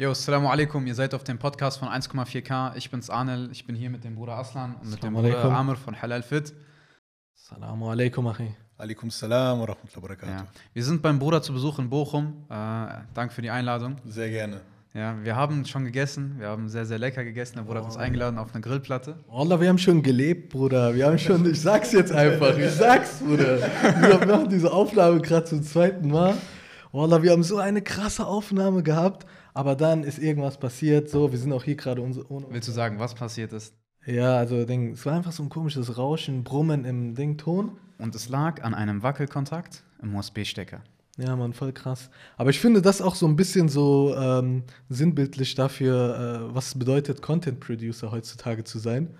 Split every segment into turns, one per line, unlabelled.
Jo, assalamu alaikum, ihr seid auf dem Podcast von 1,4K. Ich bin's Arnel, ich bin hier mit dem Bruder Aslan und mit dem Bruder
alaikum.
Amr von Halal Fit.
Assalamu alaikum, Achi.
Alaikum salam wa rahmatullahi wa barakatuh.
Ja. Wir sind beim Bruder zu Besuch in Bochum. Äh, danke für die Einladung.
Sehr gerne.
Ja, wir haben schon gegessen, wir haben sehr, sehr lecker gegessen. Der Bruder hat uns eingeladen auf eine Grillplatte.
Wallah, wir haben schon gelebt, Bruder. Wir haben schon, ich sag's jetzt einfach, ich sag's, Bruder. Wir machen diese Aufnahme gerade zum zweiten Mal. Wallah, wir haben so eine krasse Aufnahme gehabt, aber dann ist irgendwas passiert, so, wir sind auch hier gerade ohne.
Willst du sagen, was passiert ist?
Ja, also, Ding, es war einfach so ein komisches Rauschen, Brummen im Ding, Ton.
Und es lag an einem Wackelkontakt im USB-Stecker.
Ja, Mann, voll krass. Aber ich finde das auch so ein bisschen so ähm, sinnbildlich dafür, äh, was es bedeutet, Content Producer heutzutage zu sein.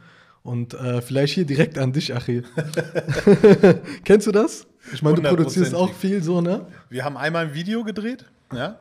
Und äh, vielleicht hier direkt an dich, Achil. Kennst du das? Ich meine, du produzierst auch viel so, ne?
Wir haben einmal ein Video gedreht, ja,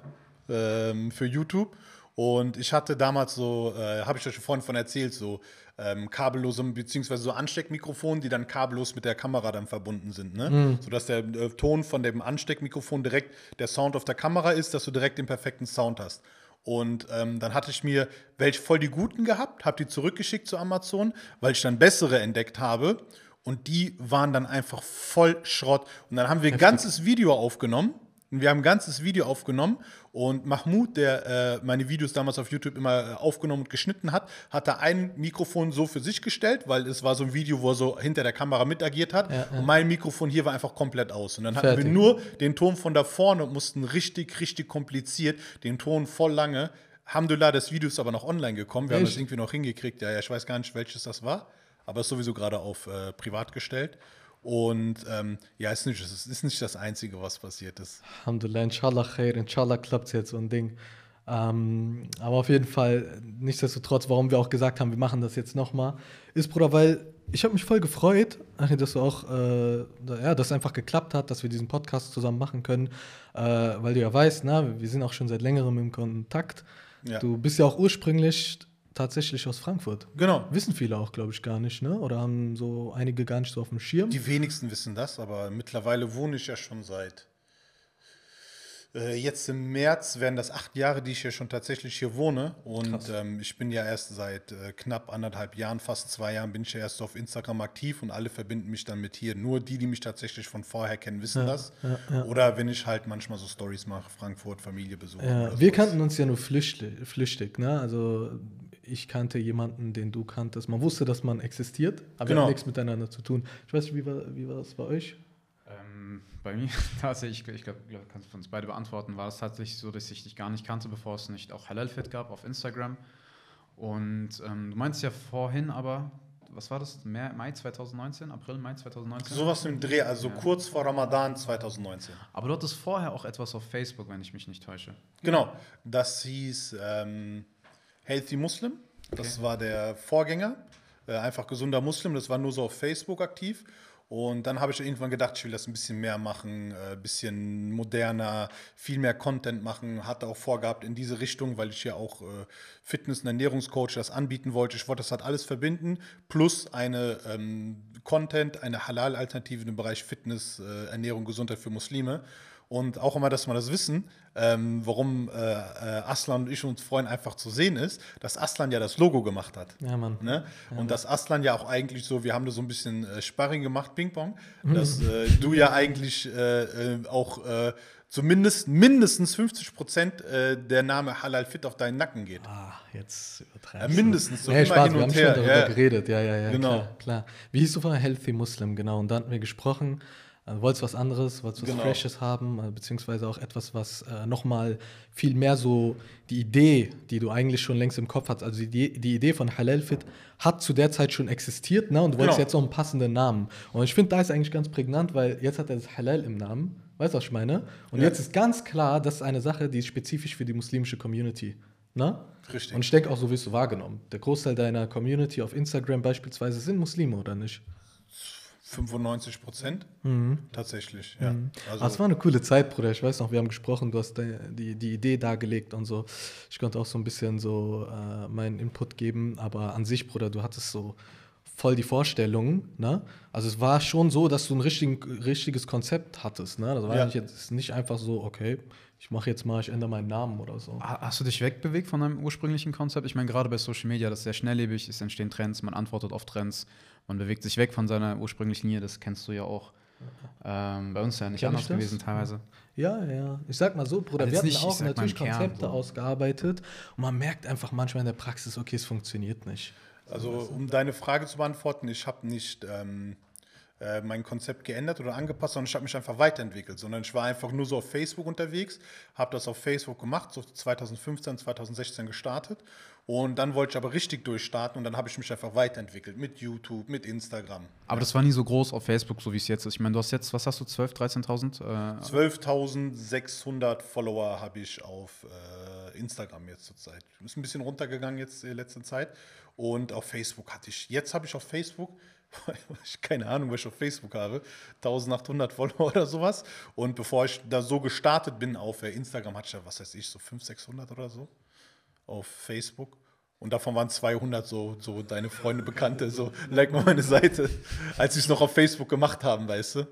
ähm, für YouTube. Und ich hatte damals so, äh, habe ich euch vorhin von erzählt, so ähm, kabellose, beziehungsweise so Ansteckmikrofone, die dann kabellos mit der Kamera dann verbunden sind, ne? Sodass der äh, Ton von dem Ansteckmikrofon direkt der Sound auf der Kamera ist, dass du direkt den perfekten Sound hast. Und ähm, dann hatte ich mir welche voll die guten gehabt, habe die zurückgeschickt zu Amazon, weil ich dann bessere entdeckt habe. Und die waren dann einfach voll Schrott. Und dann haben wir ein ganzes Video aufgenommen. Wir haben ein ganzes Video aufgenommen und Mahmoud, der äh, meine Videos damals auf YouTube immer äh, aufgenommen und geschnitten hat, hat da ein Mikrofon so für sich gestellt, weil es war so ein Video, wo er so hinter der Kamera mit agiert hat.
Ja, ja.
Und mein Mikrofon hier war einfach komplett aus. Und dann hatten
Fertig.
wir nur den Ton von da vorne und mussten richtig, richtig kompliziert den Ton voll lange. Alhamdulillah, das Video ist aber noch online gekommen. Wir haben
Echt?
das irgendwie noch hingekriegt. Ja, ja, ich weiß gar nicht, welches das war, aber ist sowieso gerade auf äh, privat gestellt. Und ähm, ja, ist nicht, es ist nicht das Einzige, was passiert ist.
Alhamdulillah, inshallah khair, inshallah klappt's jetzt so ein Ding. Ähm, aber auf jeden Fall, nichtsdestotrotz, warum wir auch gesagt haben, wir machen das jetzt nochmal, ist, Bruder, weil ich habe mich voll gefreut, dass du auch, äh, ja, dass es einfach geklappt hat, dass wir diesen Podcast zusammen machen können, äh, weil du ja weißt, na, wir sind auch schon seit längerem im Kontakt.
Ja.
Du bist ja auch ursprünglich tatsächlich aus Frankfurt.
Genau.
Wissen viele auch, glaube ich, gar nicht, ne? Oder haben so einige gar nicht so auf dem Schirm.
Die wenigsten wissen das, aber mittlerweile wohne ich ja schon seit. Äh, jetzt im März werden das acht Jahre, die ich hier schon tatsächlich hier wohne. Und ähm, ich bin ja erst seit äh, knapp anderthalb Jahren, fast zwei Jahren, bin ich ja erst auf Instagram aktiv und alle verbinden mich dann mit hier. Nur die, die mich tatsächlich von vorher kennen, wissen das. Oder wenn ich halt manchmal so Stories mache, Frankfurt, Familie besuche.
Ja,
oder
wir
sowas.
kannten uns ja nur flüchtig, flüchtig, ne? Also ich kannte jemanden, den du kanntest. Man wusste, dass man existiert, aber wir
Genau.
haben nichts miteinander zu tun. Ich weiß nicht, wie war, wie war das bei euch?
Ähm, bei mir tatsächlich, ich glaube, glaub, kannst du uns beide beantworten, war es tatsächlich so, dass ich dich gar nicht kannte, bevor es nicht auch Halal Fit gab auf Instagram. Und ähm, du meinst ja vorhin aber, was war das? Mai, Mai 2019? April, Mai 2019?
Sowas im Dreh, also kurz vor Ramadan 2019.
Aber du hattest vorher auch etwas auf Facebook, wenn ich mich nicht täusche.
Genau, das hieß ähm, Healthy Muslim. Das war der Vorgänger. Äh, einfach gesunder Muslim. Das war nur so auf Facebook aktiv. Und dann habe ich irgendwann gedacht, ich will das ein bisschen mehr machen, ein äh, bisschen moderner, viel mehr Content machen. Hatte auch vorgehabt in diese Richtung, weil ich ja auch äh, Fitness- und Ernährungscoach das anbieten wollte. Ich wollte das halt alles verbinden, plus eine ähm, Content, eine Halal-Alternative im Bereich Fitness, äh, Ernährung, Gesundheit für Muslime. Und auch immer, dass wir das wissen, ähm, warum äh, äh, Aslan und ich uns freuen, einfach zu sehen ist, dass Aslan ja das Logo gemacht hat.
Ja, Mann.
Ne? Und dass Aslan ja auch eigentlich so, wir haben da so ein bisschen äh, Sparring gemacht, Ping-Pong, dass äh, du ja eigentlich äh, äh, auch zumindest mindestens 50 Prozent äh, der Name Halal Fit auf deinen Nacken geht.
Ah, jetzt
Ja,
übertreibst
mindestens, so
nee, Spaß,
hin
wir haben
und
schon
her.
darüber
Ja.
geredet. Ja, ja, ja,
Genau.
klar, klar. Wie hieß du vorher? Healthy Muslim, genau. Und da hatten wir gesprochen. Äh, wolltest was anderes, wolltest was
Genau.
Freshes haben, äh, beziehungsweise auch etwas, was äh, nochmal viel mehr so die Idee, die du eigentlich schon längst im Kopf hast, also die, die Idee von Halal Fit hat zu der Zeit schon existiert, ne? Und du wolltest
Genau.
jetzt auch einen passenden Namen. Und ich finde, da ist eigentlich ganz prägnant, weil jetzt hat er das Halal im Namen. Weißt du, was ich meine? Und
Ja.
jetzt ist ganz klar, das ist eine Sache, die ist spezifisch für die muslimische Community. Ne?
Richtig.
Und ich denke auch, so wirst du wahrgenommen. Der Großteil deiner Community auf Instagram beispielsweise sind Muslime, oder nicht?
95 Prozent tatsächlich, ja.
Also, es war eine coole Zeit, Bruder. Ich weiß noch, wir haben gesprochen, du hast die, die Idee dargelegt und so. Ich konnte auch so ein bisschen so äh, meinen Input geben, aber an sich, Bruder, du hattest so voll die Vorstellung. Ne? Also es war schon so, dass du ein richtig, richtiges Konzept hattest. Ne? Das war
Ja.
nicht, jetzt nicht einfach so, okay, ich mache jetzt mal, ich ändere meinen Namen oder so.
Ha- Hast du dich wegbewegt von deinem ursprünglichen Konzept? Ich meine, gerade bei Social Media, das ist sehr schnelllebig, es entstehen Trends, man antwortet auf Trends, man bewegt sich weg von seiner ursprünglichen Linie, das kennst du ja auch. Ähm, bei uns ja nicht
Kenn
anders gewesen teilweise.
Ja, ja. Ich sag mal so, Bruder,
Also
wir hatten
nicht, ich
auch natürlich
Kern
Konzepte
so.
ausgearbeitet und man merkt einfach manchmal in der Praxis, okay, es funktioniert nicht.
Also um deine Frage zu beantworten, ich habe nicht ähm, äh, mein Konzept geändert oder angepasst, sondern ich habe mich einfach weiterentwickelt, sondern ich war einfach nur so auf Facebook unterwegs, habe das auf Facebook gemacht, so 2015, 2016 gestartet und dann wollte ich aber richtig durchstarten und dann habe ich mich einfach weiterentwickelt mit YouTube, mit Instagram.
Aber das war nie so groß auf Facebook, so wie es jetzt ist. Ich meine, du hast jetzt, was hast du, 12.000, 13.000? Äh,
12.600 Follower habe ich auf äh, Instagram jetzt zurzeit. Ist ein bisschen runtergegangen jetzt in letzter Zeit. Und auf Facebook hatte ich, jetzt habe ich auf Facebook, ich keine Ahnung, was ich auf Facebook habe, 1800 Follower oder sowas. Und bevor ich da so gestartet bin auf äh, Instagram, hatte ich ja, was weiß ich, so 500, 600 oder so auf Facebook. Und davon waren 200 so, so deine Freunde, Bekannte, so, like mal meine Seite, als sie es noch auf Facebook gemacht haben, weißt du?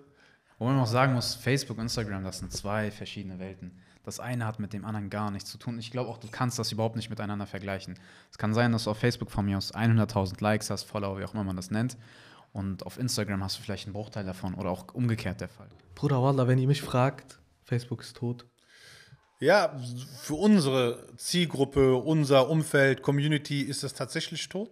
Wo man auch sagen muss, Facebook, Instagram, das sind zwei verschiedene Welten. Das eine hat mit dem anderen gar nichts zu tun. Ich glaube auch, du kannst das überhaupt nicht miteinander vergleichen. Es kann sein, dass du auf Facebook von mir aus 100.000 Likes hast, Follower, wie auch immer man das nennt. Und auf Instagram hast du vielleicht einen Bruchteil davon oder auch umgekehrt der Fall.
Bruder Wallah, wenn ihr mich fragt, Facebook ist tot.
Ja, für unsere Zielgruppe, unser Umfeld, Community ist das tatsächlich tot.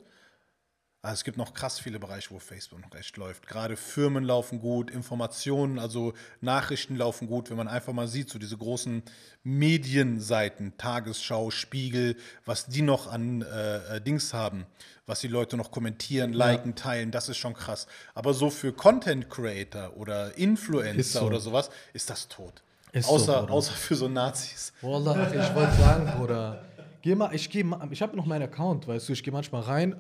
Aber es gibt noch krass viele Bereiche, wo Facebook noch echt läuft. Gerade Firmen laufen gut, Informationen, also Nachrichten laufen gut, wenn man einfach mal sieht, so diese großen Medienseiten, Tagesschau, Spiegel, was die noch an äh, äh, Dings haben, was die Leute noch kommentieren, liken, teilen, das ist schon krass. Aber so für Content Creator oder Influencer
so.
oder sowas ist das tot.
Ist so,
außer,
Bruder.
außer für so Nazis.
Wallah, ich wollte sagen, Bruder, geh mal, ich geh mal, ich habe noch meinen Account, weißt du, ich gehe manchmal rein,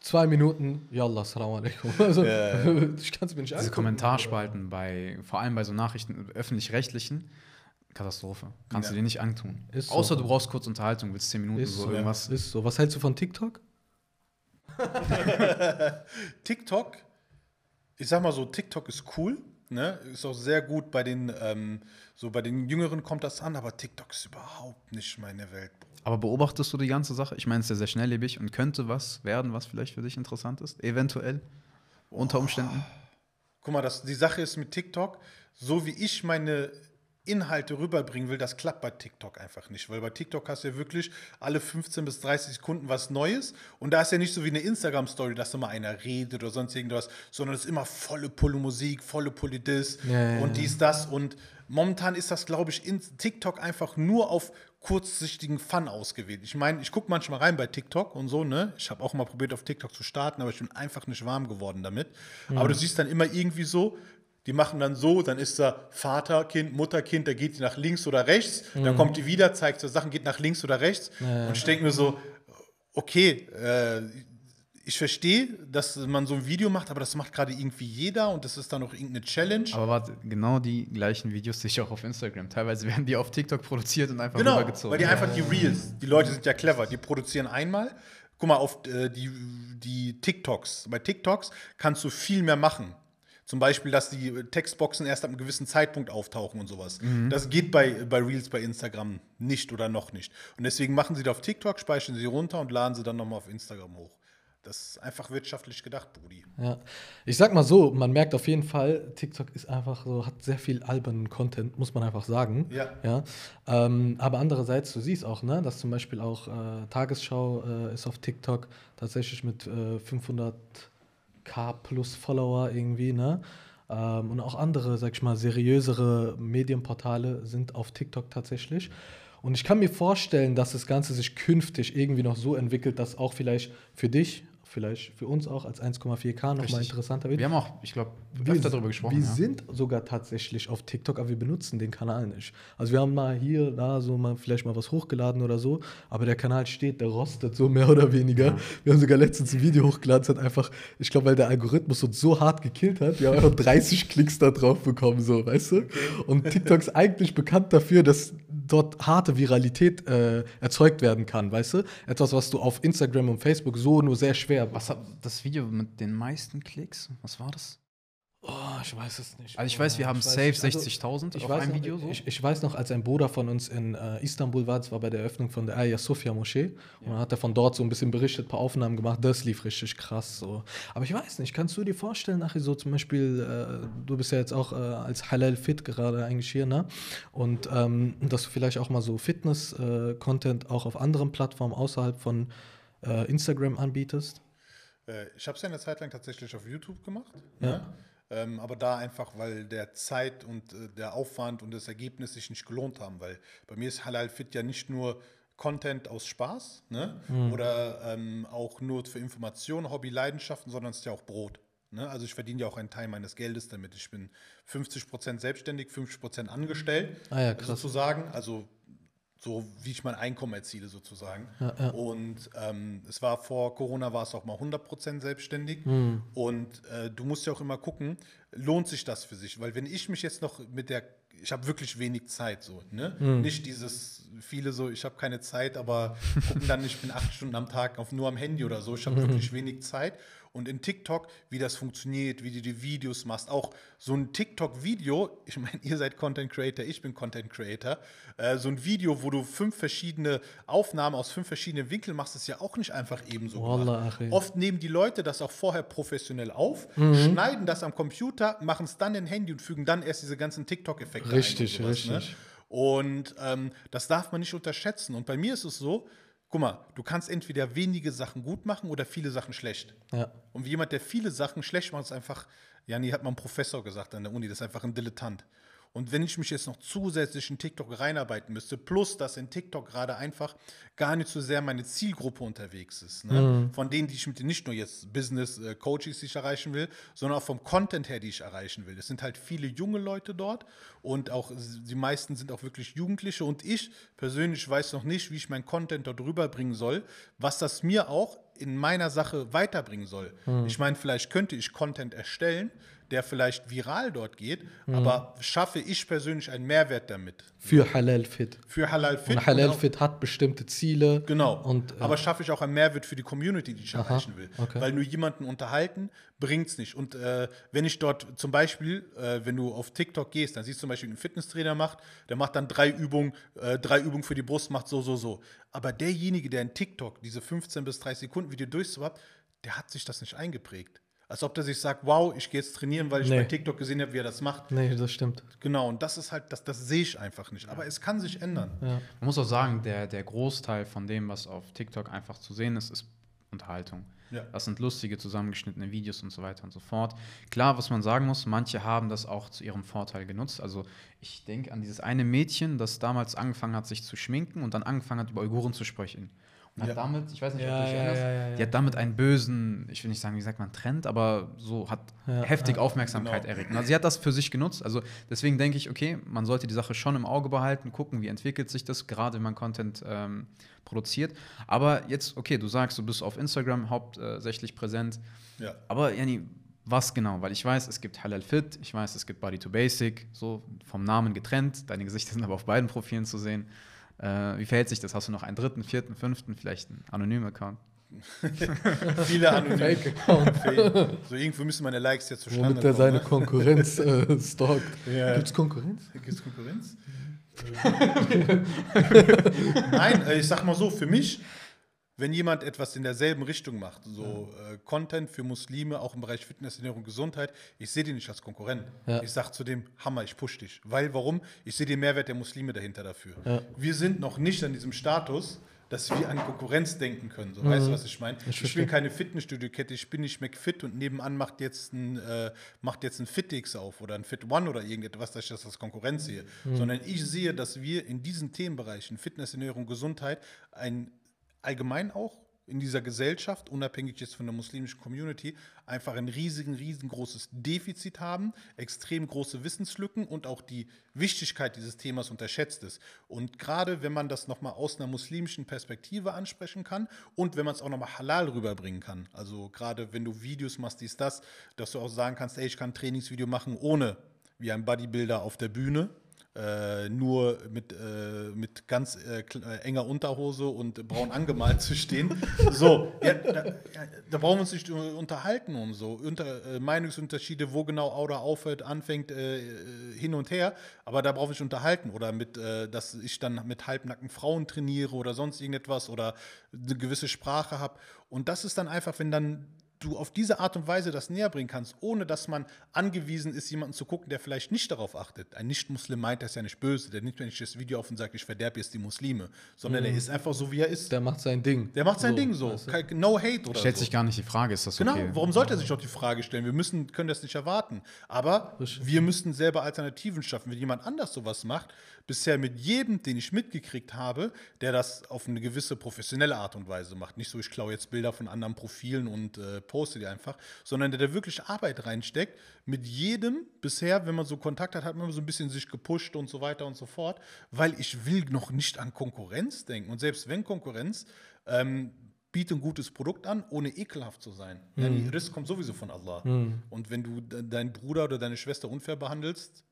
zwei Minuten, yallah, salam alaikum. Also, ich kann es mir nicht
Diese. Kommentarspalten bei, vor allem bei so Nachrichten, öffentlich-rechtlichen, Katastrophe. Kannst
Ja.
du dir nicht antun.
Ist so.
Außer du brauchst kurz Unterhaltung, willst 10 Minuten
Ist
so
so,
irgendwas.
ist so. Was hältst du von TikTok?
TikTok, ich sag mal so, TikTok ist cool, ne? Ist auch sehr gut bei den, ähm, so bei den Jüngeren kommt das an, aber TikTok ist überhaupt nicht meine Welt.
Aber beobachtest du die ganze Sache? Ich meine, es ist ja sehr schnelllebig und könnte was werden, was vielleicht für dich interessant ist, eventuell, unter Umständen.
Guck mal, das, die Sache ist mit TikTok, so wie ich meine Inhalte rüberbringen will, das klappt bei TikTok einfach nicht. Weil bei TikTok hast du ja wirklich alle 15 bis 30 Sekunden was Neues. Und da ist ja nicht so wie eine Instagram-Story, dass immer einer redet oder sonst irgendwas, sondern es ist immer volle Pulle Musik, volle Pulle Diss
Ja, ja,
und dies, das. Und momentan ist das, glaube ich, in TikTok einfach nur auf kurzsichtigen Fun ausgewählt. Ich meine, ich gucke manchmal rein bei TikTok und so, ne? Ich habe auch mal probiert, auf TikTok zu starten, aber ich bin einfach nicht warm geworden damit. Aber du siehst dann immer irgendwie so, die machen dann so, dann ist da Vater, Kind, Mutter, Kind, da geht die nach links oder rechts, dann kommt die wieder, zeigt so Sachen, geht nach links oder rechts. Und ich denke mir so, okay, äh, ich verstehe, dass man so ein Video macht, aber das macht gerade irgendwie jeder und das ist dann noch irgendeine Challenge.
Aber warte, genau die gleichen Videos sehe ich auch auf Instagram. Teilweise werden die auf TikTok produziert und einfach
Genau,
rübergezogen.
weil die einfach die Reels, die Leute sind ja clever, die produzieren einmal. Guck mal, auf äh, die, die TikToks. Bei TikToks kannst du viel mehr machen. Zum Beispiel, dass die Textboxen erst ab einem gewissen Zeitpunkt auftauchen und sowas. Das geht bei, bei Reels bei Instagram nicht oder noch nicht. Und deswegen machen sie die auf TikTok, speichern sie runter und laden sie dann nochmal auf Instagram hoch. Das ist einfach wirtschaftlich gedacht, Brudi.
Ja. Ich sag mal so, man merkt auf jeden Fall, TikTok ist einfach so, hat sehr viel albernen Content, muss man einfach sagen.
Ja.
ja? Ähm, aber andererseits, du siehst auch, ne, dass zum Beispiel auch äh, Tagesschau äh, ist auf TikTok tatsächlich mit äh, 500k plus Follower irgendwie, ne? Ähm, und auch andere, sag ich mal, seriösere Medienportale sind auf TikTok tatsächlich. Und ich kann mir vorstellen, dass das Ganze sich künftig irgendwie noch so entwickelt, dass auch vielleicht für dich, vielleicht für uns auch als 1,4K nochmal interessanter wird.
Wir haben auch, ich glaube,
Wir,
öfter darüber gesprochen.
wir
ja.
sind sogar tatsächlich auf TikTok, aber wir benutzen den Kanal nicht. Also wir haben mal hier, da so mal vielleicht mal was hochgeladen oder so, aber der Kanal steht, der rostet so mehr oder weniger. Wir haben sogar letztens ein Video hochgeladen, es hat einfach, ich glaube, weil der Algorithmus uns so hart gekillt hat, wir haben einfach 30 Klicks da drauf bekommen, so, weißt du? Und TikTok ist eigentlich bekannt dafür, dass dort harte Viralität äh, erzeugt werden kann, weißt du? Etwas, was du auf Instagram und Facebook so nur sehr schwer aber
Was hat das Video mit den meisten Klicks? Was war das?
Oh, ich weiß es nicht.
Also ich weiß, wir haben safe
nicht. Also,
60.000
ich
auf
weiß
einem
noch,
Video so.
Ich, ich weiß noch, als ein Bruder von uns in äh, Istanbul war, das war bei der Eröffnung von der Ayia Sophia Moschee, und dann hat er von dort so ein bisschen berichtet, ein paar Aufnahmen gemacht, das lief richtig krass. So. Aber ich weiß nicht, kannst du dir vorstellen, nachher so zum Beispiel, äh, du bist ja jetzt auch äh, als Halal Fit gerade eigentlich hier, ne? Und ähm, dass du vielleicht auch mal so Fitness-Content auch auf anderen Plattformen außerhalb von äh, Instagram anbietest.
Äh, ich habe es ja eine Zeit lang tatsächlich auf YouTube gemacht.
Ja.
Ne? Ähm, aber da einfach, weil der Zeit und äh, der Aufwand und das Ergebnis sich nicht gelohnt haben. Weil bei mir ist Halal Fit ja nicht nur Content aus Spaß ne? oder ähm, auch nur für Informationen, Hobby, Leidenschaften, sondern es ist ja auch Brot. Ne? Also ich verdiene ja auch einen Teil meines Geldes damit. Ich bin 50% selbstständig, 50% angestellt
Ah ja, krass.
sozusagen. Also so wie ich mein Einkommen erziele sozusagen. Und ähm, es war vor Corona war es auch mal 100% selbstständig.
Hm.
Und äh, du musst ja auch immer gucken, lohnt sich das für sich? Weil wenn ich mich jetzt noch mit der, ich habe wirklich wenig Zeit so, ne?
Hm.
Nicht dieses, viele so, ich habe keine Zeit, aber gucken dann, ich bin acht Stunden am Tag auf, nur am Handy oder so. Ich habe wirklich wenig Zeit. Und in TikTok, wie das funktioniert, wie du die Videos machst, auch so ein TikTok-Video, ich meine, ihr seid Content Creator, ich bin Content Creator, äh, so ein Video, wo du fünf verschiedene Aufnahmen aus fünf verschiedenen Winkeln machst, ist ja auch nicht einfach ebenso
Wallah.
Oft nehmen die Leute das auch vorher professionell auf,
Mhm.
schneiden das am Computer, machen es dann in Handy und fügen dann erst diese ganzen TikTok-Effekte
Richtig,
sowas,
richtig.
Ne? Und ähm, das darf man nicht unterschätzen. Und bei mir ist es so, guck mal, du kannst entweder wenige Sachen gut machen oder viele Sachen schlecht.
Ja.
Und wie jemand, der viele Sachen schlecht macht, ist einfach, ja, nee, hat mal ein Professor gesagt an der Uni, das ist einfach ein Dilettant. Und wenn ich mich jetzt noch zusätzlich in TikTok reinarbeiten müsste, plus dass in TikTok gerade einfach gar nicht so sehr meine Zielgruppe unterwegs ist, ne? von denen, die ich mit nicht nur jetzt Business-Coaches, die ich erreichen will, sondern auch vom Content her, die ich erreichen will. Es sind halt viele junge Leute dort und auch die meisten sind auch wirklich Jugendliche und ich persönlich weiß noch nicht, wie ich meinen Content dort rüberbringen soll, was das mir auch in meiner Sache weiterbringen soll. Ich meine, vielleicht könnte ich Content erstellen, der vielleicht viral dort geht, aber schaffe ich persönlich einen Mehrwert damit?
Für Halal Fit.
Für Halal Fit.
Und Halal
auch-
Fit hat bestimmte Ziele.
Genau.
Und, äh,
aber schaffe ich auch einen Mehrwert für die Community, die ich erreichen will.
okay.
Weil nur jemanden unterhalten bringt es nicht. Und äh, wenn ich dort zum Beispiel, äh, wenn du auf TikTok gehst, dann siehst du zum Beispiel, einen Fitnesstrainer macht, der macht dann drei Übungen, äh, drei Übungen für die Brust, macht so, so, so. Aber derjenige, der in TikTok diese 15 bis 30 Sekunden Video durchswappt, der hat sich das nicht eingeprägt. Als ob der sich sagt, wow, ich gehe jetzt trainieren, weil ich
Nee.
bei TikTok gesehen habe, wie er das macht.
Nee, das stimmt.
Genau, und das ist halt, das, das sehe ich einfach nicht. Aber es kann sich ändern.
Man muss auch sagen, der, der Großteil von dem, was auf TikTok einfach zu sehen ist, ist Unterhaltung.
Ja.
Das sind lustige, zusammengeschnittene Videos und so weiter und so fort. Klar, was man sagen muss, manche haben das auch zu ihrem Vorteil genutzt. Also ich denke an dieses eine Mädchen, das damals angefangen hat, sich zu schminken und dann angefangen hat, über Uiguren zu sprechen. Und
Ja.
hat damit, ich weiß nicht, ob du dich
ja,
erinnerst,
ja, ja, ja.
die hat damit einen bösen, ich will nicht sagen, wie sagt man, Trend, aber so hat
Ja,
heftig
ja.
Aufmerksamkeit
Genau.
erregt. Also sie hat das für sich genutzt. Also deswegen denke ich, okay, man sollte die Sache schon im Auge behalten, gucken, wie entwickelt sich das, gerade wenn man Content ähm, produziert. Aber jetzt, okay, du sagst, du bist auf Instagram hauptsächlich präsent.
Ja.
Aber Jani, was genau? Weil ich weiß, es gibt Halal Fit, ich weiß, es gibt Body to Basic, so vom Namen getrennt. Deine Gesichter sind aber auf beiden Profilen zu sehen. Äh, wie verhält sich das? Hast du noch einen dritten, vierten, fünften, vielleicht einen anonymen Account?
Viele anonyme. Fake. So irgendwo müssen meine Likes jetzt zustande
Womit der
kommen,
seine
ne?
Konkurrenz äh, stalkt.
Ja.
Gibt's Konkurrenz?
Gibt es Konkurrenz? Nein, äh, ich sag mal so, für mich, wenn jemand etwas in derselben Richtung macht, so äh, Content für Muslime, auch im Bereich Fitness, Ernährung, Gesundheit, ich sehe den nicht als Konkurrent.
Ja.
Ich sag zu dem, Hammer, ich push dich. Weil, warum? Ich sehe den Mehrwert der Muslime dahinter dafür.
Ja.
Wir sind noch nicht an diesem Status, dass wir an Konkurrenz denken können. So, Weißt du, was ich meine? Ich,
verstehe.
bin keine Fitnessstudio-Kette, ich bin nicht McFit und nebenan macht jetzt ein, äh, macht jetzt ein FitX auf oder ein Fit One oder irgendetwas, dass ich das als Konkurrenz sehe. Sondern ich sehe, dass wir in diesen Themenbereichen Fitness, Ernährung, Gesundheit ein allgemein auch in dieser Gesellschaft, unabhängig jetzt von der muslimischen Community, einfach ein riesigen, riesengroßes Defizit haben, extrem große Wissenslücken und auch die Wichtigkeit dieses Themas unterschätzt ist. Und gerade wenn man das nochmal aus einer muslimischen Perspektive ansprechen kann und wenn man es auch nochmal halal rüberbringen kann, also gerade wenn du Videos machst, dies, das, dass du auch sagen kannst, ey, ich kann ein Trainingsvideo machen ohne wie ein Bodybuilder auf der Bühne, äh, nur mit, äh, mit ganz äh, äh, enger Unterhose und braun angemalt zu stehen. So, ja, da, ja, da brauchen wir uns nicht äh, unterhalten und so. Unter, äh, Meinungsunterschiede, wo genau Aura aufhört, anfängt, äh, äh, hin und her. Aber da brauchen wir uns nicht unterhalten. Oder mit, äh, dass ich dann mit halbnackten Frauen trainiere oder sonst irgendetwas oder eine gewisse Sprache habe. Und das ist dann einfach, wenn dann du auf diese Art und Weise das näher bringen kannst, ohne dass man angewiesen ist, jemanden zu gucken, der vielleicht nicht darauf achtet. Ein Nicht-Muslim meint das ja nicht böse. Der nimmt ja nicht das Video auf und sagt, ich verderbe jetzt die Muslime, sondern der ist einfach so, wie er ist. Der,
Der macht sein Ding.
macht sein Ding so.
weißt du?
No hate oder
Stellt
so.
sich gar nicht die Frage, ist das
Genau,
okay?
warum sollte er sich doch die Frage stellen? Wir müssen, können das nicht erwarten. Aber
Richtig.
wir müssten selber Alternativen schaffen. Wenn jemand anders sowas macht, bisher mit jedem, den ich mitgekriegt habe, der das auf eine gewisse professionelle Art und Weise macht. Nicht so, ich klaue jetzt Bilder von anderen Profilen und äh, poste die einfach, sondern der da wirklich Arbeit reinsteckt. Mit jedem bisher, wenn man so Kontakt hat, hat man so ein bisschen sich gepusht und so weiter und so fort, weil ich will noch nicht an Konkurrenz denken. Und selbst wenn Konkurrenz, ähm, biete ein gutes Produkt an, ohne ekelhaft zu sein. Ja, die Riss kommt sowieso von Allah. Und wenn du de deinen Bruder oder deine Schwester unfair behandelst,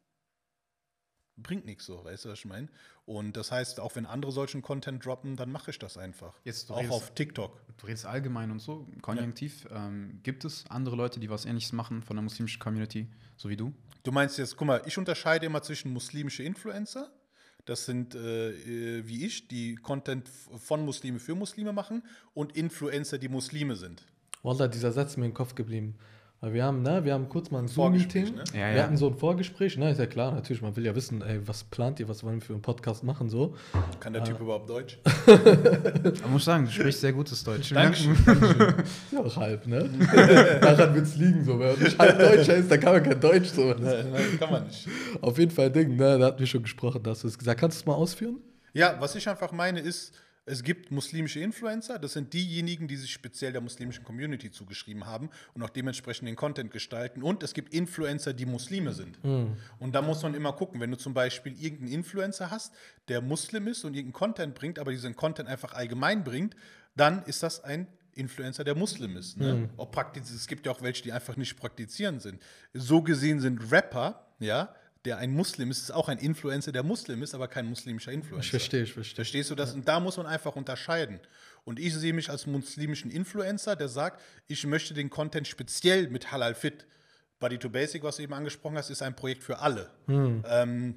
bringt nichts so, weißt du, was ich meine? Und das heißt, auch wenn andere solchen Content droppen, dann mache ich das einfach.
Jetzt, du
auch
redest-
auf TikTok.
Du redest allgemein und so, konjunktiv. Ähm, gibt es andere Leute, die was ähnliches machen von der muslimischen Community, so wie du?
Du meinst jetzt, guck mal, ich unterscheide immer zwischen muslimische Influencer, das sind äh, äh, wie ich, die Content von Muslime für Muslime machen, und Influencer, die Muslime sind.
Wallah, dieser Satz ist mir im Kopf geblieben. Weil wir haben, ne, wir haben kurz mal ein Zoom-Meeting.
ne?
Ja,
wir
ja.
hatten so ein Vorgespräch, ne, ist ja klar, natürlich, man will ja wissen, ey, was plant ihr, was wollen wir für einen Podcast machen, so.
Kann der Typ überhaupt Deutsch?
Aber muss sagen, du sprichst sehr gutes Deutsch.
Dankeschön.
Ja, auch halb, ne? Daran wird es liegen, so. Wenn man nicht halb Deutscher ist, dann kann man kein Deutsch, so.
Nein, kann man nicht.
Auf jeden Fall Ding, ne, da hatten wir schon gesprochen, da hast du es gesagt. Kannst du es mal ausführen?
Ja, was ich einfach meine ist, es gibt muslimische Influencer, das sind diejenigen, die sich speziell der muslimischen Community zugeschrieben haben und auch dementsprechend den Content gestalten. Und es gibt Influencer, die Muslime sind. Und da muss man immer gucken, wenn du zum Beispiel irgendeinen Influencer hast, der Muslim ist und irgendeinen Content bringt, aber diesen Content einfach allgemein bringt, dann ist das ein Influencer, der Muslim ist. Ne? Ob praktiz es gibt ja auch welche, die einfach nicht praktizieren sind. So gesehen sind Rapper, ja, der ein Muslim ist, ist auch ein Influencer, der Muslim ist, aber kein muslimischer Influencer.
Ich verstehe, ich verstehe.
Verstehst du das? Und da muss man einfach unterscheiden. Und ich sehe mich als muslimischen Influencer, der sagt, ich möchte den Content speziell mit Halal Fit. Body to Basic, was du eben angesprochen hast, ist ein Projekt für alle. Ähm,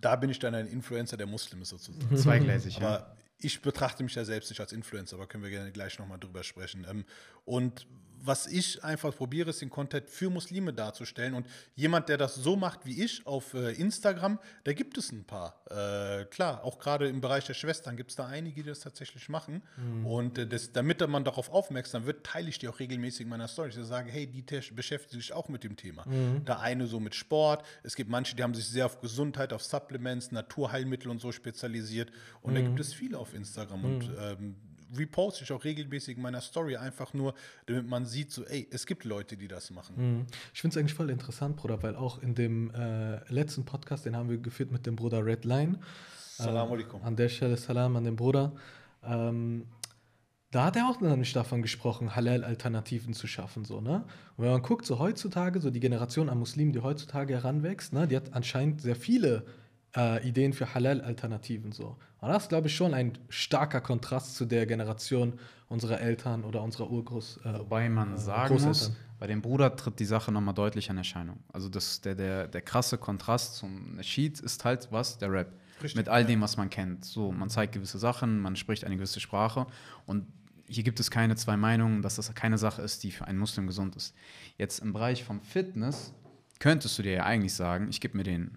da bin ich dann ein Influencer der Muslime sozusagen.
Zweigleisig, ja.
Aber ich betrachte mich ja selbst nicht als Influencer, aber können wir gerne gleich nochmal drüber sprechen. Ähm, und was ich einfach probiere, ist den Content für Muslime darzustellen. Und jemand, der das so macht wie ich auf äh, Instagram, da gibt es ein paar. Äh, klar, auch gerade im Bereich der Schwestern gibt es da einige, die das tatsächlich machen. Und äh, das, damit man darauf aufmerksam wird, teile ich die auch regelmäßig in meiner Story. Ich sage, hey, die beschäftigen sich auch mit dem Thema. Der eine so mit Sport. Es gibt manche, die haben sich sehr auf Gesundheit, auf Supplements, Naturheilmittel und so spezialisiert. Und da gibt es viele auf Instagram. Und ähm, reposte ich auch regelmäßig in meiner Story einfach nur, damit man sieht, so, ey, es gibt Leute, die das machen.
Mhm. Ich finde es eigentlich voll interessant, Bruder, weil auch in dem äh, letzten Podcast, den haben wir geführt mit dem Bruder Redline.
Salam alaikum.
An der Stelle Salam an den Bruder. Ähm, da hat er auch noch nicht davon gesprochen, Halal-Alternativen zu schaffen. So, ne? Und wenn man guckt, so heutzutage, so die Generation an Muslimen, die heutzutage heranwächst, ne, die hat anscheinend sehr viele äh, Ideen für Halal-Alternativen. So. Und das ist, glaube ich, schon ein starker Kontrast zu der Generation unserer Eltern oder unserer Urgroß. Äh,
Wobei man
äh,
sagen muss, bei dem Bruder tritt die Sache nochmal deutlich in Erscheinung. Also das, der, der, der krasse Kontrast zum Nasheed ist halt was? Der Rap.
Richtig,
Mit all dem, was man kennt. So, man zeigt gewisse Sachen, man spricht eine gewisse Sprache und hier gibt es keine zwei Meinungen, dass das keine Sache ist, die für einen Muslim gesund ist. Jetzt im Bereich vom Fitness könntest du dir ja eigentlich sagen, ich gebe mir den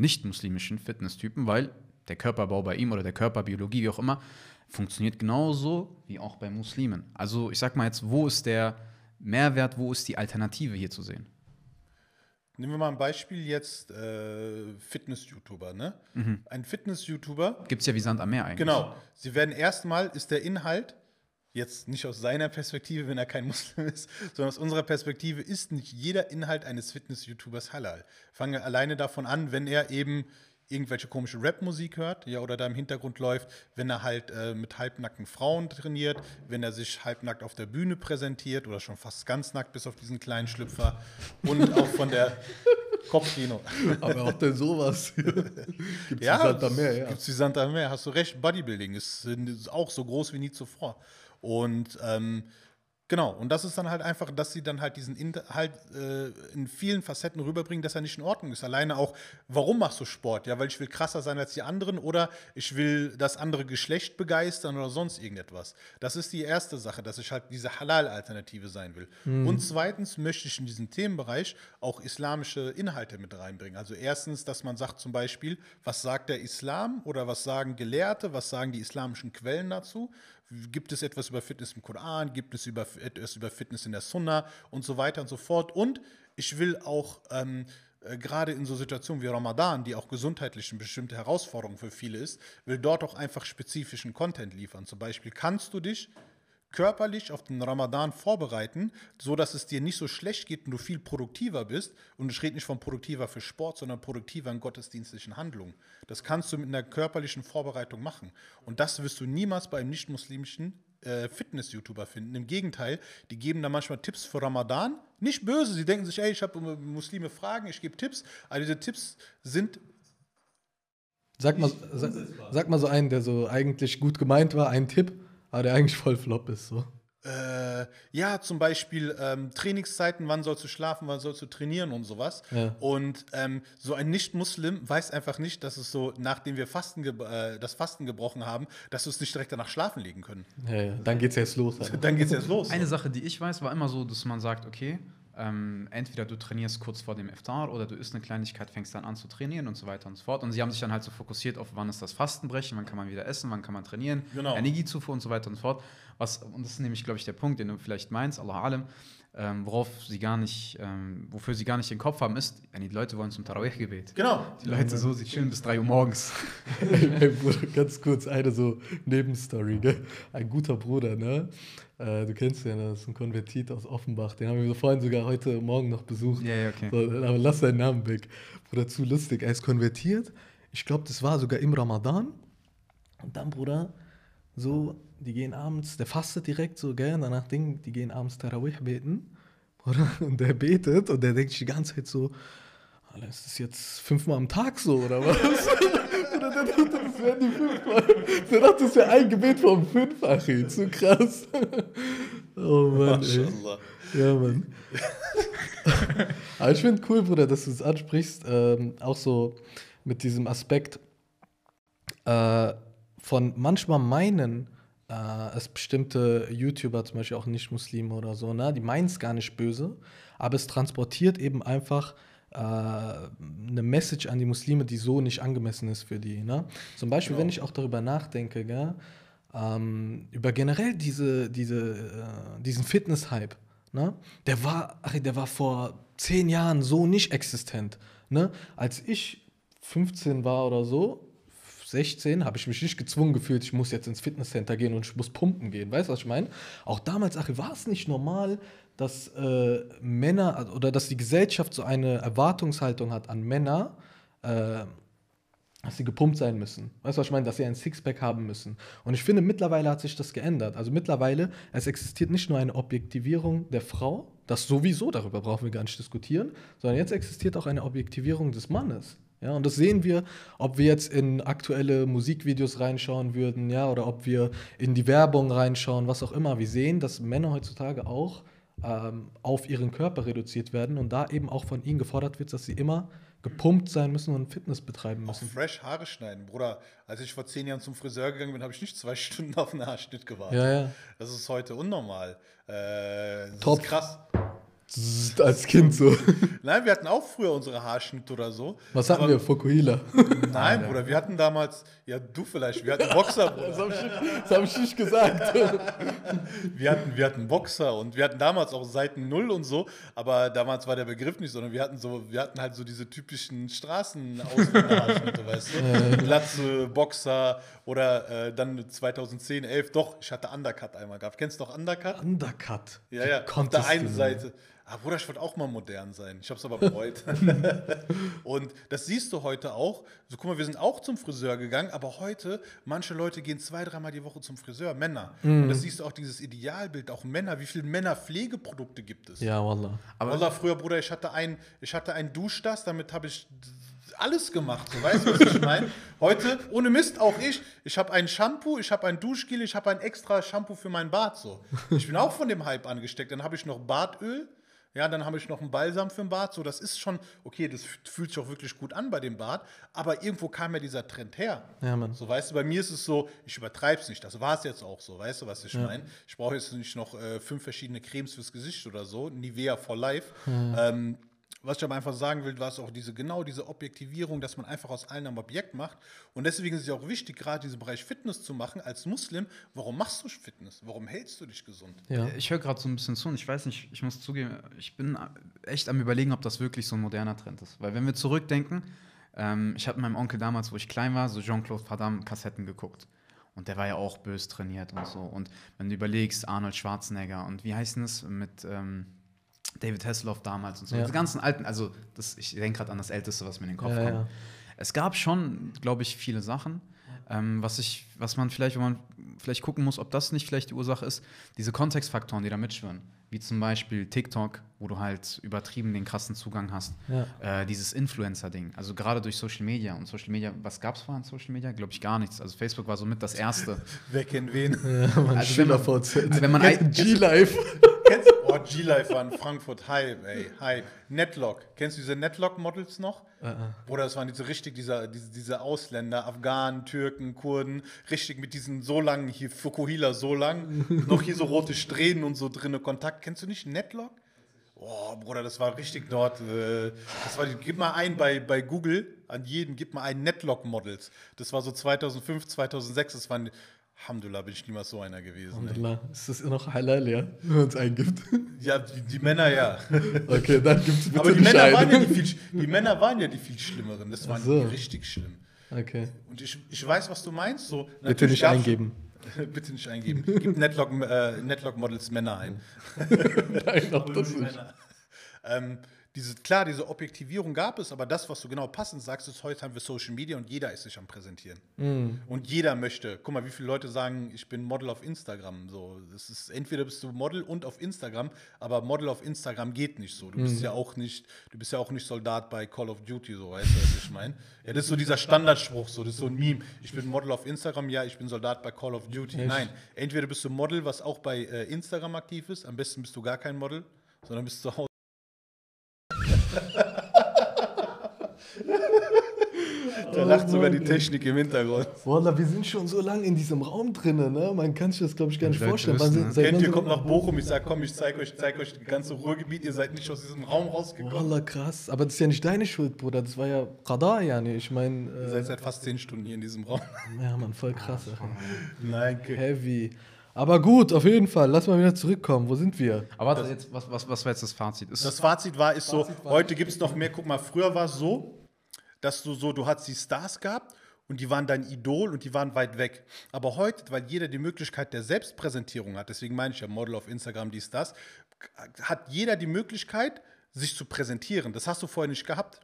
nicht-muslimischen Fitnesstypen, weil der Körperbau bei ihm oder der Körperbiologie, wie auch immer, funktioniert genauso wie auch bei Muslimen. Also ich sag mal jetzt, wo ist der Mehrwert, wo ist die Alternative hier zu sehen?
Nehmen wir mal ein Beispiel jetzt äh, Fitness-YouTuber. Ne? Ein Fitness-YouTuber,
Gibt es ja wie Sand am Meer eigentlich.
genau, sie werden erstmal, ist der Inhalt, jetzt nicht aus seiner Perspektive, wenn er kein Muslim ist, sondern aus unserer Perspektive ist nicht jeder Inhalt eines Fitness-YouTubers halal. Fangen wir alleine davon an, wenn er eben irgendwelche komische Rap-Musik hört, ja, oder da im Hintergrund läuft, wenn er halt äh, mit halbnackten Frauen trainiert, wenn er sich halbnackt auf der Bühne präsentiert oder schon fast ganz nackt bis auf diesen kleinen Schlüpfer und auch von der Kopfkino.
Aber auch denn sowas? Gibt's
Ja,
in Santa Meer, ja.
gibt's die Santa Meer, hast du recht. Bodybuilding ist, ist auch so groß wie nie zuvor. Und ähm, genau, und das ist dann halt einfach, dass sie dann halt diesen Inhalt äh, in vielen Facetten rüberbringen, dass er nicht in Ordnung ist. Alleine auch, warum machst du Sport? Ja, weil ich will krasser sein als die anderen oder ich will das andere Geschlecht begeistern oder sonst irgendetwas. Das ist die erste Sache, dass ich halt diese Halal-Alternative sein will. Und zweitens möchte ich in diesen Themenbereich auch islamische Inhalte mit reinbringen. Also erstens, dass man sagt zum Beispiel, was sagt der Islam oder was sagen Gelehrte, was sagen die islamischen Quellen dazu? Gibt es etwas über Fitness im Koran? Gibt es über, etwas über Fitness in der Sunna und so weiter und so fort? Und ich will auch ähm, äh, gerade in so Situationen wie Ramadan, die auch gesundheitlich eine bestimmte Herausforderung für viele ist, will dort auch einfach spezifischen Content liefern. Zum Beispiel kannst du dich körperlich auf den Ramadan vorbereiten, so dass es dir nicht so schlecht geht und du viel produktiver bist. Und ich rede nicht von produktiver für Sport, sondern produktiver in gottesdienstlichen Handlungen. Das kannst du mit einer körperlichen Vorbereitung machen. Und das wirst du niemals bei einem nicht-muslimischen äh, Fitness-YouTuber finden. Im Gegenteil, die geben da manchmal Tipps für Ramadan. Nicht böse, sie denken sich, ey, ich habe Muslime Fragen, ich gebe Tipps. Aber diese Tipps sind
Sag mal, sag, sag mal so einen, der so eigentlich gut gemeint war, einen Tipp, aber der eigentlich voll flop ist. So.
Äh, ja, zum Beispiel ähm, Trainingszeiten, wann sollst du schlafen, wann sollst du trainieren und sowas.
Ja.
Und ähm, so ein Nicht-Muslim weiß einfach nicht, dass es so, nachdem wir Fasten äh, das Fasten gebrochen haben, dass wir es nicht direkt danach schlafen legen können.
Ja, ja. Dann geht's jetzt los. Alter.
Dann geht's jetzt los.
Eine Sache, die ich weiß, war immer so, dass man sagt, okay, ähm, entweder du trainierst kurz vor dem Iftar oder du isst eine Kleinigkeit, fängst dann an zu trainieren und so weiter und so fort. Und sie haben sich dann halt so fokussiert auf, wann ist das Fastenbrechen, wann kann man wieder essen, wann kann man trainieren,
Genau.
Energiezufuhr und so weiter und so fort. Was, und das ist nämlich, glaube ich, der Punkt, den du vielleicht meinst, Allah Alam, ähm, worauf sie gar nicht, ähm, wofür sie gar nicht den Kopf haben, ist, die Leute wollen zum Tarawih-Gebet.
Genau.
Die Leute so, sie chillen bis 3 Uhr morgens.
Ey, Bruder, ganz kurz eine so Nebenstory, gell? Ein guter Bruder, ne? Äh, du kennst ja, das ist ein Konvertit aus Offenbach. Den haben wir vorhin sogar heute Morgen noch besucht.
Ja, ja, okay.
So, aber lass seinen Namen weg. Bruder, zu lustig. Er ist konvertiert. Ich glaube, das war sogar im Ramadan. Und dann, Bruder, so, die gehen abends, der fastet direkt so, gell? Und danach Ding, die gehen abends Tarawih beten. Bruder, und der betet und der denkt sich die ganze Zeit so, Alter, ist das jetzt fünfmal am Tag so, oder was? oder der dachte, das wären die fünfmal. Der dachte, das wäre ein Gebet vom fünf, Achim. Zu krass. oh Mann.
Maschallah.
Ja, Mann. Aber ich finde cool, Bruder, dass du es ansprichst, ähm, auch so mit diesem Aspekt äh, von manchmal meinen äh, es bestimmte YouTuber, zum Beispiel auch Nicht-Muslime oder so, ne, die meinen es gar nicht böse, aber es transportiert eben einfach eine Message an die Muslime, die so nicht angemessen ist für die. Ne? Zum Beispiel,
Genau.
wenn ich auch darüber nachdenke, gell, ähm, über generell diese, diese, äh, diesen Fitness-Hype, ne? der, war, ach, der war vor zehn Jahren so nicht existent. Ne? Als ich 15 war oder so, 16, habe ich mich nicht gezwungen gefühlt, ich muss jetzt ins Fitnesscenter gehen und ich muss pumpen gehen. Weißt du, was ich meine? Auch damals, ach, war es nicht normal, dass äh, Männer oder dass die Gesellschaft so eine Erwartungshaltung hat an Männer, äh, dass sie gepumpt sein müssen. Weißt du, was ich meine? Dass sie ein Sixpack haben müssen. Und ich finde, mittlerweile hat sich das geändert. Also mittlerweile, es existiert nicht nur eine Objektivierung der Frau, das sowieso, darüber brauchen wir gar nicht diskutieren, sondern jetzt existiert auch eine Objektivierung des Mannes. Ja, und das sehen wir, ob wir jetzt in aktuelle Musikvideos reinschauen würden, ja, oder ob wir in die Werbung reinschauen, was auch immer. Wir sehen, dass Männer heutzutage auch ähm, auf ihren Körper reduziert werden und da eben auch von ihnen gefordert wird, dass sie immer gepumpt sein müssen und Fitness betreiben
Auch
müssen.
fresh Haare schneiden. Bruder, als ich vor zehn Jahren zum Friseur gegangen bin, habe ich nicht zwei Stunden auf einen Haarschnitt gewartet.
Ja, ja.
Das ist heute unnormal. Äh, das
Top.
ist krass.
Als Kind so.
Nein, wir hatten auch früher unsere Haarschnitte oder so.
Was hatten
Aber-
wir? Fokuhila.
Nein, Bruder, wir hatten damals, ja, du vielleicht, wir hatten Boxer, Bruder.
Das habe ich, das hab ich nicht gesagt.
Wir hatten, wir hatten Boxer und wir hatten damals auch Seiten Null und so, aber damals war der Begriff nicht, sondern wir hatten so, wir hatten halt so diese typischen Straßenausschnitte, weißt du? Glatze, Boxer oder äh, dann 2010, 11, doch, ich hatte Undercut einmal gehabt. Kennst du noch Undercut?
Undercut.
Ja,
Wie
ja. Auf
konntest
der einen? Seite. Ah, Bruder, ich wollte auch mal modern sein. Ich habe es aber bereut. und das siehst du heute auch. So, guck mal, wir sind auch zum Friseur gegangen, aber heute, manche Leute gehen zwei, dreimal die Woche zum Friseur, Männer. Und das siehst du auch, dieses Idealbild, auch Männer. Wie viele Männerpflegeprodukte gibt es?
Ja, Wallah.
Aber-
Aber Wallah, früher, Bruder, ich hatte ein, ich hatte ein Duschdas, damit habe ich alles gemacht. So, weißt du, was ich meine? Heute, ohne Mist, auch ich. Ich habe ein Shampoo, ich habe ein Duschgel, ich habe ein extra Shampoo für mein Bad. So. Ich bin auch von dem Hype angesteckt. Dann habe ich noch Badöl. Ja, dann habe ich noch einen Balsam für ein Bad. So, das ist schon, okay, das fühlt sich auch wirklich gut an bei dem Bad. Aber irgendwo kam ja dieser Trend her.
Ja, Mann.
So, weißt du, bei mir ist es so, ich übertreibe es nicht. Das war es jetzt auch so. Weißt du, was ich meine? Ich brauche jetzt nicht noch äh, fünf verschiedene Cremes fürs Gesicht oder so. Nivea for Life. Ähm, was ich aber einfach sagen will, war es auch diese, genau diese Objektivierung, dass man einfach aus allem ein Objekt macht. Und deswegen ist es ja auch wichtig, gerade diesen Bereich Fitness zu machen. Als Muslim, warum machst du Fitness? Warum hältst du dich gesund?
Ja.
Ich höre gerade so ein bisschen zu und ich weiß nicht, ich muss zugeben, ich bin echt am überlegen, ob das wirklich so ein moderner Trend ist. Weil wenn wir zurückdenken, ähm, ich habe mit meinem Onkel damals, wo ich klein war, so Jean-Claude Van Damme Kassetten geguckt. Und der war ja auch bös trainiert und so. Und wenn du überlegst, Arnold Schwarzenegger und wie heißt denn es mit ähm, David Hasselhoff damals und so.
Ja.
Diese ganzen alten, also das, ich denke gerade an das Älteste, was mir in den Kopf
Ja,
kommt.
ja.
Es gab schon, glaube ich, viele Sachen, ähm, was, ich, was man vielleicht, wenn man vielleicht gucken muss, ob das nicht vielleicht die Ursache ist, diese Kontextfaktoren, die da mitschwören. Wie zum Beispiel TikTok, wo du halt übertrieben den krassen Zugang hast.
Ja.
Äh, dieses Influencer-Ding. Also gerade durch Social Media. Und Social Media, was gab es vorher an Social Media? Glaube ich gar nichts. Also Facebook war somit das Erste.
Wer kennt wen?
Ja, Mann,
Also wenn man- also wenn man ein-
G-Life.
Oh, G-Life war in Frankfurt. Hi, ey, hi. Netlock. Kennst du diese Netlock-Models noch? Oder das waren diese richtig, dieser, diese, diese Ausländer, Afghanen, Türken, Kurden, richtig mit diesen so langen, hier Fukuhila so lang, noch hier so rote Strähnen und so drinne Kontakt. Kennst du nicht Netlock? Oh, Bruder, das war richtig dort. Äh, das war gib mal ein bei, bei Google, an jeden, gib mal ein Netlock-Models. Das war so 2005, 2006, das waren, Alhamdulillah, bin ich niemals so einer gewesen. Ey.
Alhamdulillah. Ist das noch halal, ja? Wenn man es eingibt.
Ja, die, die Männer ja.
Okay, dann gibt es bitte
Aber die Männer, waren ja die, viel, die Männer waren ja die viel schlimmeren. Das waren
so.
die richtig schlimm.
Okay.
Und ich, ich weiß, was du meinst. So,
Bitte nicht eingeben.
Bitte nicht eingeben. Gib Netlock, äh, Netlock Models Männer ein.
Nein, auch das nicht.
Ähm, diese, klar, diese Objektivierung gab es, aber das, was du genau passend sagst, ist, heute haben wir Social Media und jeder ist sich am Präsentieren. Und jeder möchte. Guck mal, wie viele Leute sagen, ich bin Model auf Instagram. So, das ist, entweder bist du Model und auf Instagram, aber Model auf Instagram geht nicht so. Du bist ja auch nicht, du bist ja auch nicht Soldat bei Call of Duty, so, weißt du, was ich meine? Ja, das ist so dieser Standardspruch, so, das ist so ein Meme. Ich bin Model auf Instagram, ja, ich bin Soldat bei Call of Duty.
Echt?
Nein, entweder bist du Model, was auch bei äh, Instagram aktiv ist, am besten bist du gar kein Model, sondern bist zu Hause. Da lacht sogar die Technik im Hintergrund.
Wallah, wir sind schon so lange in diesem Raum drinnen, ne? Man kann sich das, glaube ich, gar nicht vorstellen.
ne?
seit
Kennt ihr, kommt nach Bochum, ich sag, komm, ich zeig euch, zeig euch das ganze Ruhrgebiet, ihr seid nicht aus diesem Raum rausgekommen.
Wallah, krass. Aber das ist ja nicht deine Schuld, Bruder. Das war ja Qada, ja, ne? Ich meine,
Ihr
äh,
seid seit fast zehn Stunden hier in diesem Raum.
ja, Mann, voll krass.
Nein,
Heavy. Aber gut, auf jeden Fall. Lass mal wieder zurückkommen. Wo sind wir?
Aber warte, jetzt, was, was, was war jetzt das Fazit? Ist,
Das Fazit war, ist so,
Fazit war-
heute gibt es noch mehr. Guck mal, früher war es so, dass du so, du hattest die Stars gehabt und die waren dein Idol und die waren weit weg. Aber heute, weil jeder die Möglichkeit der Selbstpräsentierung hat, deswegen meine ich ja Model auf Instagram, dies, das, hat jeder die Möglichkeit, sich zu präsentieren. Das hast du vorher nicht gehabt.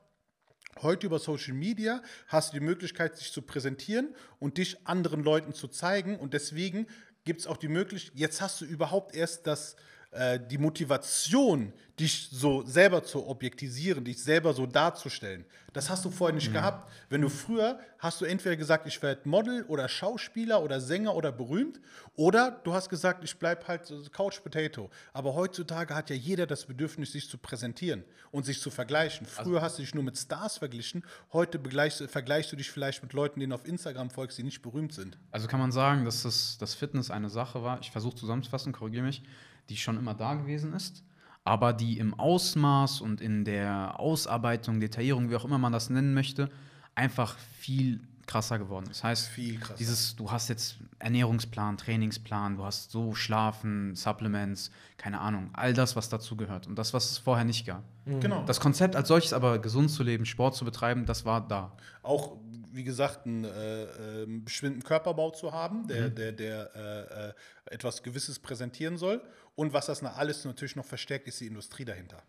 Heute über Social Media hast du die Möglichkeit, sich zu präsentieren und dich anderen Leuten zu zeigen. Und deswegen gibt es auch die Möglichkeit, jetzt hast du überhaupt erst das, äh, die Motivation, dich so selber zu objektisieren, dich selber so darzustellen. Das hast du vorher nicht gehabt. Wenn du früher hast du entweder gesagt, ich werde Model oder Schauspieler oder Sänger oder berühmt, oder du hast gesagt, ich bleibe halt Couch Potato. Aber heutzutage hat ja jeder das Bedürfnis, sich zu präsentieren und sich zu vergleichen. Früher hast du dich nur mit Stars verglichen, heute vergleichst du dich vielleicht mit Leuten, denen du auf Instagram folgst, die nicht berühmt sind.
Also kann man sagen, dass das, das Fitness eine Sache war, ich versuche zusammenzufassen, korrigiere mich, die schon immer da gewesen ist, aber die im Ausmaß und in der Ausarbeitung, Detaillierung, wie auch immer man das nennen möchte, einfach viel krasser geworden ist. Das heißt,
Viel krasser.
dieses, du hast jetzt Ernährungsplan, Trainingsplan, du hast so Schlafen, Supplements, keine Ahnung, all das, was dazu gehört und das, was es vorher nicht gab.
Genau.
Das Konzept als solches aber gesund zu leben, Sport zu betreiben, das war da.
auch wie gesagt, einen, äh, äh, bestimmten Körperbau zu haben, der, der, der äh, äh, etwas Gewisses präsentieren soll. Und was das alles natürlich noch verstärkt, ist die Industrie dahinter.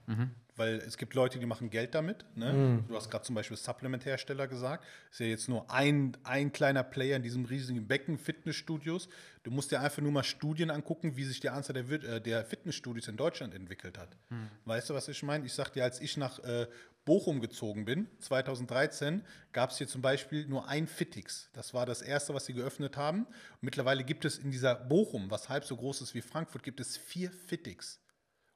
Weil es gibt Leute, die machen Geld damit. Ne? Du hast gerade zum Beispiel Supplement-Hersteller gesagt. Ist ja jetzt nur ein, ein kleiner Player in diesem riesigen Becken, Fitnessstudios. Du musst dir einfach nur mal Studien angucken, wie sich die Anzahl der, äh, der Fitnessstudios in Deutschland entwickelt hat. Weißt du, was ich meine? Ich sag dir, als ich nach äh, Bochum gezogen bin, 2013, gab es hier zum Beispiel nur ein Fitix. Das war das erste, was sie geöffnet haben. Und mittlerweile gibt es in dieser Bochum, was halb so groß ist wie Frankfurt, gibt es vier Fitix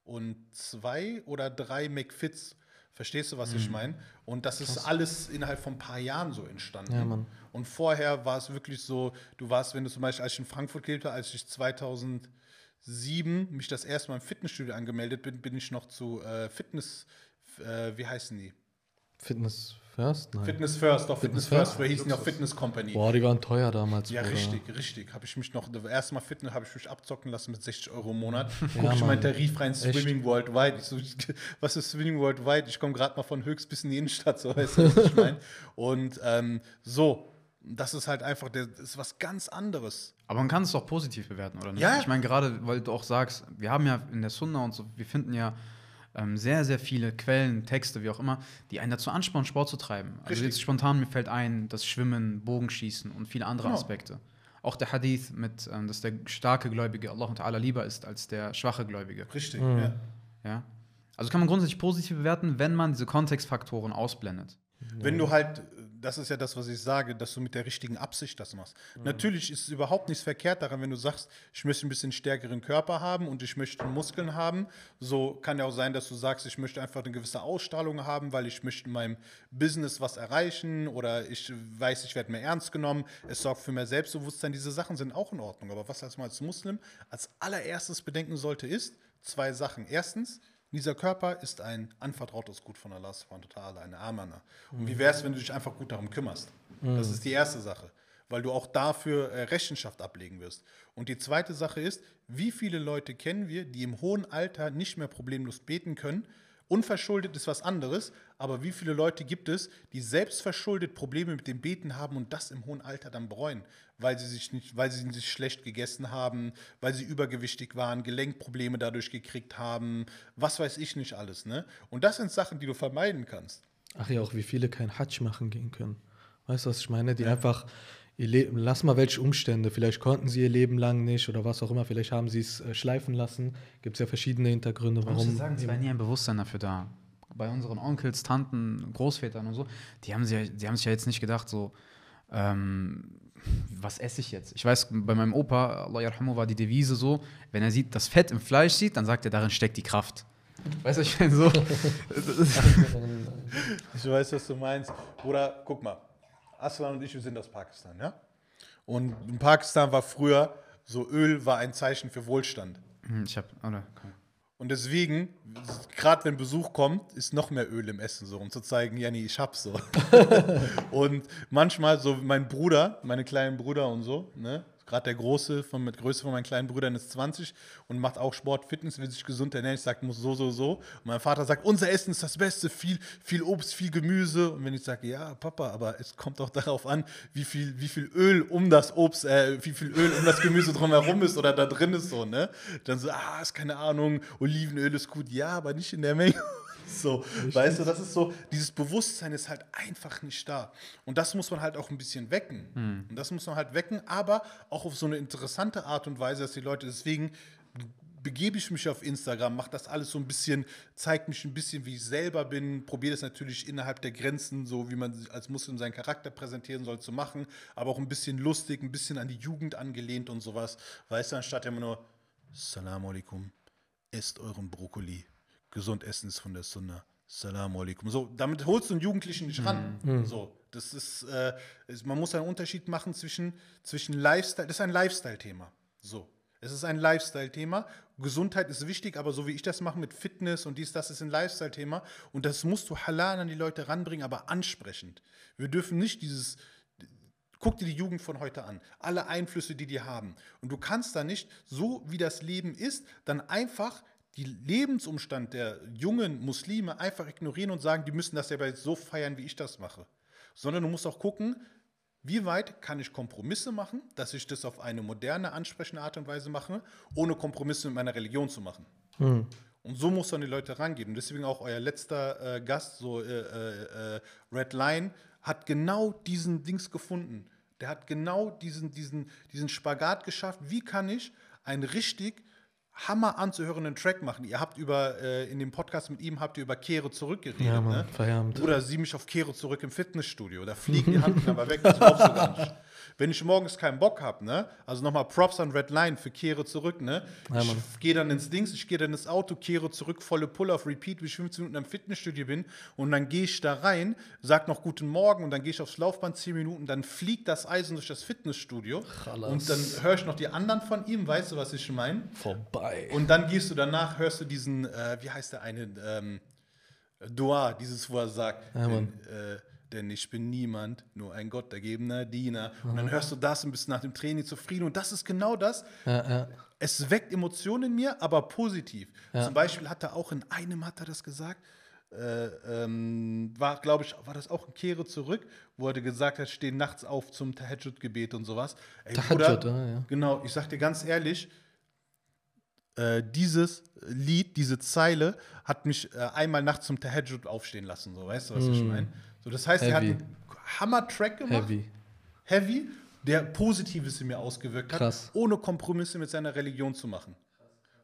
und zwei oder drei McFits. Verstehst du, was ich meine? Und das ist alles innerhalb von ein paar Jahren so entstanden.
Ja.
Und vorher war es wirklich so, du warst, wenn du zum Beispiel, als ich in Frankfurt gelebt habe, als ich 2007 mich das erste Mal im Fitnessstudio angemeldet bin, bin ich noch zu äh, Fitness, äh, wie heißen die?
Fitness First? Nein.
Fitness First, doch Fitness,
Fitness
First, früher hießen auch Fitness Company.
Boah, die waren teuer damals.
Ja,
Bruder.
richtig, richtig. Habe ich mich noch, das erste Mal Fitness habe ich mich abzocken lassen mit 60 Euro im Monat. Guck
Ja,
ich meinen. Tarif rein,
Echt?
Swimming Worldwide. Ich so, was ist Swimming Worldwide? Ich komme gerade mal von Höchst bis in die Innenstadt, so weißt du, was ich meine. Und ähm, so, das ist halt einfach, das ist was ganz anderes.
Aber man kann es auch positiv bewerten, oder nicht?
Ja.
Ich meine, gerade weil du auch sagst, wir haben ja in der Sunna und so, wir finden ja ähm, sehr, sehr viele Quellen, Texte, wie auch immer, die einen dazu anspornen, Sport zu treiben. Also
Richtig.
jetzt spontan mir fällt ein, das Schwimmen, Bogenschießen und viele andere
Genau.
Aspekte. Auch der Hadith mit, ähm, dass der starke Gläubige Allah und Ta'ala lieber ist als der schwache Gläubige.
Richtig,
Mhm.
ja.
Ja? Also kann man grundsätzlich positiv bewerten, wenn man diese Kontextfaktoren ausblendet.
Wenn du halt, das ist ja das, was ich sage, dass du mit der richtigen Absicht das machst. Natürlich ist es überhaupt nichts verkehrt daran, wenn du sagst, ich möchte ein bisschen stärkeren Körper haben und ich möchte Muskeln haben. So kann ja auch sein, dass du sagst, ich möchte einfach eine gewisse Ausstrahlung haben, weil ich möchte in meinem Business was erreichen oder ich weiß, ich werde mehr ernst genommen. Es sorgt für mehr Selbstbewusstsein. Diese Sachen sind auch in Ordnung. Aber was man als Muslim als allererstes bedenken sollte, ist zwei Sachen. Erstens, dieser Körper ist ein anvertrautes Gut von Allah subhanahu wa ta'ala, eine Amana. Und wie wäre es, wenn du dich einfach gut darum kümmerst? Das ist die erste Sache, weil du auch dafür äh, Rechenschaft ablegen wirst. Und die zweite Sache ist, wie viele Leute kennen wir, die im hohen Alter nicht mehr problemlos beten können? Unverschuldet ist was anderes, aber wie viele Leute gibt es, die selbstverschuldet Probleme mit dem Beten haben und das im hohen Alter dann bereuen, weil sie sich nicht, weil sie sich schlecht gegessen haben, weil sie übergewichtig waren, Gelenkprobleme dadurch gekriegt haben, was weiß ich nicht alles, ne? Und das sind Sachen, die du vermeiden kannst.
Ach ja, auch wie viele kein Hajj machen gehen können. Weißt du, was ich meine? Die einfach ihr Leben, lass mal welche Umstände, vielleicht konnten sie ihr Leben lang nicht oder was auch immer, vielleicht haben sie es äh, schleifen lassen. Gibt es ja verschiedene Hintergründe,
muss
warum.
ja sagen, es war nie ein Bewusstsein dafür da. Bei unseren Onkels, Tanten, Großvätern und so, die haben, sich, die haben sich ja jetzt nicht gedacht, so, ähm, was esse ich jetzt? Ich weiß, bei meinem Opa, Allah yarhamu, war die Devise so, wenn er sieht, das Fett im Fleisch sieht, dann sagt er, darin steckt die Kraft. Weißt du, ich meine so.
Ich weiß, was du meinst. Bruder, guck mal. Aslan und ich, wir sind aus Pakistan, ja? Und in Pakistan war früher so Öl war ein Zeichen für Wohlstand.
Hm, ich hab, oder, komm.
Und deswegen, gerade wenn Besuch kommt, ist noch mehr Öl im Essen so, um zu zeigen, ja, nee, ich hab's so. und manchmal so mein Bruder, meine kleinen Brüder und so, ne? Gerade der Große von mit Größe von meinen kleinen Brüdern ist 20 und macht auch Sport, Fitness, will sich gesund ernähren. Ich sage, muss so, so, so. Und mein Vater sagt, unser Essen ist das Beste, viel, viel Obst, viel Gemüse. Und wenn ich sage, ja, Papa, aber es kommt auch darauf an, wie viel, wie viel Öl um das Obst, äh, wie viel Öl um das Gemüse drumherum ist oder da drin ist so, ne? Dann so, ah, ist keine Ahnung, Olivenöl ist gut, ja, aber nicht in der Menge. So, weißt du, das ist so, dieses Bewusstsein ist halt einfach nicht da. Und das muss man halt auch ein bisschen wecken. Und das muss man halt wecken, aber auch auf so eine interessante Art und Weise, dass die Leute, deswegen begebe ich mich auf Instagram, mache das alles so ein bisschen, zeigt mich ein bisschen, wie ich selber bin, probiere das natürlich innerhalb der Grenzen, so wie man als Muslim seinen Charakter präsentieren soll, zu machen, aber auch ein bisschen lustig, ein bisschen an die Jugend angelehnt und sowas. Weißt du, anstatt immer nur, Salam alaikum, esst euren Brokkoli. Gesund essen ist von der Sunna. Salam alaikum. So, damit holst du einen Jugendlichen nicht ran. So, das ist, äh, ist, man muss einen Unterschied machen zwischen, zwischen Lifestyle, das ist ein Lifestyle-Thema. So. Es ist ein Lifestyle-Thema. Gesundheit ist wichtig, aber so wie ich das mache mit Fitness und dies, das ist ein Lifestyle-Thema. Und das musst du halal an die Leute ranbringen, aber ansprechend. Wir dürfen nicht dieses, Guck dir die Jugend von heute an. Alle Einflüsse, die die haben. Und du kannst da nicht, so wie das Leben ist, dann einfach die Lebensumstand der jungen Muslime einfach ignorieren und sagen, die müssen das ja jetzt so feiern, wie ich das mache. Sondern du musst auch gucken, wie weit kann ich Kompromisse machen, dass ich das auf eine moderne, ansprechende Art und Weise mache, ohne Kompromisse mit meiner Religion zu machen. Und so muss man die Leute rangehen. Und deswegen auch euer letzter äh, Gast, so äh, äh, äh, Red Line, hat genau diesen Dings gefunden. Der hat genau diesen, diesen, diesen Spagat geschafft. Wie kann ich ein richtig Hammer anzuhörenden Track machen? Ihr habt über, äh, in dem Podcast mit ihm habt ihr über Kehre zurückgeredet.
Ja, Mann,
ne? Oder sieh mich auf Kehre zurück im Fitnessstudio. Da fliegen die Handen aber weg, das glaubst du gar nicht. Wenn ich morgens keinen Bock habe, ne? Also nochmal Props an Red Line für Kehre zurück, ne?
Ja,
ich gehe dann ins Dings, ich gehe dann ins Auto, kehre zurück, volle Pull auf Repeat, wie ich 15 Minuten am Fitnessstudio bin und dann gehe ich da rein, sag noch guten Morgen und dann gehe ich aufs Laufband 10 Minuten, dann fliegt das Eisen durch das Fitnessstudio
Chalas.
und dann höre ich noch die anderen von ihm, weißt du, was ich meine?
Vorbei.
Und dann gehst du danach, hörst du diesen, äh, wie heißt der eine, ähm, Dua, dieses, wo er sagt,
Ja, Mann.
äh, denn ich bin niemand, nur ein gottergebener Diener. Und dann hörst du das und bist nach dem Training zufrieden. Und das ist genau das.
ja, ja.
Es weckt Emotionen in mir, aber positiv. Zum Beispiel hat er auch in einem, hat er das gesagt, äh, ähm, war, glaube ich, war das auch in Kehre zurück, wo er gesagt hat, stehen nachts auf zum Tahajjud-Gebet und sowas. Ey,
Tahajjud,
Bruder,
ah, ja.
Genau, ich sag dir ganz ehrlich, äh, dieses Lied, diese Zeile hat mich äh, einmal nachts zum Tahajjud aufstehen lassen, so, weißt du, was ich meine? So, das heißt, er hat
Heavy.
einen Hammer-Track gemacht,
Heavy.
Heavy, der Positives in mir ausgewirkt hat,
Krass.
ohne Kompromisse mit seiner Religion zu machen.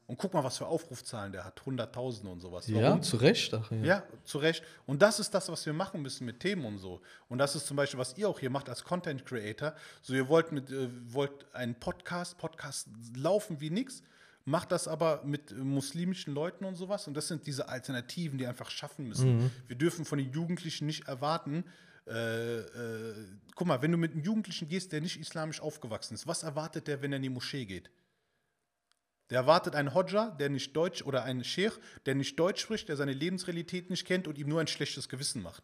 Und guck mal, was für Aufrufzahlen der hat, Hunderttausende und sowas.
Ja, zu Recht. Ach, ja.
Ja, zu Recht. Und das ist das, was wir machen müssen mit Themen und so. Und das ist zum Beispiel, was ihr auch hier macht als Content Creator. So, ihr wollt mit, äh, wollt einen Podcast, Podcast laufen wie nix, macht das aber mit äh, muslimischen Leuten und sowas. Und das sind diese Alternativen, die einfach schaffen müssen. Wir dürfen von den Jugendlichen nicht erwarten, äh, äh, guck mal, wenn du mit einem Jugendlichen gehst, der nicht islamisch aufgewachsen ist, was erwartet der, wenn er in die Moschee geht? Der erwartet einen Hodja, der nicht Deutsch, oder einen Sheikh, der nicht Deutsch spricht, der seine Lebensrealität nicht kennt und ihm nur ein schlechtes Gewissen macht.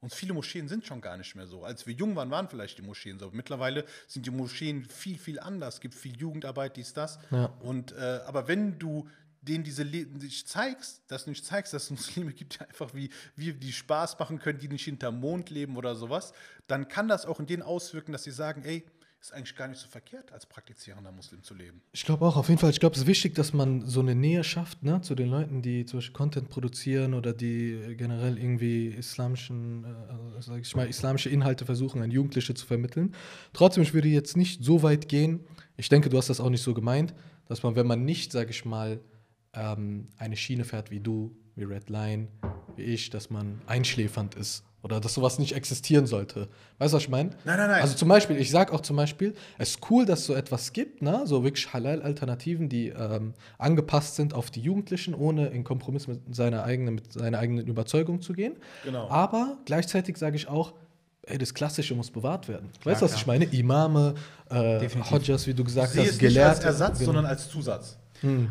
Und viele Moscheen sind schon gar nicht mehr so. Als wir jung waren, waren vielleicht die Moscheen so. Mittlerweile sind die Moscheen viel, viel anders. Es gibt viel Jugendarbeit, dies, das.
Ja.
Und, äh, aber wenn du denen diese Le nicht zeigst, dass du nicht zeigst, dass es Muslime gibt, die einfach wie wir, die Spaß machen können, die nicht hinterm Mond leben oder sowas, dann kann das auch in denen auswirken, dass sie sagen, ey, ist eigentlich gar nicht so verkehrt, als praktizierender Muslim zu leben.
Ich glaube auch, auf jeden Fall. Ich glaube, es ist wichtig, dass man so eine Nähe schafft ne, zu den Leuten, die zum Beispiel Content produzieren oder die generell irgendwie islamischen, äh, sag ich mal, islamische Inhalte versuchen, an Jugendliche zu vermitteln. Trotzdem, ich würde jetzt nicht so weit gehen. Ich denke, du hast das auch nicht so gemeint, dass man, wenn man nicht, sage ich mal, ähm, eine Schiene fährt wie du, wie Red Line, wie ich, dass man einschläfernd ist oder dass sowas nicht existieren sollte. Weißt du, was ich meine?
Nein, nein, nein.
Also zum Beispiel, ich sage auch zum Beispiel, es ist cool, dass es so etwas gibt, ne? so wirklich Halal-Alternativen, die ähm, angepasst sind auf die Jugendlichen, ohne in Kompromiss mit seiner eigenen, mit seiner eigenen Überzeugung zu gehen.
Genau.
Aber gleichzeitig sage ich auch, ey, das Klassische muss bewahrt werden.
Klar,
weißt du, was
klar.
ich meine? Imame, äh. Hodjas, wie du gesagt hast,
es nicht als
Gelehrte.
Ersatz,
genau.
sondern als Zusatz.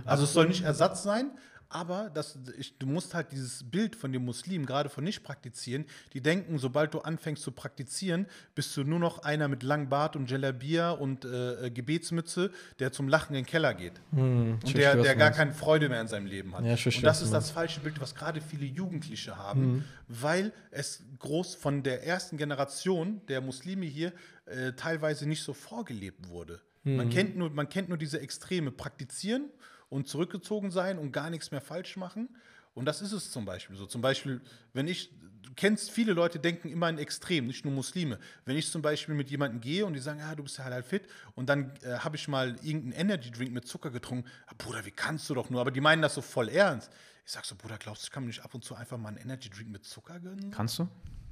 Also es soll nicht Ersatz sein, aber das, ich, du musst halt dieses Bild von dem Muslim, gerade von nicht praktizieren, die denken, sobald du anfängst zu praktizieren, bist du nur noch einer mit langem Bart und Jalabia und äh, äh, Gebetsmütze, der zum Lachen in den Keller geht.
ich
und der, der gar keine Freude mehr in seinem Leben hat.
Ja,
und das ist das falsche Bild, was gerade viele Jugendliche haben, weil es groß von der ersten Generation der Muslime hier äh, teilweise nicht so vorgelebt wurde. Man, kennt nur, man kennt nur diese Extreme, praktizieren und zurückgezogen sein und gar nichts mehr falsch machen. Und das ist es zum Beispiel so. Zum Beispiel, wenn ich, du kennst, viele Leute denken immer in Extrem, nicht nur Muslime. Wenn ich zum Beispiel mit jemandem gehe und die sagen, ja, du bist ja halal fit, und dann äh, habe ich mal irgendeinen Energy Drink mit Zucker getrunken, ah, Bruder, wie kannst du doch nur? Aber die meinen das so voll ernst. Ich sag so, Bruder, glaubst du, ich kann mir nicht ab und zu einfach mal einen Energy Drink mit Zucker gönnen?
Kannst du?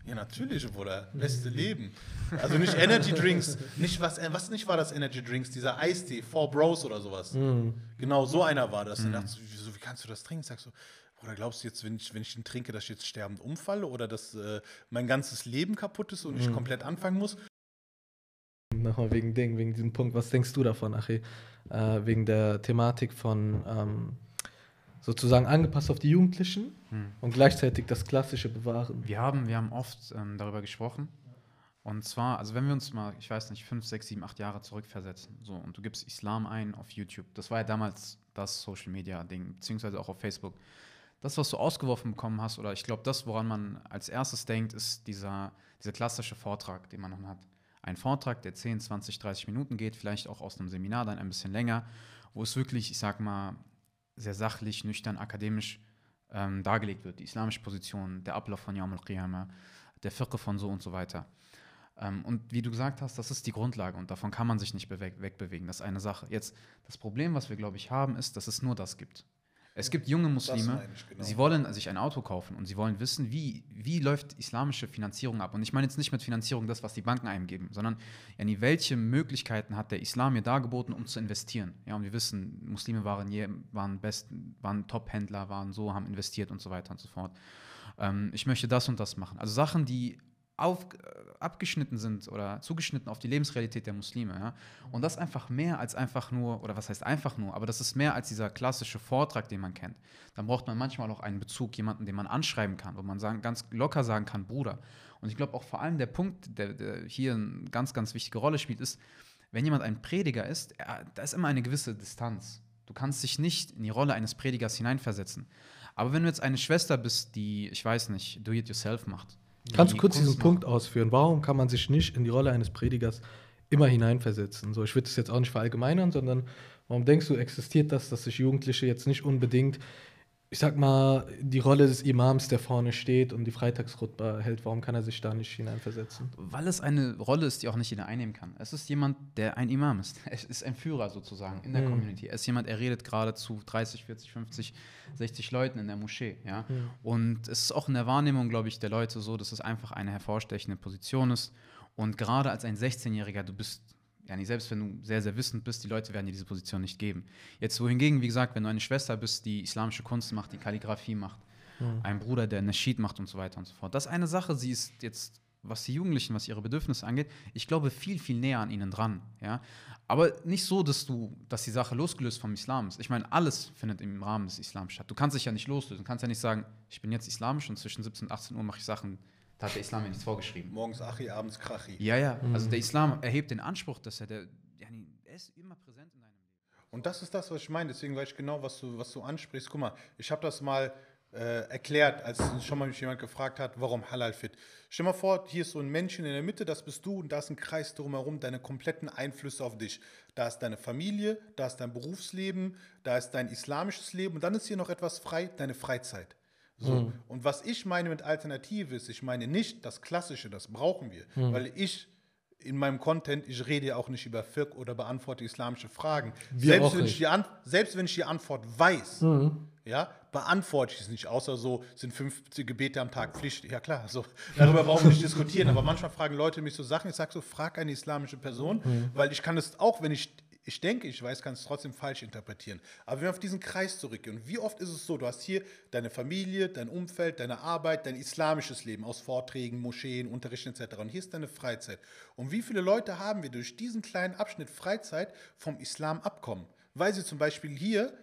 Ja, natürlich, Bruder. Beste Leben. Also nicht Energy Drinks, nicht was, äh, was nicht war das Energy Drinks, dieser Eistee, Four Bros oder sowas. Genau, so einer war das. Und dachte ich, wieso, wie kannst du das trinken? Sagst du, Bruder, glaubst du jetzt, wenn ich, wenn ich den trinke, dass ich jetzt sterbend umfalle oder dass äh, mein ganzes Leben kaputt ist und ich komplett anfangen muss?
Nochmal wegen Ding, wegen diesem Punkt. Was denkst du davon, Achi? Äh, wegen der Thematik von ähm, sozusagen angepasst auf die Jugendlichen und gleichzeitig das Klassische bewahren.
Wir haben, wir haben oft ähm, darüber gesprochen. Und zwar, also wenn wir uns mal, ich weiß nicht, fünf, sechs, sieben, acht Jahre zurückversetzen, so, und du gibst Islam ein auf YouTube, das war ja damals das Social Media Ding, beziehungsweise auch auf Facebook. Das, was du ausgeworfen bekommen hast, oder ich glaube, das, woran man als erstes denkt, ist dieser, dieser klassische Vortrag, den man dann hat. Ein Vortrag, der 10, 20, 30 Minuten geht, vielleicht auch aus einem Seminar dann ein bisschen länger, wo es wirklich, ich sag mal, sehr sachlich, nüchtern, akademisch ähm, dargelegt wird. Die islamische Position, der Ablauf von Yawm al-Qiyamah, der Fiqh von so und so weiter. Ähm, und wie du gesagt hast, das ist die Grundlage und davon kann man sich nicht wegbewegen. Das ist eine Sache. Jetzt, das Problem, was wir, glaube ich, haben, ist, dass es nur das gibt. Es gibt junge Muslime, genau. sie wollen sich ein Auto kaufen und sie wollen wissen, wie, wie läuft islamische Finanzierung ab. Und ich meine jetzt nicht mit Finanzierung das, was die Banken eingeben, sondern ja, welche Möglichkeiten hat der Islam mir dargeboten, um zu investieren. Ja, und wir wissen, Muslime waren, je, waren, best, waren Top-Händler, waren so, haben investiert und so weiter und so fort. Ähm, ich möchte das und das machen. Also Sachen, die auf, äh, abgeschnitten sind oder zugeschnitten auf die Lebensrealität der Muslime. Ja? Und das einfach mehr als einfach nur, oder was heißt einfach nur, aber das ist mehr als dieser klassische Vortrag, den man kennt. Dann braucht man manchmal auch einen Bezug, jemanden, den man anschreiben kann, wo man sagen, ganz locker sagen kann, Bruder. Und ich glaube auch vor allem der Punkt, der, der, hier eine ganz, ganz wichtige Rolle spielt, ist, wenn jemand ein Prediger ist, er, da ist immer eine gewisse Distanz. Du kannst dich nicht in die Rolle eines Predigers hineinversetzen. Aber wenn du jetzt eine Schwester bist, die, ich weiß nicht, do-it-yourself macht,
Kannst du kurz diesen Punkt ausführen? Warum kann man sich nicht in die Rolle eines Predigers immer hineinversetzen? So, ich würde das jetzt auch nicht verallgemeinern, sondern warum denkst du, existiert das, dass sich Jugendliche jetzt nicht unbedingt ich sag mal, die Rolle des Imams, der vorne steht und die Freitagsrutba hält, warum kann er sich da nicht hineinversetzen?
Weil es eine Rolle ist, die auch nicht jeder einnehmen kann. Es ist jemand, der ein Imam ist. Es ist ein Führer sozusagen in der mhm. Community. Er ist jemand, er redet gerade zu 30, 40, 50, 60 Leuten in der Moschee. Ja? Mhm. Und es ist auch in der Wahrnehmung, glaube ich, der Leute so, dass es einfach eine hervorstechende Position ist. Und gerade als ein 16-Jähriger, du bist ja, nicht, selbst wenn du sehr, sehr wissend bist, die Leute werden dir diese Position nicht geben. Jetzt wohingegen, wie gesagt, wenn du eine Schwester bist, die islamische Kunst macht, die Kalligrafie macht, mhm. ein Bruder, der Nasheed macht und so weiter und so fort. Das ist eine Sache, sie ist jetzt, was die Jugendlichen, was ihre Bedürfnisse angeht, ich glaube, viel, viel näher an ihnen dran. Ja? Aber nicht so, dass du, dass die Sache losgelöst vom Islam ist. Ich meine, alles findet im Rahmen des Islams statt. Du kannst dich ja nicht loslösen. Du kannst ja nicht sagen, ich bin jetzt islamisch und zwischen 17 und 18 Uhr mache ich Sachen, da hat der Islam ja nichts vorgeschrieben.
Morgens Achi, abends Krachi.
Ja, ja. Mhm. Also der Islam erhebt den Anspruch, dass er, der, ja, er ist immer präsent in deinem Leben.
Und das ist das, was ich meine. Deswegen weiß ich genau, was du, was du ansprichst. Guck mal, ich habe das mal äh, erklärt, als schon mal mich jemand gefragt hat, warum Halal Fit. Stell mal vor, hier ist so ein Männchen in der Mitte, das bist du und da ist ein Kreis drumherum, deine kompletten Einflüsse auf dich. Da ist deine Familie, da ist dein Berufsleben, da ist dein islamisches Leben und dann ist hier noch etwas frei, deine Freizeit. So. Mhm. Und was ich meine mit Alternative ist, ich meine nicht das Klassische, das brauchen wir, mhm. weil ich in meinem Content, ich rede ja auch nicht über Fiqh oder beantworte islamische Fragen. selbst wenn, ich die selbst wenn ich die Antwort weiß, mhm. ja, beantworte ich es nicht, außer so sind 50 Gebete am Tag Pflicht. Ja klar, so, darüber brauchen wir nicht diskutieren. Aber manchmal fragen Leute mich so Sachen, ich sage so, frag eine islamische Person, mhm. weil ich kann es auch, wenn ich ich denke, ich weiß, kann es trotzdem falsch interpretieren. Aber wenn wir auf diesen Kreis zurückgehen, wie oft ist es so, du hast hier deine Familie, dein Umfeld, deine Arbeit, dein islamisches Leben aus Vorträgen, Moscheen, Unterrichten etc. Und hier ist deine Freizeit. Und wie viele Leute haben wir durch diesen kleinen Abschnitt Freizeit vom Islam abkommen? Weil sie zum Beispiel hier,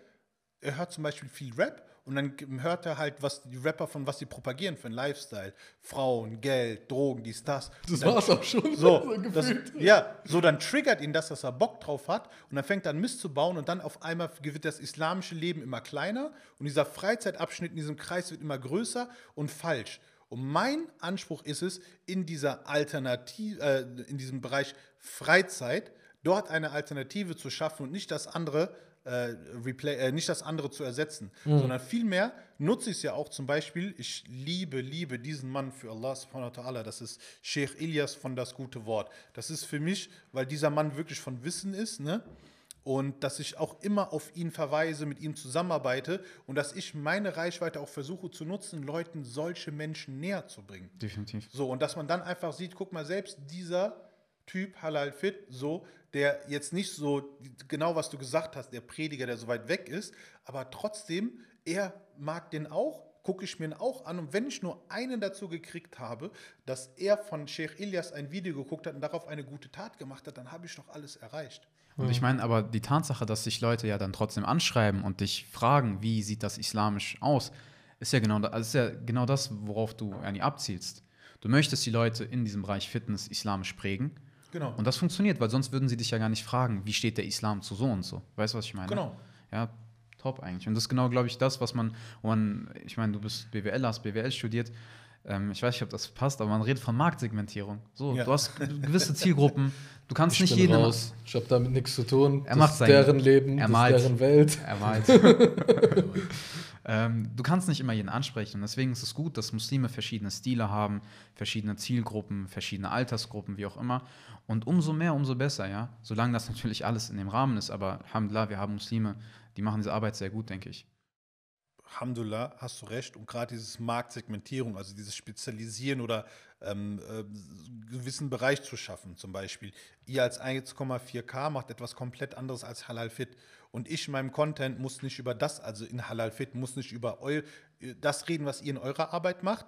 er hört zum Beispiel viel Rap und dann hört er halt, was die Rapper von was sie propagieren für einen Lifestyle. Frauen, Geld, Drogen, dies, das.
Das dann, war's auch schon.
So, das, ja, so dann triggert ihn das, dass er Bock drauf hat und dann fängt er an Mist zu bauen und dann auf einmal wird das islamische Leben immer kleiner und dieser Freizeitabschnitt in diesem Kreis wird immer größer und falsch. Und mein Anspruch ist es, in dieser Alternative, äh, in diesem Bereich Freizeit, dort eine Alternative zu schaffen und nicht das andere äh, replay, äh, nicht das andere zu ersetzen, mhm. sondern vielmehr nutze ich es ja auch zum Beispiel, ich liebe, liebe diesen Mann für Allah subhanahu wa ta'ala, das ist Sheikh Ilyas von Das Gute Wort. Das ist für mich, weil dieser Mann wirklich von Wissen ist, ne? Und dass ich auch immer auf ihn verweise, mit ihm zusammenarbeite und dass ich meine Reichweite auch versuche zu nutzen, Leuten solche Menschen näher zu bringen.
Definitiv.
So, und dass man dann einfach sieht, guck mal, selbst dieser Typ Halal Fit, so, der jetzt nicht so genau, was du gesagt hast, der Prediger, der so weit weg ist, aber trotzdem, er mag den auch, gucke ich mir ihn auch an. Und wenn ich nur einen dazu gekriegt habe, dass er von Sheikh Ilyas ein Video geguckt hat und darauf eine gute Tat gemacht hat, dann habe ich doch alles erreicht.
Und ich meine aber die Tatsache, dass sich Leute ja dann trotzdem anschreiben und dich fragen, wie sieht das islamisch aus, ist ja genau, also ist ja genau das, worauf du eigentlich abzielst. Du möchtest die Leute in diesem Bereich Fitness islamisch prägen Genau. Und das funktioniert, weil sonst würden sie dich ja gar nicht fragen, wie steht der Islam zu so und so. Weißt du, was ich meine?
Genau.
Ja, top eigentlich. Und das ist genau, glaube ich, das, was man, man ich meine, du bist BWL, hast BWL studiert. ähm, ich weiß nicht, ob das passt, aber man redet von Marktsegmentierung. So,
Ja.
du hast gewisse Zielgruppen, du kannst
Ich
nicht
bin
jeden.
raus. Ich habe damit nichts zu tun.
Er
das
macht
ist
sein-
deren Leben,
er
das
malt.
ist deren Welt.
Er malt. ähm, du kannst nicht immer jeden ansprechen. Und deswegen ist es gut, dass Muslime verschiedene Stile haben, verschiedene Zielgruppen, verschiedene Altersgruppen, wie auch immer. Und umso mehr, umso besser, ja. Solange das natürlich alles in dem Rahmen ist. Aber Alhamdulillah, wir haben Muslime, die machen diese Arbeit sehr gut, denke ich.
Alhamdulillah, hast du recht. Und gerade dieses Marktsegmentierung, also dieses Spezialisieren oder ähm, äh, gewissen Bereich zu schaffen, zum Beispiel. Ihr als 1,4K macht etwas komplett anderes als Halal Fit. Und ich in meinem Content muss nicht über das, also in Halal Fit, muss nicht über eu, das reden, was ihr in eurer Arbeit macht.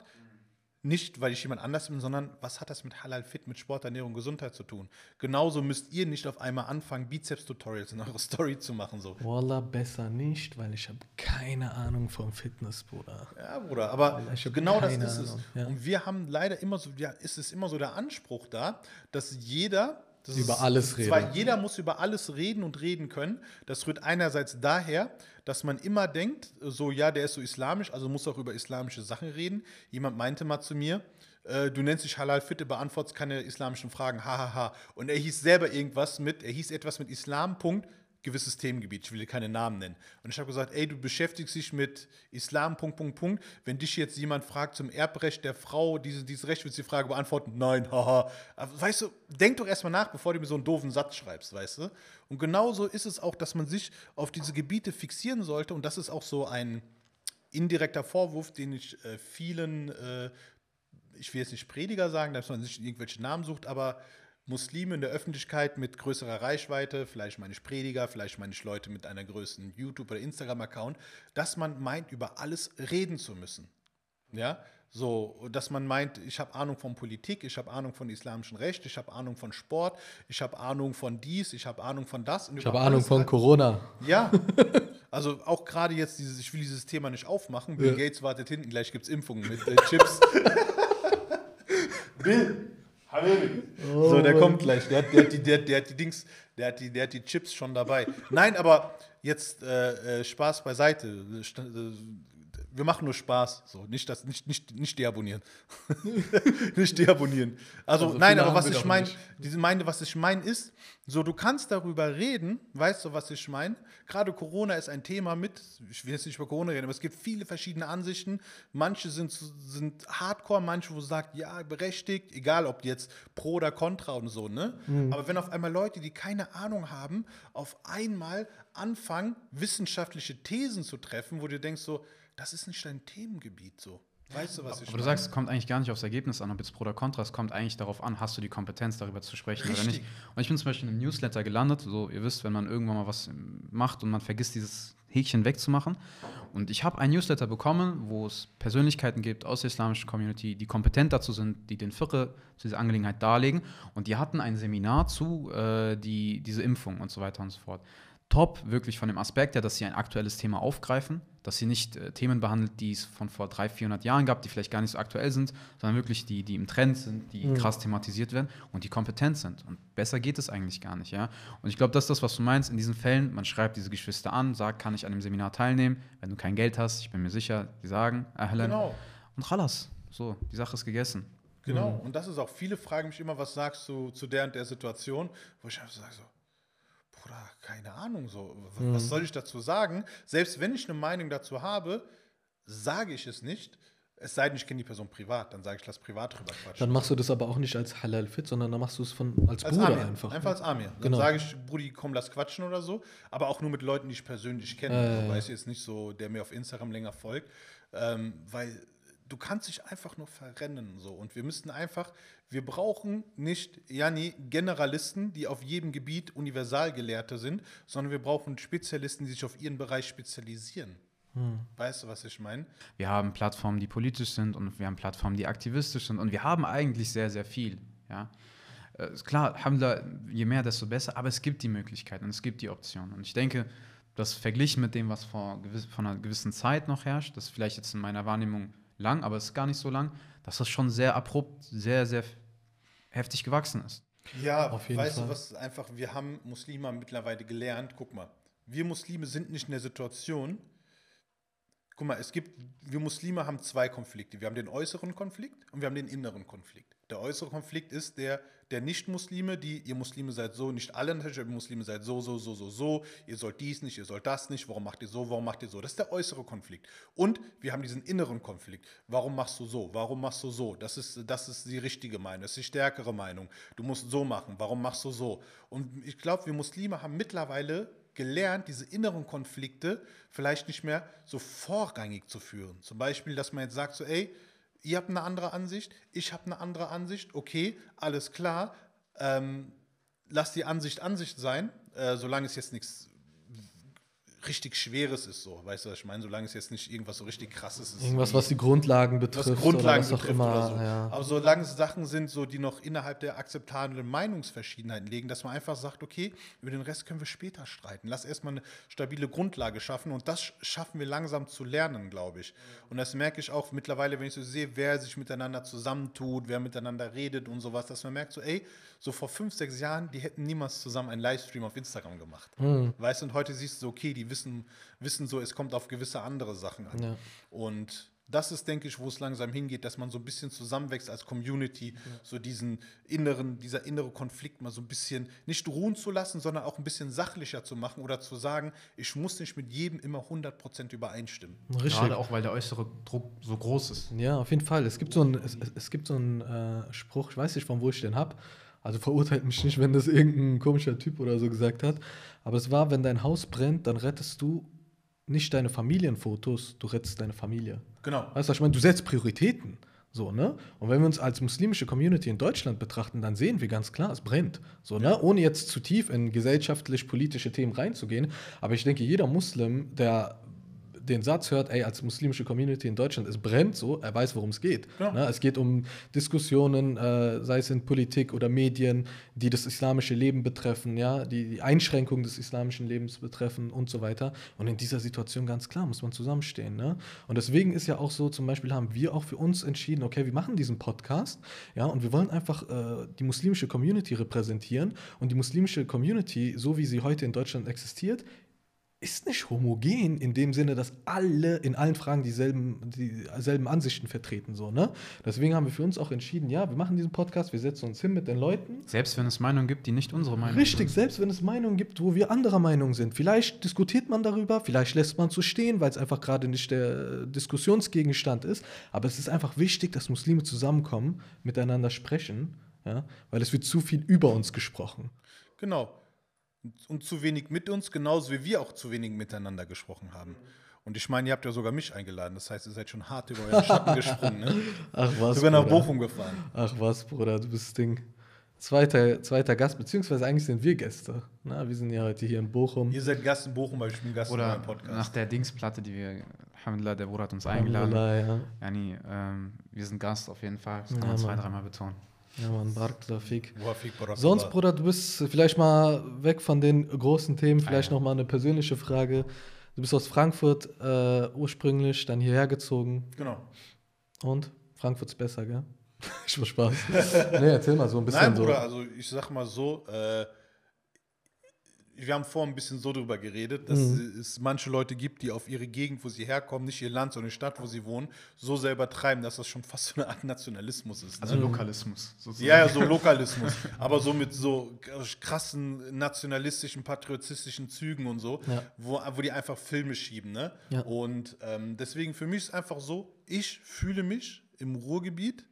Nicht, weil ich jemand anders bin, sondern was hat das mit Halal Fit, mit Sport, Ernährung, Gesundheit zu tun? Genauso müsst ihr nicht auf einmal anfangen, Bizeps-Tutorials in eurer Story zu machen. So.
Wallah, besser nicht, weil ich habe keine Ahnung vom Fitness, Bruder.
Ja, Bruder, aber genau das ist es.
Ja.
Und wir haben leider immer so, ja, ist es immer so der Anspruch da, dass jeder das
Über
ist-
alles
zwar
reden.
Jeder muss über alles reden und reden können. Das rührt einerseits daher, dass man immer denkt, so ja, der ist so islamisch, also muss auch über islamische Sachen reden. Jemand meinte mal zu mir, äh, du nennst dich Halal Fitte, beantwortest keine islamischen Fragen, hahaha. Und er hieß selber irgendwas mit, er hieß etwas mit Islam, Punkt, gewisses Themengebiet. Ich will dir keine Namen nennen. Und ich habe gesagt, ey, du beschäftigst dich mit Islam, Punkt, Punkt, Punkt. Wenn dich jetzt jemand fragt zum Erbrecht der Frau, diese, dieses Recht, willst du die Frage beantworten? Nein, haha. Aber weißt du, denk doch erstmal nach, bevor du mir so einen doofen Satz schreibst, weißt du? Und genauso ist es auch, dass man sich auf diese Gebiete fixieren sollte. Und das ist auch so ein indirekter Vorwurf, den ich äh, vielen, äh, ich will jetzt nicht Prediger sagen, dass man sich irgendwelche Namen sucht, aber Muslime in der Öffentlichkeit mit größerer Reichweite, vielleicht meine ich Prediger, vielleicht meine ich Leute mit einer größeren YouTube- oder Instagram-Account, dass man meint, über alles reden zu müssen. Ja, so, dass man meint, ich habe Ahnung von Politik, ich habe Ahnung von islamischem Recht, ich habe Ahnung von Sport, ich habe Ahnung von dies, ich habe Ahnung von das. und
Ich habe Ahnung von
halt-
Corona.
ja, also auch gerade jetzt dieses, ich will dieses Thema nicht aufmachen. Bill
Ja.
Gates wartet hinten, gleich gibt es Impfungen mit äh, Chips. Bill. So, der kommt gleich. Der hat, der, hat die, der, der hat die Dings, der hat die, der hat die Chips schon dabei. Nein, aber jetzt äh, äh, Spaß beiseite. Wir machen nur Spaß. So, nicht, das, nicht, nicht, nicht deabonnieren. nicht deabonnieren. Also,
Also
nein, aber was ich meine, diese meine, was ich meine ist, so du kannst darüber reden, weißt du, was ich meine? Gerade Corona ist ein Thema mit, ich will jetzt nicht über Corona reden, aber es gibt viele verschiedene Ansichten. Manche sind, sind hardcore, manche, wo sagt, ja, berechtigt, egal ob jetzt pro oder contra und so, ne?
Mhm.
Aber wenn auf einmal Leute, die keine Ahnung haben, auf einmal anfangen, wissenschaftliche Thesen zu treffen, wo du denkst so, das ist nicht dein Themengebiet so. Weißt du, was ich
Aber du sagst, es kommt eigentlich gar nicht aufs Ergebnis an, ob jetzt Pro oder Contra, es kommt eigentlich darauf an, hast du die Kompetenz, darüber zu sprechen oder
Richtig.
nicht. Und ich bin zum Beispiel in einem Newsletter gelandet, so ihr wisst, wenn man irgendwann mal was macht und man vergisst, dieses Häkchen wegzumachen. Und ich habe ein Newsletter bekommen, wo es Persönlichkeiten gibt aus der islamischen Community, die kompetent dazu sind, die den Firre zu dieser Angelegenheit darlegen. Und die hatten ein Seminar zu äh, die, diese Impfung und so weiter und so fort. Top, wirklich von dem Aspekt her, dass sie ein aktuelles Thema aufgreifen, dass sie nicht äh, Themen behandelt, die es von vor 300, 400 Jahren gab, die vielleicht gar nicht so aktuell sind, sondern wirklich die, die im Trend sind, die krass thematisiert werden und die kompetent sind. Und besser geht es eigentlich gar nicht, ja. Und ich glaube, das ist das, was du meinst. In diesen Fällen, man schreibt diese Geschwister an, sagt, kann ich an dem Seminar teilnehmen? Wenn du kein Geld hast, ich bin mir sicher, die sagen, Ahlan.
Genau.
Und chalas. So, die Sache ist gegessen.
Genau, und das ist auch, viele fragen mich immer, was sagst du zu der und der Situation, wo ich einfach sage so, Bruder, keine Ahnung, so, w- was soll ich dazu sagen? Selbst wenn ich eine Meinung dazu habe, sage ich es nicht, es sei denn, ich kenne die Person privat, dann sage ich, lass privat drüber quatschen.
Dann machst du das aber auch nicht als Halal Fit, sondern dann machst du es von, als,
als
Bruder
Amir,
einfach.
einfach als Amir. Dann
Genau.
sage ich, Brudi, komm, lass quatschen oder so, aber auch nur mit Leuten, die ich persönlich kenne.
Äh.
Also, weißt du, jetzt nicht so, der mir auf Instagram länger folgt, ähm, weil du kannst dich einfach nur verrennen so und wir müssten einfach, wir brauchen nicht, Jani, Generalisten, die auf jedem Gebiet Universalgelehrte sind, sondern wir brauchen Spezialisten, die sich auf ihren Bereich spezialisieren. Weißt du, was ich meine?
Wir haben Plattformen, die politisch sind und wir haben Plattformen, die aktivistisch sind und wir haben eigentlich sehr, sehr viel. Ja? Äh, klar, Alhamdulillah, je mehr, desto besser, aber es gibt die Möglichkeiten und es gibt die Optionen. Und ich denke, das verglichen mit dem, was vor, gewiss, vor einer gewissen Zeit noch herrscht, das ist vielleicht jetzt in meiner Wahrnehmung lang, aber es ist gar nicht so lang, dass das schon sehr abrupt, sehr, sehr heftig gewachsen ist.
Ja,
Auf jeden
weißt
Fall.
du, was einfach, wir haben Muslime mittlerweile gelernt, guck mal, wir Muslime sind nicht in der Situation, guck mal, es gibt, wir Muslime haben zwei Konflikte. Wir haben den äußeren Konflikt und wir haben den inneren Konflikt. Der äußere Konflikt ist der der Nicht-Muslime, die, ihr Muslime seid so, nicht alle natürlich, ihr Muslime seid so, so, so, so, so, ihr sollt dies nicht, ihr sollt das nicht, warum macht ihr so, warum macht ihr so? Das ist der äußere Konflikt. Und wir haben diesen inneren Konflikt. Warum machst du so? Warum machst du so? Das ist, das ist die richtige Meinung, das ist die stärkere Meinung. Du musst so machen, warum machst du so? Und ich glaube, wir Muslime haben mittlerweile gelernt, diese inneren Konflikte vielleicht nicht mehr so vorrangig zu führen. Zum Beispiel, dass man jetzt sagt, so, ey, ihr habt eine andere Ansicht, ich habe eine andere Ansicht, okay, alles klar. Ähm, lass die Ansicht Ansicht sein, äh, solange es jetzt nichts richtig Schweres ist, so, weißt du, was ich meine? Solange es jetzt nicht irgendwas so richtig krasses ist.
Irgendwas, was die Grundlagen betrifft.
Was Grundlagen
oder was auch
betrifft
immer.
oder so.
Ja.
Aber solange es Sachen sind, so, die noch innerhalb der akzeptablen Meinungsverschiedenheiten liegen, dass man einfach sagt, okay, über den Rest können wir später streiten. Lass erstmal eine stabile Grundlage schaffen und das schaffen wir langsam zu lernen, glaube ich. Und das merke ich auch mittlerweile, wenn ich so sehe, wer sich miteinander zusammentut, wer miteinander redet und sowas, dass man merkt, so, ey, so vor fünf, sechs Jahren, die hätten niemals zusammen einen Livestream auf Instagram gemacht.
Hm.
Weißt du, und heute siehst du, okay, die wissen, wissen so, es kommt auf gewisse andere Sachen an.
Ja.
Und das ist, denke ich, wo es langsam hingeht, dass man so ein bisschen zusammenwächst als Community, so diesen inneren, dieser innere Konflikt mal so ein bisschen nicht ruhen zu lassen, sondern auch ein bisschen sachlicher zu machen oder zu sagen, ich muss nicht mit jedem immer 100% übereinstimmen.
Richtig.
Gerade auch, weil der äußere Druck so groß ist.
Ja, auf jeden Fall. Es gibt so einen es, es- es gibt so einen, äh, Spruch, ich weiß nicht, von wo ich den habe. Also verurteilt mich nicht, wenn das irgendein komischer Typ oder so gesagt hat. Aber es war, wenn dein Haus brennt, dann rettest du nicht deine Familienfotos, du rettest deine Familie.
Genau.
Weißt du, was ich meine? Du setzt Prioritäten. So, ne? Und wenn wir uns als muslimische Community in Deutschland betrachten, dann sehen wir ganz klar, es brennt. So, ne? Ohne jetzt zu tief in gesellschaftlich-politische Themen reinzugehen. Aber ich denke, jeder Muslim, der den Satz hört, ey, als muslimische Community in Deutschland, es brennt so, er weiß, worum es geht.
Ja.
Ne? Es geht um Diskussionen, äh, sei es in Politik oder Medien, die das islamische Leben betreffen, ja, die, die Einschränkung des islamischen Lebens betreffen und so weiter. Und in dieser Situation ganz klar muss man zusammenstehen. Ne? Und deswegen ist ja auch so, zum Beispiel haben wir auch für uns entschieden, okay, wir machen diesen Podcast, ja, und wir wollen einfach äh, die muslimische Community repräsentieren. Und die muslimische Community, so wie sie heute in Deutschland existiert, ist nicht homogen in dem Sinne, dass alle in allen Fragen dieselben, dieselben Ansichten vertreten. So, ne? Deswegen haben wir für uns auch entschieden, ja, wir machen diesen Podcast, wir setzen uns hin mit den Leuten.
Selbst wenn es Meinungen gibt, die nicht unsere Meinung
Richtig,
sind.
selbst wenn es Meinungen gibt, wo wir anderer Meinung sind. Vielleicht diskutiert man darüber, vielleicht lässt man es so stehen, weil es einfach gerade nicht der Diskussionsgegenstand ist. Aber es ist einfach wichtig, dass Muslime zusammenkommen, miteinander sprechen, ja? weil es wird zu viel über uns gesprochen.
Genau. Und zu wenig mit uns, genauso wie wir auch zu wenig miteinander gesprochen haben. Und ich meine, ihr habt ja sogar mich eingeladen. Das heißt, ihr seid schon hart über euren Schatten gesprungen. Ne?
Ach was,
Sogar nach
Bruder.
Bochum gefahren.
Ach was, Bruder, du bist Ding. Zweiter, zweiter Gast, beziehungsweise eigentlich sind wir Gäste. Na, wir sind ja heute hier in Bochum.
Ihr seid Gast in Bochum, weil ich bin Gast in
Oder
meinem Podcast.
nach der Dingsplatte, die wir, Alhamdulillah, der Bruder hat uns eingeladen.
Ja,
Yani, ähm, wir sind Gast auf jeden Fall. Das kann
Ja,
man zwei, dreimal betonen.
Ja man, Barakallah fik.
Wafik Barakallah.
Sonst, Bruder, du bist vielleicht mal weg von den großen Themen, vielleicht
Ah, ja.
noch mal eine persönliche Frage. Du bist aus Frankfurt äh, ursprünglich, dann hierher gezogen.
Genau.
Und? Frankfurt ist besser, gell? ich mach Spaß. nee, erzähl mal so ein bisschen
Nein,
so.
Bruder, also ich sag mal so, äh, wir haben vorhin ein bisschen so drüber geredet, dass
Mhm.
es manche Leute gibt, die auf ihre Gegend, wo sie herkommen, nicht ihr Land, sondern die Stadt, wo sie wohnen, so selber treiben, dass das schon fast so eine Art Nationalismus ist.
Also
ne?
Lokalismus. Sozusagen.
Ja, ja, so Lokalismus. aber so mit so krassen nationalistischen, patriotistischen Zügen und so,
Ja.
wo, wo die einfach Filme schieben. Ne?
Ja.
Und ähm, deswegen für mich ist einfach so, ich fühle mich im Ruhrgebiet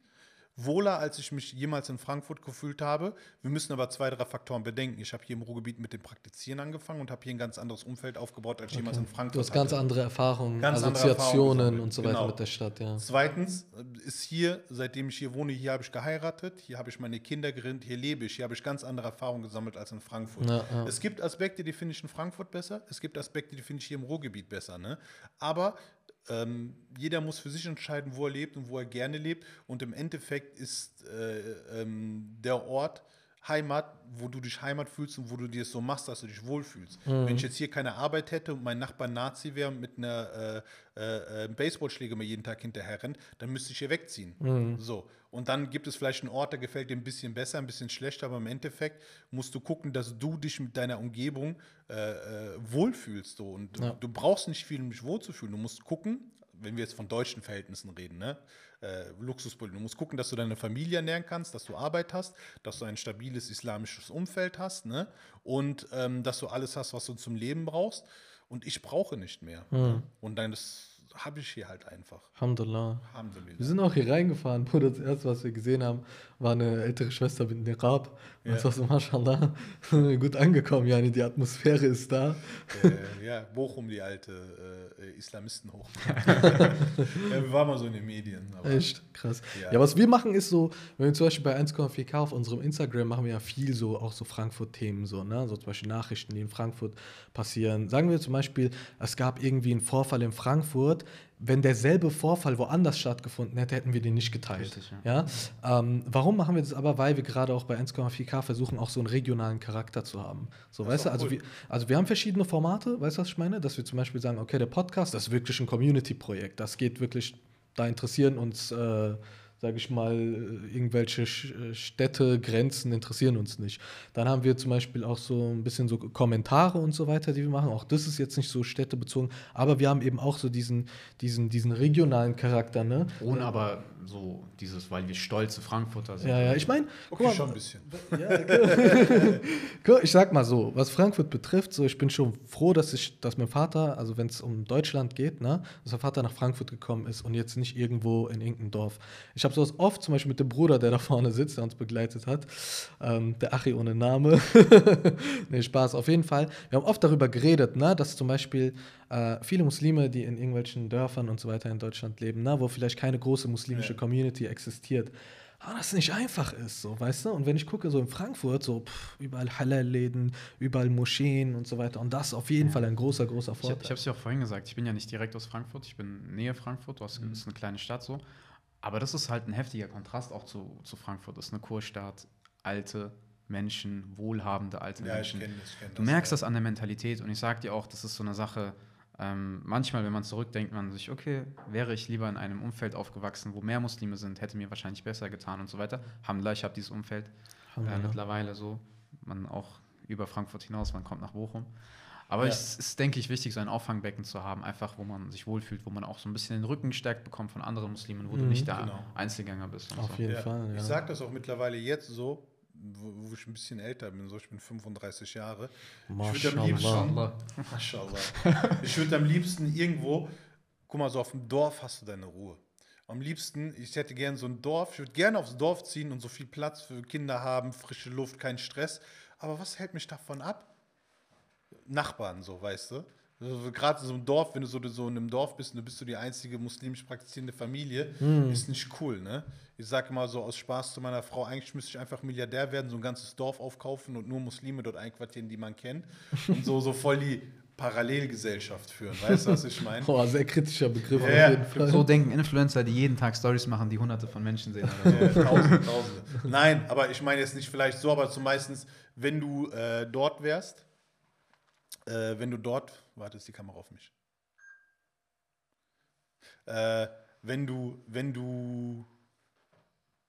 wohler, als ich mich jemals in Frankfurt gefühlt habe. Wir müssen aber zwei, drei Faktoren bedenken. Ich habe hier im Ruhrgebiet mit dem Praktizieren angefangen und habe hier ein ganz anderes Umfeld aufgebaut, als ich jemals in Frankfurt
Du hast ganz
hatte.
andere Erfahrungen,
Ganz andere
Assoziationen
Erfahrungen
und so weiter
genau.
mit der Stadt, ja.
Zweitens äh, ist hier, seitdem ich hier wohne, hier habe ich geheiratet, hier habe ich meine Kinder gerinnt, hier lebe ich, hier habe ich ganz andere Erfahrungen gesammelt als in Frankfurt.
Ja, ja.
Es gibt Aspekte, die finde ich in Frankfurt besser, es gibt Aspekte, die finde ich hier im Ruhrgebiet besser. Ne? Aber ähm, jeder muss für sich entscheiden, wo er lebt und wo er gerne lebt. Und im Endeffekt ist äh, ähm, der Ort Heimat, wo du dich Heimat fühlst und wo du dir es so machst, dass du dich wohlfühlst.
Mhm.
Wenn ich jetzt hier keine Arbeit hätte und mein Nachbar Nazi wäre und mit einer äh, äh, äh, Baseballschläger mir jeden Tag hinterher rennt, dann müsste ich hier wegziehen.
Mhm.
So. Und dann gibt es vielleicht einen Ort, der gefällt dir ein bisschen besser, ein bisschen schlechter, aber im Endeffekt musst du gucken, dass du dich mit deiner Umgebung äh, äh, wohlfühlst. So. Und
Ja.
du, du brauchst nicht viel, um dich wohlzufühlen. Du musst gucken, wenn wir jetzt von deutschen Verhältnissen reden, ne? Äh, Luxuspolitik. Du musst gucken, dass du deine Familie ernähren kannst, dass du Arbeit hast, dass du ein stabiles islamisches Umfeld hast, ne? Und ähm, dass du alles hast, was du zum Leben brauchst. Und ich brauche nicht mehr. Ne? Und dann das habe ich hier halt einfach.
Alhamdulillah. Wir
Alhamdulillah.
sind auch hier reingefahren, Bruder. Das erste, was wir gesehen haben, war eine ältere Schwester mit Niqab. Und
Ja.
das war so, mashallah, gut angekommen, Jani. Die Atmosphäre ist da.
äh, ja, Bochum, die alte äh, Islamisten hoch. ja, wir waren mal so in den Medien.
Echt krass. Ja.
Ja.
was wir machen ist so, wenn wir zum Beispiel bei 1,4K auf unserem Instagram machen wir ja viel so, auch so Frankfurt-Themen, so, ne? So zum Beispiel Nachrichten, die in Frankfurt passieren. Sagen wir zum Beispiel, es gab irgendwie einen Vorfall in Frankfurt. Wenn derselbe Vorfall woanders stattgefunden hätte, hätten wir den nicht geteilt.
Richtig,
ja. Ähm, warum machen wir das aber? Weil wir gerade auch bei 1,4K versuchen, auch so einen regionalen Charakter zu haben. So,
Das
weißt du, also,
cool.
wir, also wir haben verschiedene Formate, weißt du, was ich meine? Dass wir zum Beispiel sagen, okay, der Podcast, das ist wirklich ein Community-Projekt. Das geht wirklich, da interessieren uns, äh, sage ich mal, äh, irgendwelche äh, Städte, Grenzen interessieren uns nicht. Dann haben wir zum Beispiel auch so ein bisschen so Kommentare und so weiter, die wir machen. Auch das ist jetzt nicht so städtebezogen, aber wir haben eben auch so diesen, diesen, diesen regionalen Charakter, ne?
Ohne aber so dieses, weil wir stolze Frankfurter sind.
Ja, ja, ich meine,
okay, schon ein bisschen.
ja, guck- guck, ich sag mal so, was Frankfurt betrifft, so ich bin schon froh, dass ich, dass mein Vater, also wenn es um Deutschland geht, ne, dass mein Vater nach Frankfurt gekommen ist und jetzt nicht irgendwo in irgendeinem Dorf. Ich habe sowas oft, zum Beispiel mit dem Bruder, der da vorne sitzt, der uns begleitet hat, ähm, der Achi ohne Name. nee, Spaß, auf jeden Fall. Wir haben oft darüber geredet, ne, dass zum Beispiel äh, viele Muslime, die in irgendwelchen Dörfern und so weiter in Deutschland leben, ne, wo vielleicht keine große muslimische
Ja.
Community existiert, aber das nicht einfach ist, so, weißt du? Und wenn ich gucke, so in Frankfurt, so pff, überall Halal-Läden, überall Moscheen und so weiter. Und das ist auf jeden Fall ein großer, großer
Ich,
Vorteil.
ich habe es ja auch vorhin gesagt, ich bin ja nicht direkt aus Frankfurt, ich bin Nähe Frankfurt, das
Mhm.
ist eine kleine Stadt so. Aber das ist halt ein heftiger Kontrast auch zu, zu Frankfurt. Das ist eine Kurstadt, alte Menschen, wohlhabende alte
Ja, ich
Menschen.
kenne das. Ich kenn
Du merkst
ja.
das an der Mentalität und ich sag dir auch, das ist so eine Sache. Ähm, manchmal, wenn man zurückdenkt, man sich, okay, wäre ich lieber in einem Umfeld aufgewachsen, wo mehr Muslime sind, hätte mir wahrscheinlich besser getan und so weiter. Alhamdulillah, ich habe dieses Umfeld äh, mittlerweile so. Man auch über Frankfurt hinaus, man kommt nach Bochum. Aber
Ja.
es ist, denke ich, wichtig, so ein Auffangbecken zu haben, einfach wo man sich wohlfühlt, wo man auch so ein bisschen den Rücken gestärkt bekommt von anderen Muslimen, wo du
Mhm.
nicht der
Genau.
Einzelgänger bist. Und
Auf
so.
jeden
Ja.
Fall, ja.
Ich sage das auch mittlerweile jetzt so, wo, wo ich ein bisschen älter bin, so ich bin 35 Jahre. Ich würde am liebsten. Ich würde am liebsten irgendwo, guck mal, so auf dem Dorf hast du deine Ruhe. Am liebsten, ich hätte gerne so ein Dorf, ich würde gerne aufs Dorf ziehen und so viel Platz für Kinder haben, frische Luft, kein Stress. Aber was hält mich davon ab? Nachbarn, so, weißt du? Also, Gerade in so einem Dorf, wenn du so, so in einem Dorf bist und du bist so die einzige muslimisch praktizierende Familie, ist nicht cool, ne? Ich sage immer so aus Spaß zu meiner Frau, eigentlich müsste ich einfach Milliardär werden, so ein ganzes Dorf aufkaufen und nur Muslime dort einquartieren, die man kennt. Und so, so voll die Parallelgesellschaft führen. Weißt du, was ich meine?
Boah, sehr kritischer Begriff
Ja,
auf jeden Fall.
So denken Influencer, die jeden Tag Stories machen, die hunderte von Menschen sehen. Oder so.
Ja, tausende, tausende. Nein, aber ich meine jetzt nicht vielleicht so, aber zumeistens, wenn du äh, dort wärst, äh, wenn du dort, warte, ist die Kamera auf mich. Äh, wenn du, wenn du,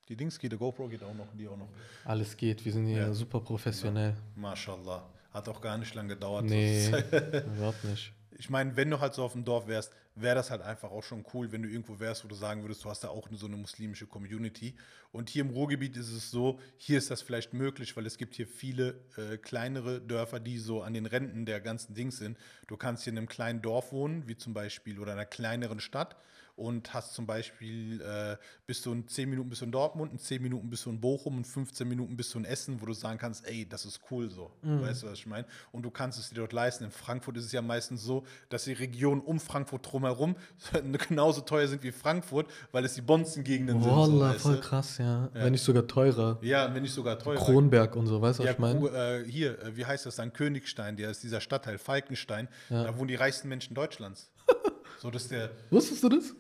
die Dings geht, der GoPro geht auch noch, die auch noch.
Alles geht, wir sind hier
Ja.
super professionell.
Mashallah. Hat auch gar nicht lange gedauert.
Nee, überhaupt nicht.
Ich meine, wenn du halt so auf dem Dorf wärst, wäre das halt einfach auch schon cool, wenn du irgendwo wärst, wo du sagen würdest, du hast da auch so eine muslimische Community. Und hier im Ruhrgebiet ist es so, hier ist das vielleicht möglich, weil es gibt hier viele äh, kleinere Dörfer, die so an den Rändern der ganzen Dings sind. Du kannst hier in einem kleinen Dorf wohnen, wie zum Beispiel, oder einer kleineren Stadt und hast zum Beispiel, äh, bist du in 10 Minuten bis in Dortmund, in 10 Minuten bist du in Bochum und 15 Minuten bist du in Essen, wo du sagen kannst, ey, das ist cool so. Weißt du, was ich meine? Und du kannst es dir dort leisten. In Frankfurt ist es ja meistens so, dass die Regionen um Frankfurt drumherum genauso teuer sind wie Frankfurt, weil es die Bonzengegenden sind. So,
Wallah,
weißt
voll
du?
krass, ja. Wenn nicht sogar teurer.
Ja, wenn nicht sogar teurer.
Kronberg und so, weißt du, was
Ja,
ich meine?
Äh, hier, äh, wie heißt das dann? Königstein, der ist dieser Stadtteil, Falkenstein. Da wohnen die reichsten Menschen Deutschlands. so, dass der.
Wusstest du das?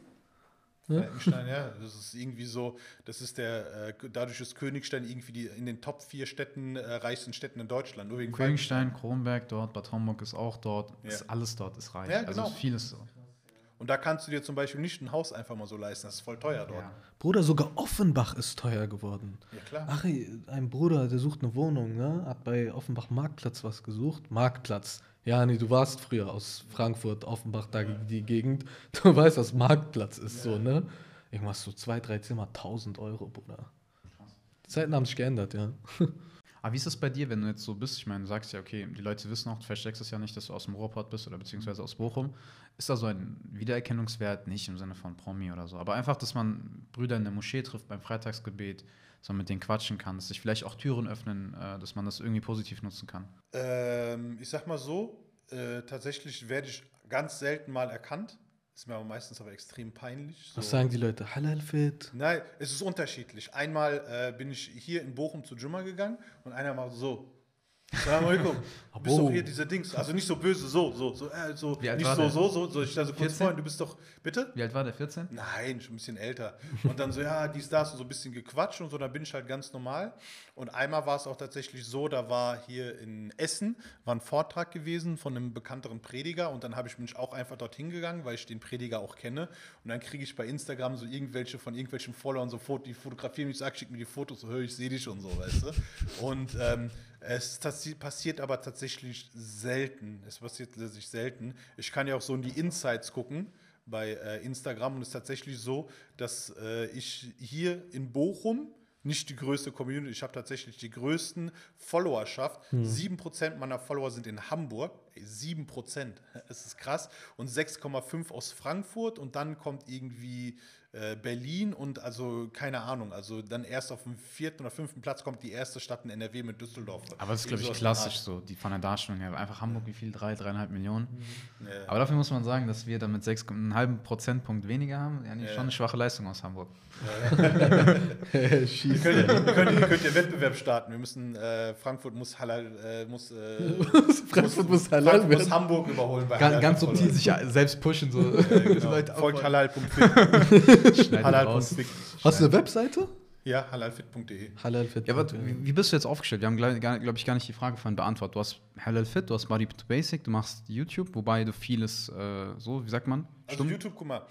Falkenstein, ja. Das ist irgendwie so, das ist der, äh, dadurch ist Königstein irgendwie die, in den Top vier Städten, äh, reichsten Städten in Deutschland. Nur wegen
Königstein, Kronberg dort, Bad Homburg ist auch dort.
Ja.
Ist alles dort ist reich.
Ja, genau.
Also vieles so.
Und da kannst du dir zum Beispiel nicht ein Haus einfach mal so leisten. Das ist voll teuer dort.
Ja.
Bruder, sogar Offenbach ist teuer geworden.
Ja, klar.
Ach, ein Bruder, der sucht eine Wohnung, ne? Hat bei Offenbach Marktplatz was gesucht. Marktplatz. Ja, nee, du warst früher aus Frankfurt, Offenbach, da die Gegend. Du weißt, was Marktplatz ist, so, ne? Irgendwas so zwei, drei Zimmer, 1000 Euro, Bruder. Die Zeiten haben sich geändert, ja.
Aber wie ist es bei dir, wenn du jetzt so bist? Ich meine, du sagst ja, okay, die Leute wissen auch, du versteckst es ja nicht, dass du aus dem Ruhrpott bist oder beziehungsweise aus Bochum. Ist da so ein Wiedererkennungswert? Nicht im Sinne von Promi oder so, aber einfach, dass man Brüder in der Moschee trifft beim Freitagsgebet, dass man mit denen quatschen kann, dass sich vielleicht auch Türen öffnen, äh, dass man das irgendwie positiv nutzen kann.
Ähm, ich sag mal so, äh, tatsächlich werde ich ganz selten mal erkannt. Ist mir aber meistens aber extrem peinlich. So.
Was sagen die Leute? Halal fit.
Nein, es ist unterschiedlich. Einmal äh, bin ich hier in Bochum zu Jumma gegangen und einer macht so. Salam alaikum. Du bist
Abo.
doch hier dieser Dings. Also nicht so böse, so, so, so, äh, so
Wie alt
nicht
war
so,
der?
so, so, so. Ich da so kurz
14?
vor, du bist doch, bitte?
Wie alt war der? 14?
Nein, schon ein bisschen älter. Und dann so, ja, dies, das und so ein bisschen gequatscht und so, dann bin ich halt ganz normal. Und einmal war es auch tatsächlich so, da war hier in Essen, war ein Vortrag gewesen von einem bekannteren Prediger und dann habe ich mich auch einfach dorthin gegangen, weil ich den Prediger auch kenne. Und dann kriege ich bei Instagram so irgendwelche von irgendwelchen Followern so Fotos, die fotografieren mich, sag, schick mir die Fotos, so, hör, ich sehe dich und so, weißt du. Und ähm, es passiert aber tatsächlich selten. Es passiert sich selten. Ich kann ja auch so in die Insights gucken bei äh, Instagram und es ist tatsächlich so, dass äh, ich hier in Bochum nicht die größte Community, ich habe tatsächlich die größten Followerschaft. Sieben Prozent meiner Follower sind in Hamburg. Ey, 7%, es ist krass. Und 6,5 aus Frankfurt und dann kommt irgendwie äh, Berlin und also keine Ahnung, also dann erst auf dem vierten oder fünften Platz kommt die erste Stadt in NRW mit Düsseldorf.
Aber das ist, glaube ich, klassisch so, die von der Darstellung her. Einfach Hamburg, wie viel? Drei, dreieinhalb Millionen.
Ja.
Aber dafür muss man sagen, dass wir damit sechs, einen halben Prozentpunkt weniger haben. Ja, nee,
Ja.
schon eine schwache Leistung aus Hamburg.
Schieß.
Könnt ihr, könnt, ihr, könnt ihr Wettbewerb starten? Wir müssen, äh, Frankfurt muss Halal, äh, muss, äh,
Frankfurt muss halal
Frankfurt muss
werden.
Hamburg überholen bei
Ganz, ganz subtil sich selbst pushen, so
Genau.
Leute
Folgt halal.fit. Halal.fit.
Hast du eine Webseite?
Ja, halalfit.de.
Halal fit.
Ja, aber wie, bist du jetzt aufgestellt? Wir haben, glaube glaub ich, gar nicht die Frage von beantwortet. Du hast Halal Fit, du hast Body to Basic, du machst YouTube, wobei du vieles äh, so, wie sagt man?
Also YouTube, guck mal,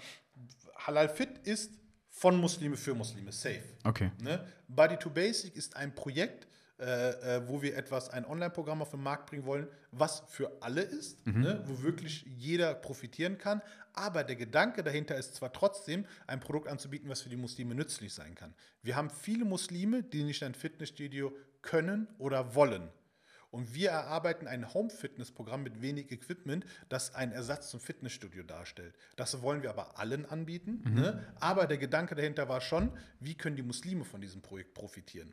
Halal Fit ist von Muslime für Muslime, safe.
Okay.
Ne? Body to Basic ist ein Projekt, äh, äh, wo wir etwas, ein Online-Programm auf den Markt bringen wollen, was für alle ist, ne? wo wirklich jeder profitieren kann. Aber der Gedanke dahinter ist zwar trotzdem, ein Produkt anzubieten, was für die Muslime nützlich sein kann. Wir haben viele Muslime, die nicht ein Fitnessstudio können oder wollen. Und wir erarbeiten ein Home-Fitness-Programm mit wenig Equipment, das einen Ersatz zum Fitnessstudio darstellt. Das wollen wir aber allen anbieten. Ne? Aber der Gedanke dahinter war schon, wie können die Muslime von diesem Projekt profitieren?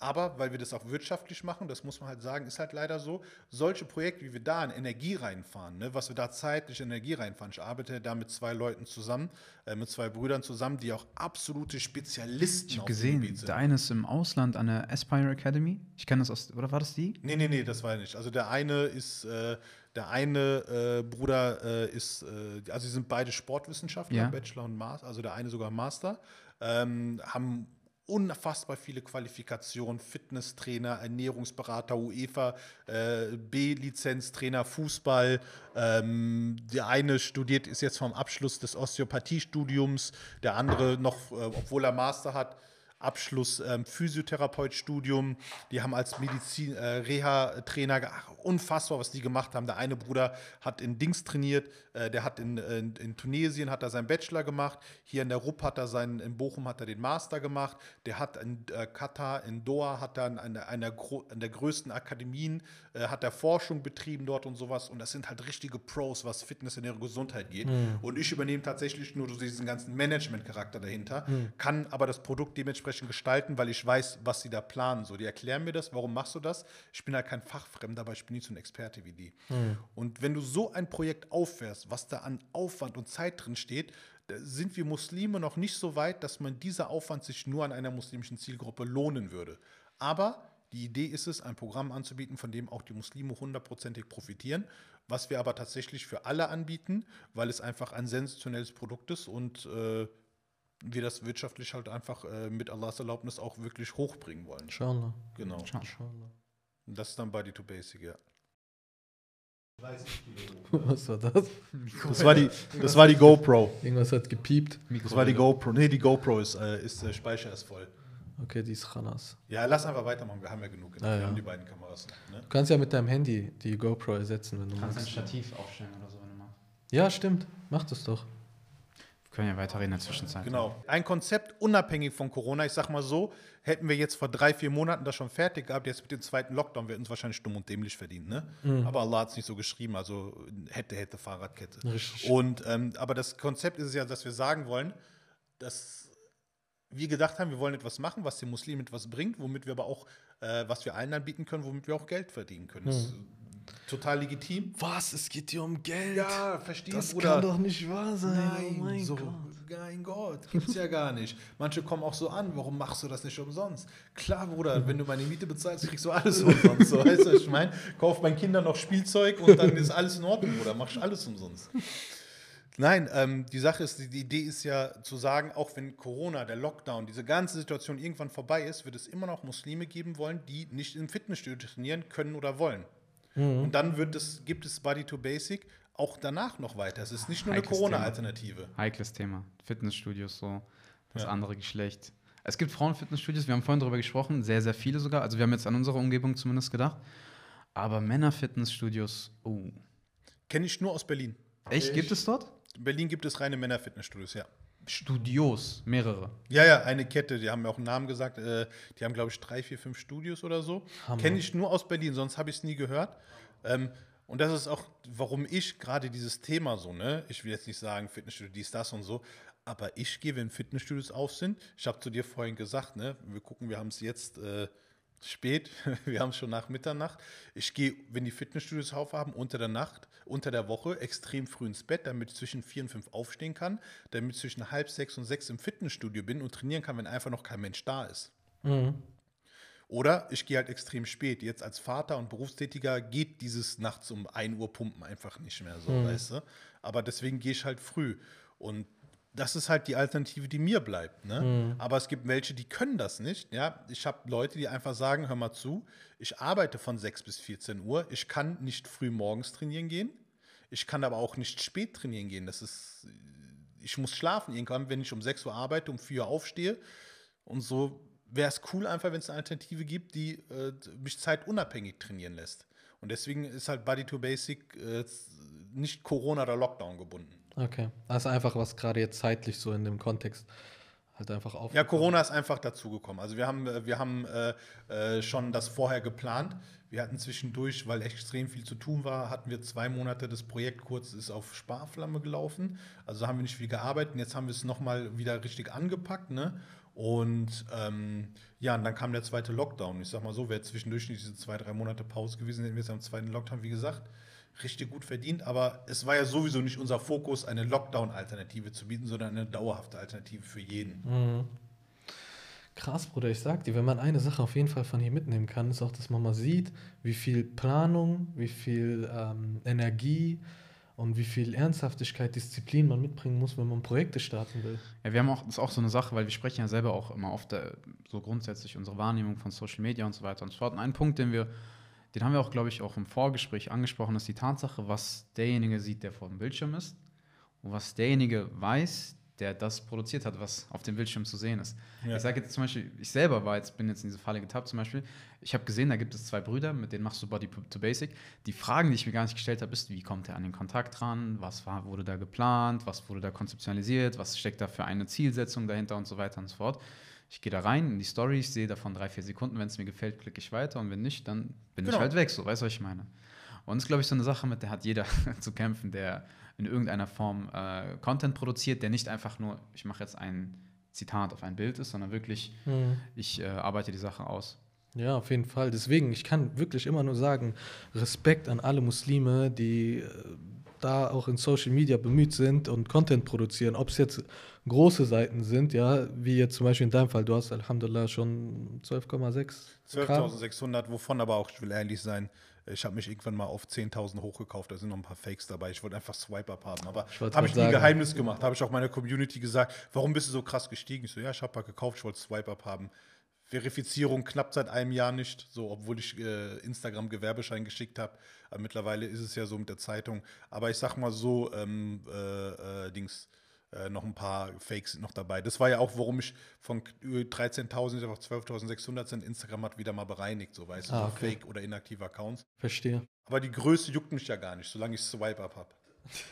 Aber weil wir das auch wirtschaftlich machen, das muss man halt sagen, ist halt leider so, solche Projekte, wie wir da in Energie reinfahren, ne, was wir da zeitlich in Energie reinfahren. Ich arbeite da mit zwei Leuten zusammen, äh, mit zwei Brüdern zusammen, die auch absolute Spezialisten
Ich habe
auf
gesehen,
Gebiet sind.
der eine ist im Ausland an der Aspire Academy. Ich kenne das aus, oder war das die?
Nee, nee, nee, das war nicht. Also der eine ist, äh, der eine äh, Bruder äh, ist, äh, also sie sind beide Sportwissenschaftler,
Ja.
Bachelor und Master, also der eine sogar Master, ähm, haben unfassbar viele Qualifikationen, Fitnesstrainer, Ernährungsberater, UEFA, äh, B-Lizenztrainer, Fußball. Ähm, der eine studiert, ist jetzt vom Abschluss des Osteopathiestudiums, der andere noch, äh, obwohl er Master hat, Abschluss ähm, Physiotherapeutstudium. Die haben als Medizin, äh, Reha-Trainer, ge- ach, unfassbar, was die gemacht haben. Der eine Bruder hat in Dings trainiert, äh, der hat in, in, in Tunesien hat er seinen Bachelor gemacht. Hier in der RUP hat er seinen, in Bochum hat er den Master gemacht. Der hat in äh, Katar, in Doha, hat er an einer, einer der größten Akademien, äh, hat er Forschung betrieben dort und sowas. Und das sind halt richtige Pros, was Fitness und ihre Gesundheit geht. Und ich übernehme tatsächlich nur diesen ganzen Management-Charakter dahinter, kann aber das Produkt dementsprechend gestalten, weil ich weiß, was sie da planen. So, die erklären mir das, warum machst du das? Ich bin halt kein Fachfremder, aber ich bin nicht so ein Experte wie die. Und wenn du so ein Projekt auffährst, was da an Aufwand und Zeit drin steht, sind wir Muslime noch nicht so weit, dass man dieser Aufwand sich nur an einer muslimischen Zielgruppe lohnen würde. Aber die Idee ist es, ein Programm anzubieten, von dem auch die Muslime hundertprozentig profitieren, was wir aber tatsächlich für alle anbieten, weil es einfach ein sensationelles Produkt ist und äh, wir das wirtschaftlich halt einfach äh, mit Allahs Erlaubnis auch wirklich hochbringen wollen.
Inshallah.
Genau.
Inshallah.
Das ist dann Body to Basic, ja.
Was war das?
Das war die, das war die GoPro.
Irgendwas hat gepiept.
Das war die GoPro. Nee, die GoPro ist, äh, ist der Speicher ist voll.
Okay, die ist Khanas.
Ja, lass einfach weitermachen. Wir haben ja genug.
Ah,
wir
ja.
haben die beiden Kameras. Ne?
Du kannst ja mit deinem Handy die GoPro ersetzen, wenn du
Du kannst ein
magst.
Stativ aufstellen oder so, wenn du magst.
Ja, stimmt. Mach das doch.
Wir können ja weiterreden in der Zwischenzeit.
Genau. Ein Konzept unabhängig von Corona. Ich sag mal so, hätten wir jetzt vor drei, vier Monaten das schon fertig gehabt, jetzt mit dem zweiten Lockdown, wir hätten es wahrscheinlich stumm und dämlich verdient. Ne? Aber Allah hat es nicht so geschrieben, also hätte, hätte Fahrradkette.
Richtig.
Und, ähm, aber das Konzept ist ja, dass wir sagen wollen, dass wir gedacht haben, wir wollen etwas machen, was den Muslimen etwas bringt, womit wir aber auch, äh, was wir allen anbieten können, womit wir auch Geld verdienen können. Das ist total legitim.
Was? Es geht dir um Geld?
Ja, verstehe,
das
Bruder.
kann doch nicht wahr sein.
Nein,
oh mein
so,
Gott.
mein Gott, gibt's ja gar nicht. Manche kommen auch so an, warum machst du das nicht umsonst? Klar, Bruder, wenn du meine Miete bezahlst, kriegst du alles umsonst. So, weißt du, ich meine? Kauf meinen Kindern noch Spielzeug und dann ist alles in Ordnung, Bruder, machst alles umsonst. Nein, ähm, die Sache ist, die Idee ist ja zu sagen, auch wenn Corona, der Lockdown, diese ganze Situation irgendwann vorbei ist, wird es immer noch Muslime geben wollen, die nicht im Fitnessstudio trainieren können oder wollen. Und dann wird es, gibt es Body to Basic auch danach noch weiter. Es ist nicht nur eine
Heikles
Corona-Alternative.
Heikles Thema. Fitnessstudios, so das
Ja.
andere Geschlecht. Es gibt Frauenfitnessstudios, wir haben vorhin darüber gesprochen, sehr, sehr viele sogar. Also wir haben jetzt an unsere Umgebung zumindest gedacht. Aber Männerfitnessstudios, oh.
Kenne ich nur aus Berlin.
Echt, gibt es dort?
In Berlin gibt es reine Männerfitnessstudios, ja.
Studios, mehrere.
Ja, ja, eine Kette, die haben mir auch einen Namen gesagt. Äh, die haben, glaube ich, drei, vier, fünf Studios oder so. Kenne ich nur aus Berlin, sonst habe ich es nie gehört. Ähm, und das ist auch, warum ich gerade dieses Thema so, ne, ich will jetzt nicht sagen, Fitnessstudio, dies, das und so, aber ich gehe, wenn Fitnessstudios auf sind, ich habe zu dir vorhin gesagt, ne, wir gucken, wir haben es jetzt äh, spät, wir haben es schon nach Mitternacht. Ich gehe, wenn die Fitnessstudios aufhaben, unter der Nacht, unter der Woche extrem früh ins Bett, damit ich zwischen vier und fünf aufstehen kann, damit ich zwischen halb sechs und sechs im Fitnessstudio bin und trainieren kann, wenn einfach noch kein Mensch da ist.
Mhm.
Oder ich gehe halt extrem spät. Jetzt als Vater und Berufstätiger geht dieses nachts um 1 Uhr Pumpen einfach nicht mehr so, weißt du? Aber deswegen gehe ich halt früh. Und das ist halt die Alternative, die mir bleibt. Ne? Aber es gibt welche, die können das nicht. Ja? Ich habe Leute, die einfach sagen, hör mal zu, ich arbeite von 6 bis 14 Uhr, ich kann nicht früh morgens trainieren gehen, ich kann aber auch nicht spät trainieren gehen. Das ist, ich muss schlafen irgendwann, wenn ich um 6 Uhr arbeite, um 4 Uhr aufstehe. Und so wäre es cool einfach, wenn es eine Alternative gibt, die äh, mich zeitunabhängig trainieren lässt. Und deswegen ist halt Body to Basic äh, nicht Corona oder Lockdown gebunden.
Okay. Das ist einfach, was gerade jetzt zeitlich so in dem Kontext halt einfach auf.
Ja, Corona ist einfach dazugekommen. Also wir haben, äh, wir haben äh, äh, schon das vorher geplant. Wir hatten zwischendurch, weil extrem viel zu tun war, hatten wir zwei Monate das Projekt kurz ist auf Sparflamme gelaufen. Also haben wir nicht viel gearbeitet. Und jetzt haben wir es nochmal wieder richtig angepackt. Ne? Und ähm, ja, und dann kam der zweite Lockdown. Ich sag mal so, wäre zwischendurch nicht diese zwei, drei Monate Pause gewesen, hätten wir es am zweiten Lockdown, wie gesagt, richtig gut verdient. Aber es war ja sowieso nicht unser Fokus, eine Lockdown-Alternative zu bieten, sondern eine dauerhafte Alternative für jeden.
Mhm. Krass, Bruder, ich sag dir, wenn man eine Sache auf jeden Fall von hier mitnehmen kann, ist auch, dass man mal sieht, wie viel Planung, wie viel ähm, Energie und wie viel Ernsthaftigkeit, Disziplin man mitbringen muss, wenn man Projekte starten will.
Ja, wir haben auch, das ist auch so eine Sache, weil wir sprechen ja selber auch immer oft äh, so grundsätzlich unsere Wahrnehmung von Social Media und so weiter und so fort. Und ein Punkt, den wir, den haben wir auch, glaube ich, auch im Vorgespräch angesprochen, ist die Tatsache, was derjenige sieht, der vor dem Bildschirm ist und was derjenige weiß, der das produziert hat, was auf dem Bildschirm zu sehen ist.
Ja.
Ich sage jetzt zum Beispiel, ich selber war jetzt, bin jetzt in diese Falle getappt zum Beispiel. Ich habe gesehen, da gibt es zwei Brüder, mit denen machst du Body to Basic. Die Fragen, die ich mir gar nicht gestellt habe, ist, wie kommt er an den Kontakt ran? Was war, wurde da geplant? Was wurde da konzeptionalisiert? Was steckt da für eine Zielsetzung dahinter und so weiter und so fort. Ich gehe da rein in die Story, ich sehe davon drei, vier Sekunden. Wenn es mir gefällt, klicke ich weiter und wenn nicht, dann bin
Genau.
ich halt weg. So, weißt du, was ich meine? Und das ist, glaube ich, so eine Sache, mit der hat jeder zu kämpfen, der in irgendeiner Form äh, Content produziert, der nicht einfach nur, ich mache jetzt ein Zitat auf ein Bild ist, sondern wirklich, ich äh, arbeite die Sache aus.
Ja, auf jeden Fall. Deswegen, ich kann wirklich immer nur sagen, Respekt an alle Muslime, die äh, da auch in Social Media bemüht sind und Content produzieren. Ob es jetzt große Seiten sind, ja, wie jetzt zum Beispiel in deinem Fall, du hast Alhamdulillah schon 12,6 K.
12.600, wovon aber auch, ich will ehrlich sein, Ich habe mich irgendwann mal auf 10.000 hochgekauft, da sind noch ein paar Fakes dabei. Ich wollte einfach Swipe-Up haben, aber habe ich nie. Geheimnis gemacht. Habe ich auch meiner Community gesagt, warum bist du so krass gestiegen? Ich so, ja, ich habe mal gekauft, ich wollte Swipe-Up haben. Verifizierung klappt seit einem Jahr nicht, so obwohl ich äh, Instagram Gewerbeschein geschickt habe. Aber mittlerweile ist es ja so mit der Zeitung. Aber ich sag mal so, ähm, äh, äh, Dings, äh, noch ein paar Fakes sind noch dabei. Das war ja auch, warum ich von über 13.000 auf 12.600 sind. Instagram hat wieder mal bereinigt, so weißt du,
Ah,
so
okay.
Fake oder inaktive Accounts.
Verstehe.
Aber die Größe juckt mich ja gar nicht, solange ich Swipe-Up habe.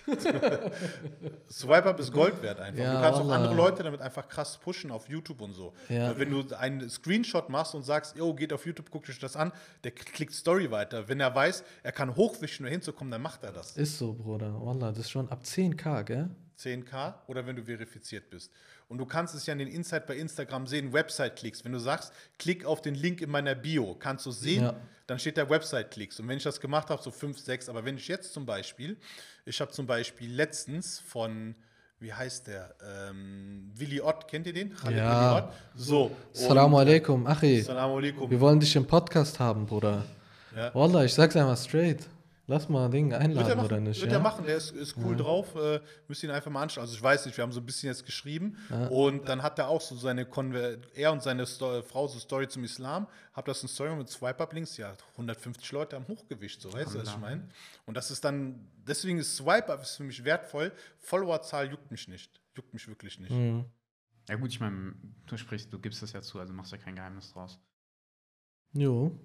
Swipe-Up ist Gold wert einfach.
Ja,
du kannst auch
Wallah.
andere Leute damit einfach krass pushen auf YouTube und so.
Ja.
Wenn du einen Screenshot machst und sagst, yo, geht auf YouTube, guckt euch das an, der klickt Story weiter. Wenn er weiß, er kann hochwischen, um hinzukommen, dann macht er das.
Ist so, Bruder. Wallah, das ist schon ab 10k, gell?
10k oder wenn du verifiziert bist. Und du kannst es ja in den Insight bei Instagram sehen, Website-Klicks. Wenn du sagst, klick auf den Link in meiner Bio, kannst du sehen,
Ja.
dann steht da Website-Klicks. Und wenn ich das gemacht habe, so 5, 6, aber wenn ich jetzt zum Beispiel, ich habe zum Beispiel letztens von, wie heißt der, ähm, Willi Ott, kennt ihr den? Khaled
Ja.
Willi Ott. So.
Assalamu alaikum, Achi.
Assalamu alaikum.
Wir wollen dich im Podcast haben, Bruder.
Ja.
Wallah, ich sag's einmal straight. Lass mal Ding
er
einladen
machen,
oder nicht.
wird
ja?
er machen, der ist, ist cool drauf. Äh, müsst ihn einfach mal anschauen. Also ich weiß nicht, wir haben so ein bisschen jetzt geschrieben und dann hat er auch so seine Konver er und seine Sto Frau so Story zum Islam, hab das in Story mit Swipe-Up-Links, ja, 150 Leute haben hochgewischt, so weißt du, was ich meine? Und das ist dann, deswegen ist Swipe-Up ist für mich wertvoll. Followerzahl juckt mich nicht. Juckt mich wirklich nicht.
Mhm.
Ja gut, ich meine, du sprichst, du gibst das ja zu, also machst ja kein Geheimnis draus.
Jo.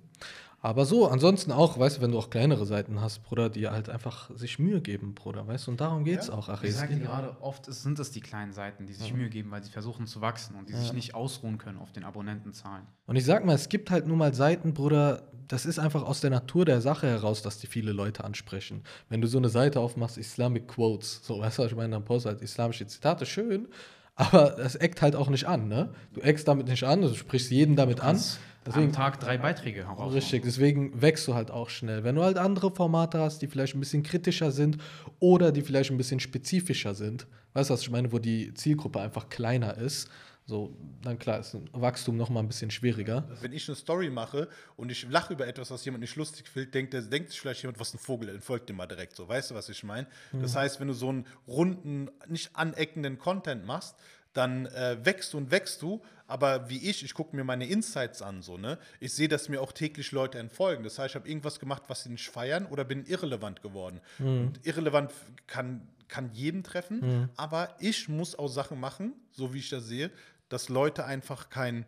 Aber so, ansonsten auch, weißt du, wenn du auch kleinere Seiten hast, Bruder, die halt einfach sich Mühe geben, Bruder, weißt du, und darum geht's
Ja.
auch, Achi.
Ich sage dir
geht-
gerade, oft sind es die kleinen Seiten, die sich Mühe geben, weil sie versuchen zu wachsen und die sich nicht ausruhen können auf den Abonnentenzahlen.
Und ich sag mal, es gibt halt nun mal Seiten, Bruder, das ist einfach aus der Natur der Sache heraus, dass die viele Leute ansprechen. Wenn du so eine Seite aufmachst, Islamic Quotes, so, weißt du, was ich meine, dann postest halt islamische Zitate, schön, aber das eckt halt auch nicht an, ne? Du eckst damit nicht an, du sprichst jeden damit an.
Am
Deswegen,
Tag drei Beiträge heraus.
Richtig, deswegen wächst du halt auch schnell. Wenn du halt andere Formate hast, die vielleicht ein bisschen kritischer sind oder die vielleicht ein bisschen spezifischer sind, weißt du, was ich meine, wo die Zielgruppe einfach kleiner ist, so, dann klar ist ein Wachstum noch mal ein bisschen schwieriger.
Wenn ich eine Story mache und ich lache über etwas, was jemand nicht lustig findet, denkt, der, denkt sich vielleicht jemand, was ein Vogel, dann folgt dem mal direkt so. Weißt du, was ich meine? Das heißt, wenn du so einen runden, nicht aneckenden Content machst, dann äh, wächst du und wächst du. Aber wie ich, ich gucke mir meine Insights an, so, ne? Ich sehe, dass mir auch täglich Leute entfolgen. Das heißt, ich habe irgendwas gemacht, was sie nicht feiern oder bin irrelevant geworden. Und irrelevant kann, kann jeden treffen, aber ich muss auch Sachen machen, so wie ich das sehe, dass Leute einfach kein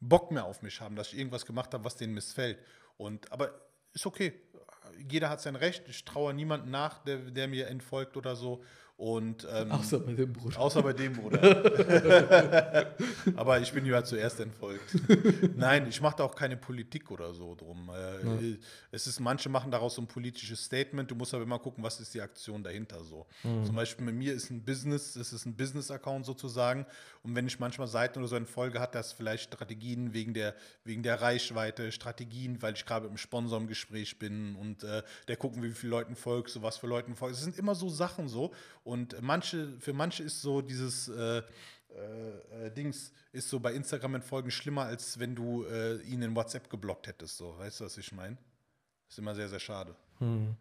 Bock mehr auf mich haben, dass ich irgendwas gemacht habe, was denen missfällt. Und, aber ist okay. Jeder hat sein Recht. Ich traue niemandem nach, der, der mir entfolgt oder so. Und, ähm,
Außer bei dem Bruder.
Außer bei dem, Bruder. Aber ich bin ja zuerst entfolgt. Nein, ich mache da auch keine Politik oder so drum. Äh, Es ist, manche machen daraus so ein politisches Statement. Du musst aber immer gucken, was ist die Aktion dahinter so. Zum Beispiel bei mir ist ein Business, es ist ein Business-Account sozusagen. Und wenn ich manchmal Seiten oder so entfolge, hat das vielleicht Strategien wegen der, wegen der Reichweite, Strategien, weil ich gerade mit einem Sponsor im Gespräch bin und äh, der gucken, wie viele Leuten folgst, so was für Leuten folgst. Es sind immer so Sachen so. Und manche, für manche ist so dieses äh, äh, äh, Dings ist so bei Instagram entfolgen schlimmer, als wenn du äh, ihn in WhatsApp geblockt hättest. So, weißt du, was ich meine? Ist immer sehr, sehr schade.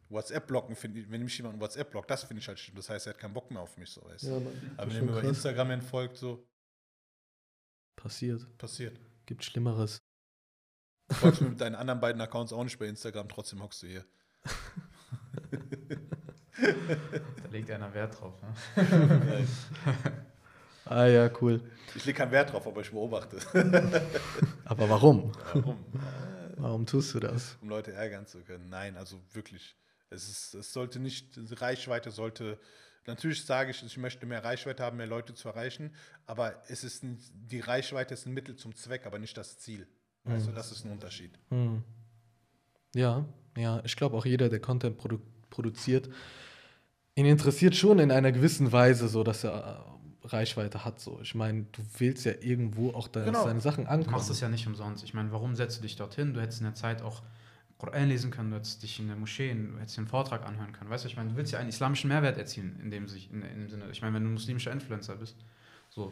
WhatsApp blocken, finde ich, wenn mich jemand in WhatsApp blockt, das finde ich halt schlimm. Das heißt, er hat keinen Bock mehr auf mich, so weißt du.
Ja,
Aber wenn er mir über. Instagram entfolgt, so
Passiert.
passiert.
Gibt Schlimmeres.
Du folgst mir mit deinen anderen beiden Accounts auch nicht bei Instagram, trotzdem hockst du hier.
Legt einer Wert drauf. Ne?
Ah ja, cool.
Ich lege keinen Wert drauf, aber ich beobachte.
Aber warum?
Warum?
Warum tust du das?
um Leute ärgern zu können. Nein, also wirklich. Es, ist, es sollte nicht, Reichweite sollte, natürlich sage ich, ich möchte mehr Reichweite haben, mehr Leute zu erreichen, aber es ist, ein- die Reichweite ist ein Mittel zum Zweck, aber nicht das Ziel. Also das ist ein Unterschied.
Hm. Ja, ja, ich glaube auch jeder, der Content produ produziert, ihn interessiert schon in einer gewissen Weise so, dass er äh, Reichweite hat. So. Ich meine, du willst ja irgendwo auch, dass
Genau.
deine Sachen
Du
ankommen.
machst es ja nicht umsonst. Ich meine, warum setzt du dich dorthin? Du hättest in der Zeit auch Koran lesen können, du hättest dich in der Moschee, du hättest dir einen Vortrag anhören können. Weißt du, ich meine, du willst ja einen islamischen Mehrwert erzielen, in dem, sich, in, in dem Sinne. Ich meine, wenn du ein muslimischer Influencer bist. So.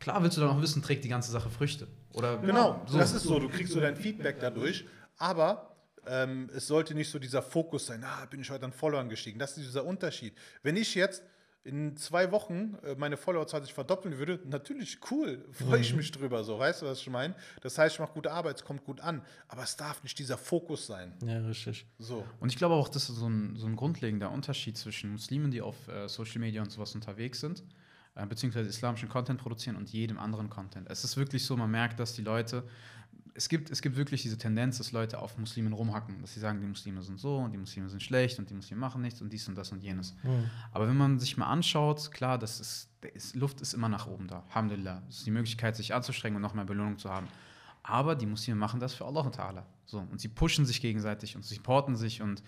Klar willst du dann auch wissen, trägt die ganze Sache Früchte. Oder
Genau, das ist so, du kriegst so dein Feedback dadurch, aber ähm, es sollte nicht so dieser Fokus sein, ah, bin ich heute an Followern gestiegen. Das ist dieser Unterschied. Wenn ich jetzt in zwei Wochen äh, meine Followerzahl sich verdoppeln würde, natürlich cool, freue ich mich drüber, so, weißt du, was ich meine? Das heißt, ich mache gute Arbeit, es kommt gut an, aber es darf nicht dieser Fokus sein.
Ja, richtig.
So.
Und ich glaube auch, das ist so ein, so ein grundlegender Unterschied zwischen Muslimen, die auf äh, Social Media und sowas unterwegs sind, äh, beziehungsweise islamischen Content produzieren und jedem anderen Content. Es ist wirklich so, man merkt, dass die Leute, es gibt, es gibt wirklich diese Tendenz, dass Leute auf Muslimen rumhacken, dass sie sagen, die Muslime sind so und die Muslime sind schlecht und die Muslime machen nichts und dies und das und jenes. Aber wenn man sich mal anschaut, klar, das ist, ist, Luft ist immer nach oben da. Alhamdulillah. Es ist die Möglichkeit, sich anzustrengen und noch mehr Belohnung zu haben. Aber die Muslime machen das für Allah Ta'ala. So, und sie pushen sich gegenseitig und supporten sich und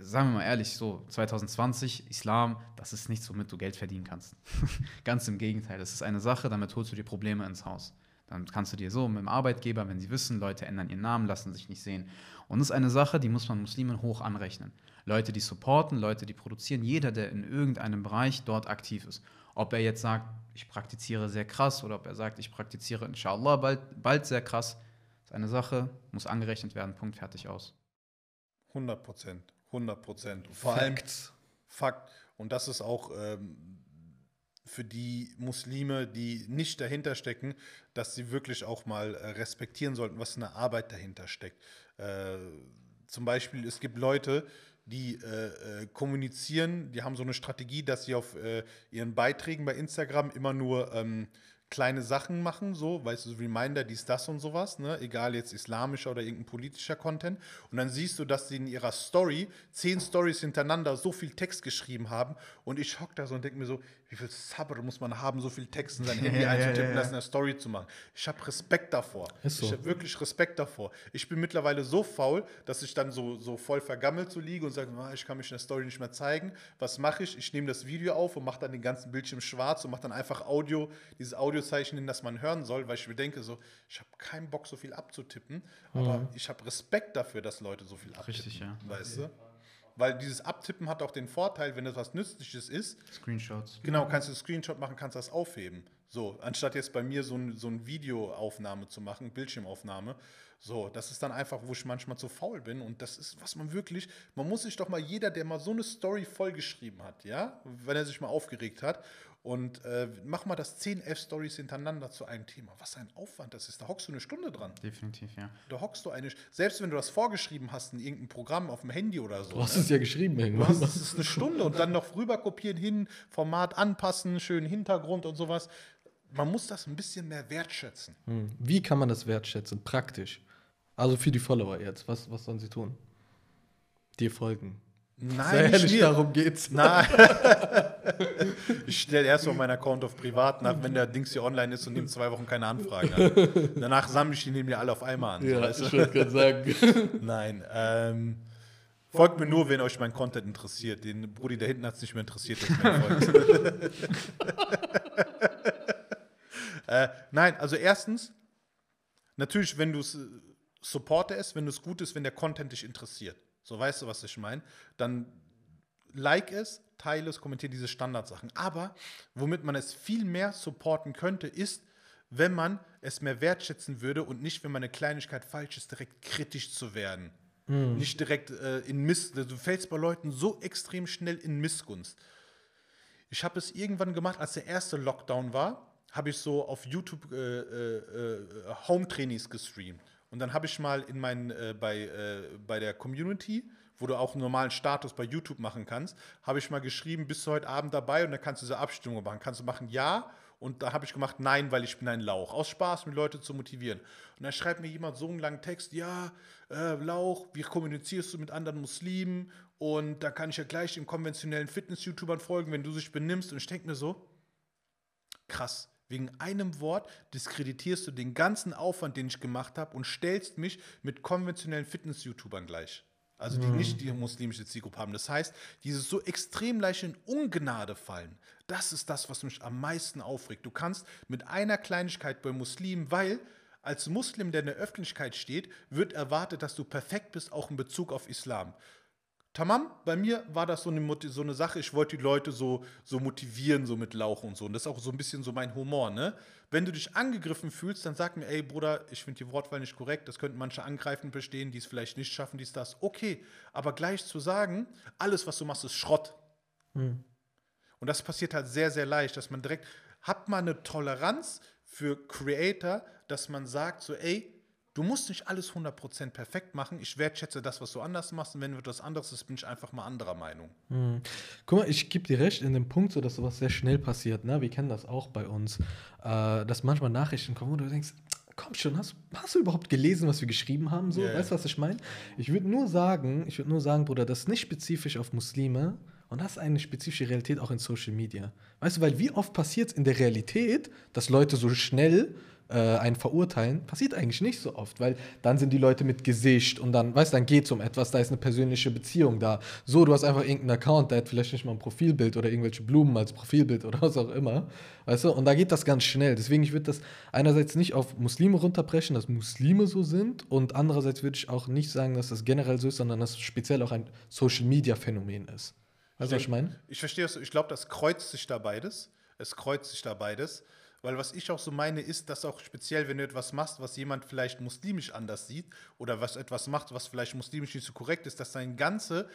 sagen wir mal ehrlich, so 2020, Islam, das ist nichts, womit du Geld verdienen kannst. Ganz im Gegenteil, das ist eine Sache, damit holst du dir Probleme ins Haus. Dann kannst du dir so mit dem Arbeitgeber, wenn sie wissen, Leute ändern ihren Namen, lassen sich nicht sehen. Und das ist eine Sache, die muss man Muslimen hoch anrechnen. Leute, die supporten, Leute, die produzieren, jeder, der in irgendeinem Bereich dort aktiv ist. Ob er jetzt sagt, ich praktiziere sehr krass oder ob er sagt, ich praktiziere inshallah bald, bald sehr krass, ist eine Sache, muss angerechnet werden, Punkt, fertig aus.
100 Prozent. 100 Prozent. Vor allem Fakt. Und das ist auch ähm, für die Muslime, die nicht dahinter stecken, dass sie wirklich auch mal äh, respektieren sollten, was eine Arbeit dahinter steckt. Äh, zum Beispiel, es gibt Leute, die äh, äh, kommunizieren, die haben so eine Strategie, dass sie auf äh, ihren Beiträgen bei Instagram immer nur ähm, kleine Sachen machen, so, weißt du, Reminder, dies, das und sowas, ne? egal jetzt islamischer oder irgendein politischer Content. Und dann siehst du, dass sie in ihrer Story zehn Stories hintereinander so viel Text geschrieben haben. Und ich hock da so und denke mir so, wie viel Sabr muss man haben, so viel Text in sein Handy
Ja,
einzutippen,
ja,
das
ja.
in der Story zu machen. Ich habe Respekt davor.
So.
Ich habe wirklich Respekt davor. Ich bin mittlerweile so faul, dass ich dann so, so voll vergammelt so liege und sage, "Ah, ich kann mich in der Story nicht mehr zeigen. Was mache ich? Ich nehme das Video auf und mache dann den ganzen Bildschirm schwarz und mache dann einfach Audio, dieses Audiozeichen hin, das man hören soll, weil ich mir denke, so, ich habe keinen Bock, so viel abzutippen, aber ich habe Respekt dafür, dass Leute so viel abtippen.
Richtig, ja.
Weißt du? Weil dieses Abtippen hat auch den Vorteil, wenn es was Nützliches ist,
Screenshots.
Genau, kannst du einen Screenshot machen, kannst das aufheben. So, anstatt jetzt bei mir so, ein, so eine Videoaufnahme zu machen, Bildschirmaufnahme. So, das ist dann einfach, wo ich manchmal zu faul bin. Und das ist, was man wirklich, man muss sich doch mal, jeder, der mal so eine Story vollgeschrieben hat, ja, wenn er sich mal aufgeregt hat, und äh, mach mal das 10, 11 Stories hintereinander zu einem Thema. Was ein Aufwand das ist. Da hockst du eine Stunde dran.
Definitiv, ja.
Da hockst du eine, selbst wenn du das vorgeschrieben hast in irgendeinem Programm auf dem Handy oder so.
Du hast
ne?
es ja geschrieben
Du
irgendwann.
hast, das ist eine Stunde und dann noch rüber kopieren, hin, Format anpassen, schönen Hintergrund und sowas. Man muss das ein bisschen mehr wertschätzen.
Hm. Wie kann man das wertschätzen? Praktisch. Also für die Follower jetzt. Was, was sollen sie tun? Dir folgen.
Nein,
Sehr
nicht
ehrlich, darum geht's.
Nein. ich stelle erst mal meinen Account auf privat nach, wenn der Dings hier online ist und nehme zwei Wochen keine Anfragen an. Danach sammle ich die neben mir alle auf einmal an. so,
Ja,
weißt du?
ich gerade sagen.
Nein. Ähm, folgt mir nur, wenn euch mein Content interessiert. Den Brudi da hinten hat es nicht mehr interessiert, folgt. äh, nein, also erstens, natürlich, wenn du es äh, supporte es, wenn du es gut ist, wenn der Content dich interessiert. So weißt du, was ich meine? Dann like es, teile es, kommentiere diese Standardsachen. Aber womit man es viel mehr supporten könnte, ist, wenn man es mehr wertschätzen würde und nicht, wenn man eine Kleinigkeit falsch ist, direkt kritisch zu werden. Nicht direkt äh, in Miss. Du fällst bei Leuten so extrem schnell in Missgunst. Ich habe es irgendwann gemacht, als der erste Lockdown war, habe ich so auf YouTube äh, äh, äh, Home-Trainings gestreamt. Und dann habe ich mal in meinen, äh, bei, äh, bei der Community, wo du auch einen normalen Status bei YouTube machen kannst, habe ich mal geschrieben, bist du heute Abend dabei und dann kannst du diese Abstimmung machen. Kannst du machen Ja und da habe ich gemacht Nein, weil ich bin ein Lauch. Aus Spaß, um die Leute zu motivieren. Und dann schreibt mir jemand so einen langen Text, ja, äh, Lauch, wie kommunizierst du mit anderen Muslimen? Und dann kann ich ja gleich den konventionellen Fitness-YouTubern folgen, wenn du dich benimmst. Und ich denke mir so, krass. Wegen einem Wort diskreditierst du den ganzen Aufwand, den ich gemacht habe und stellst mich mit konventionellen Fitness-YouTubern gleich. Also die nicht die muslimische Zielgruppe haben. Das heißt, dieses so extrem leicht in Ungnade fallen, das ist das, was mich am meisten aufregt. Du kannst mit einer Kleinigkeit bei Muslimen, weil als Muslim, der in der Öffentlichkeit steht, wird erwartet, dass du perfekt bist, auch in Bezug auf Islam. Tamam, bei mir war das so eine, so eine Sache, ich wollte die Leute so, so motivieren, so mit Lauch und so. Und das ist auch so ein bisschen so mein Humor, ne? Wenn du dich angegriffen fühlst, dann sag mir, ey Bruder, ich finde die Wortwahl nicht korrekt, das könnten manche angreifend verstehen, die es vielleicht nicht schaffen, dies, das. Okay, aber gleich zu sagen, alles, was du machst, ist Schrott. Und das passiert halt sehr, sehr leicht, dass man direkt, hat man eine Toleranz für Creator, dass man sagt so, ey, du musst nicht alles 100% perfekt machen, ich wertschätze das, was du anders machst und wenn etwas anderes ist, bin ich einfach mal anderer Meinung.
Guck mal, ich gebe dir recht in dem Punkt, so dass sowas sehr schnell passiert. Ne? Wir kennen das auch bei uns, äh, dass manchmal Nachrichten kommen, wo du denkst, komm schon, hast, hast du überhaupt gelesen, was wir geschrieben haben? So,
ja.
weißt du, was ich meine? Ich würde nur sagen, ich würde nur sagen, Bruder, das ist nicht spezifisch auf Muslime und das ist eine spezifische Realität auch in Social Media. Weißt du, weil wie oft passiert es in der Realität, dass Leute so schnell äh, einen verurteilen, passiert eigentlich nicht so oft, weil dann sind die Leute mit Gesicht und dann, weißt du, dann geht es um etwas, da ist eine persönliche Beziehung da. So, du hast einfach irgendeinen Account, der hat vielleicht nicht mal ein Profilbild oder irgendwelche Blumen als Profilbild oder was auch immer, weißt du, und da geht das ganz schnell. Deswegen, ich würde das einerseits nicht auf Muslime runterbrechen, dass Muslime so sind und andererseits würde ich auch nicht sagen, dass das generell so ist, sondern dass es speziell auch ein Social-Media-Phänomen ist. Weißt du, was ich meine?
Ich verstehe es, ich glaube, das kreuzt sich da beides. Es kreuzt sich da beides. Weil was ich auch so meine, ist, dass auch speziell, wenn du etwas machst, was jemand vielleicht muslimisch anders sieht oder was etwas macht, was vielleicht muslimisch nicht so korrekt ist, dass dein ganze,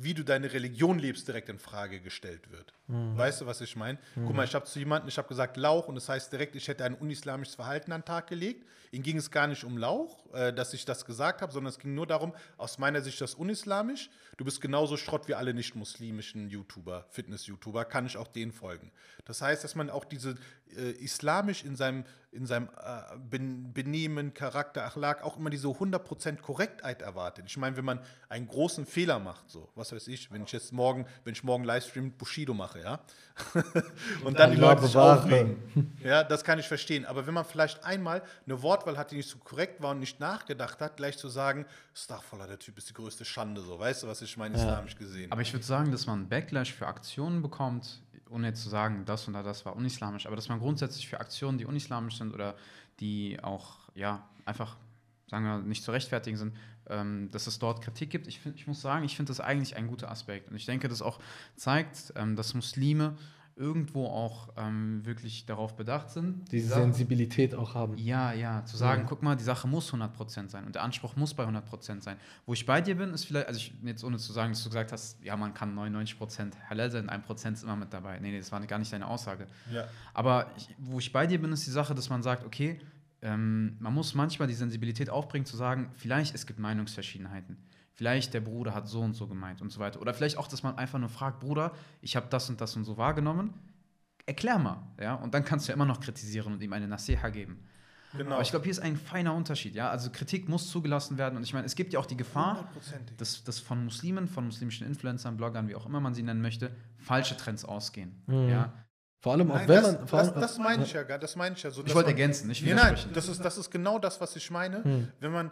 wie du deine Religion lebst, direkt in Frage gestellt wird. Weißt du, was ich meine? Guck mal, ich habe zu jemandem, ich habe gesagt Lauch und das heißt direkt, ich hätte ein unislamisches Verhalten an den Tag gelegt. Ihm ging es gar nicht um Lauch, äh, dass ich das gesagt habe, sondern es ging nur darum, aus meiner Sicht das unislamisch. Du bist genauso Schrott wie alle nicht-muslimischen YouTuber, Fitness-YouTuber, kann ich auch denen folgen. Das heißt, dass man auch diese äh, islamisch in seinem, in seinem äh, Ben- Benehmen, Charakter, Achlak auch immer diese 100% Korrektheit erwartet. Ich meine, wenn man einen großen Fehler macht, so, was weiß ich, wenn ich jetzt morgen, wenn ich morgen Livestream mit Bushido mache, ja, und dann die Leute sich aufregen. Ja, das kann ich verstehen. Aber wenn man vielleicht einmal eine Wortwahl hat, die nicht so korrekt war und nicht nachgedacht hat, gleich zu sagen, Starfaller, der Typ ist die größte Schande, so, weißt du, was ich meine, islamisch gesehen.
Aber ich würde sagen, dass man Backlash für Aktionen bekommt, ohne jetzt zu sagen, das und das war unislamisch, aber dass man grundsätzlich für Aktionen, die unislamisch sind oder die auch, ja, einfach, sagen wir, nicht zu rechtfertigen sind, ähm, dass es dort Kritik gibt. Ich, find, ich muss sagen, ich finde das eigentlich ein guter Aspekt. Und ich denke, das auch zeigt, ähm, dass Muslime irgendwo auch ähm, wirklich darauf bedacht sind.
Diese
Sachen-
Sensibilität auch haben.
ja, ja, zu sagen, guck mal, die Sache muss 100% sein und der Anspruch muss bei 100% sein. Wo ich bei dir bin, ist vielleicht, also ich, jetzt ohne zu sagen, dass du gesagt hast, ja, man kann 99% halal sein, 1% ist immer mit dabei. Nee, nee, das war gar nicht deine Aussage.
Ja.
Aber ich, wo ich bei dir bin, ist die Sache, dass man sagt, okay, ähm, man muss manchmal die Sensibilität aufbringen, zu sagen, vielleicht es gibt Meinungsverschiedenheiten. Vielleicht der Bruder hat so und so gemeint und so weiter. Oder vielleicht auch, dass man einfach nur fragt, Bruder, ich habe das und das und so wahrgenommen. Erklär mal, ja, und dann kannst du ja immer noch kritisieren und ihm eine Nasiha geben.
Genau.
Aber ich glaube, hier ist ein feiner Unterschied, ja. Also Kritik muss zugelassen werden. Und ich meine, es gibt ja auch die Gefahr, dass, dass von Muslimen, von muslimischen Influencern, Bloggern, wie auch immer man sie nennen möchte, falsche Trends ausgehen.
Mhm.
Ja.
Vor allem auch
Nein,
wenn
das,
man.
Das, das meine ich ja, gar- das meine ich ja so.
Ich wollte ergänzen, nicht
nein,
widersprechen.
das ist, das ist genau das, was ich meine.
Hm.
Wenn man,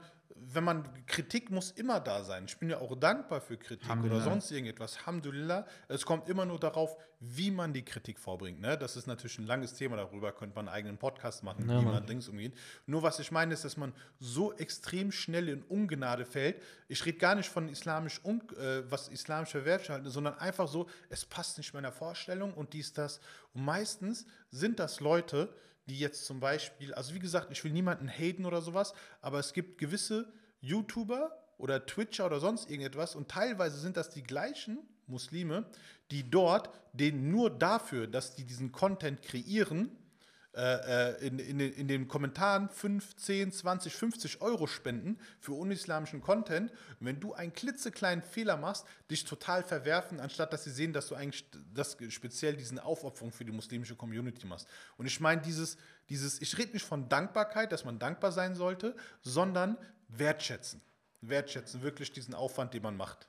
wenn man, Kritik muss immer da sein. Ich bin ja auch dankbar für Kritik oder sonst irgendetwas. Alhamdulillah. Es kommt immer nur darauf, wie man die Kritik vorbringt. Ne? Das ist natürlich ein langes Thema, darüber könnte man einen eigenen Podcast machen,
Ja,
wie man Dings umgeht. Nur was ich meine, ist, dass man so extrem schnell in Ungnade fällt. Ich rede gar nicht von islamisch, un, äh, was islamisch verwerflich halten, sondern einfach so, es passt nicht meiner Vorstellung und dies, das. Und meistens sind das Leute, die jetzt zum Beispiel, also wie gesagt, ich will niemanden haten oder sowas, aber es gibt gewisse YouTuber oder Twitcher oder sonst irgendetwas und teilweise sind das die gleichen Muslime, die dort den nur dafür, dass die diesen Content kreieren, äh, äh, in, in, den- in den Kommentaren 5, 10, 20, 50 Euro spenden für unislamischen Content. Und wenn du einen klitzekleinen Fehler machst, dich total verwerfen, anstatt dass sie sehen, dass du eigentlich das speziell diesen Aufopferung für die muslimische Community machst. Und ich meine, dieses, dieses, ich rede nicht von Dankbarkeit, dass man dankbar sein sollte, sondern wertschätzen. Wertschätzen, wirklich diesen Aufwand, den man macht.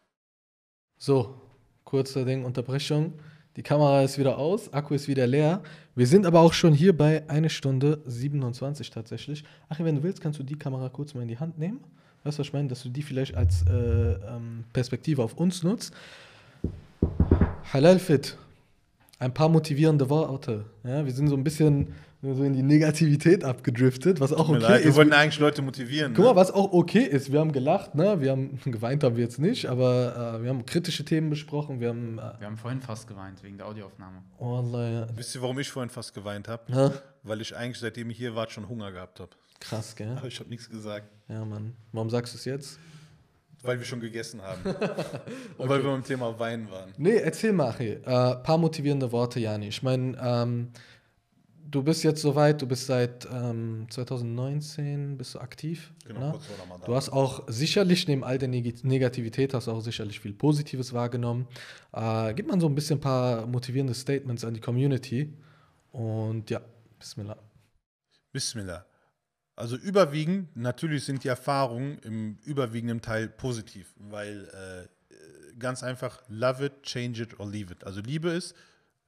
So, kurze Ding, Unterbrechung. Die Kamera ist wieder aus, Akku ist wieder leer. Wir sind aber auch schon hier bei 1 Stunde 27 tatsächlich. Ach, wenn du willst, kannst du die Kamera kurz mal in die Hand nehmen. Weißt du, was ich meine? Dass du die vielleicht als äh, ähm, Perspektive auf uns nutzt. Halal Fit. ein paar motivierende Worte. Ja, wir sind so ein bisschen so in die Negativität abgedriftet, was auch
Tut mir
okay
leid, wir
ist.
wollten eigentlich Leute motivieren.
Guck mal,
ne?
was auch okay ist. Wir haben gelacht, ne? Wir haben geweint haben wir jetzt nicht, aber äh, wir haben kritische Themen besprochen. Wir haben äh,
Wir haben vorhin fast geweint wegen der Audioaufnahme.
oh, Allah, ja.
Wisst ihr, warum ich vorhin fast geweint habe?
Ja,
Weil ich eigentlich, seitdem ich hier war, schon Hunger gehabt habe.
krass, gell?
Aber ich habe nichts gesagt.
Ja, Mann. Warum sagst du es jetzt?
Weil wir schon gegessen haben. Und weil wir beim Thema Wein waren.
Nee, erzähl mal, Achi. Äh, paar motivierende Worte, Jani. Ich meine, ähm, du bist jetzt soweit, du bist seit ähm, 2019 bist du aktiv.
Genau,
ne? Du hast auch sicherlich neben all der Neg Negativität hast auch sicherlich viel Positives wahrgenommen. Äh, gib mal so ein bisschen ein paar motivierende Statements an die Community. Und ja, Bismillah.
Bismillah. Also überwiegend, natürlich sind die Erfahrungen im überwiegenden Teil positiv, weil äh, ganz einfach, love it, change it or leave it. Also Liebe ist,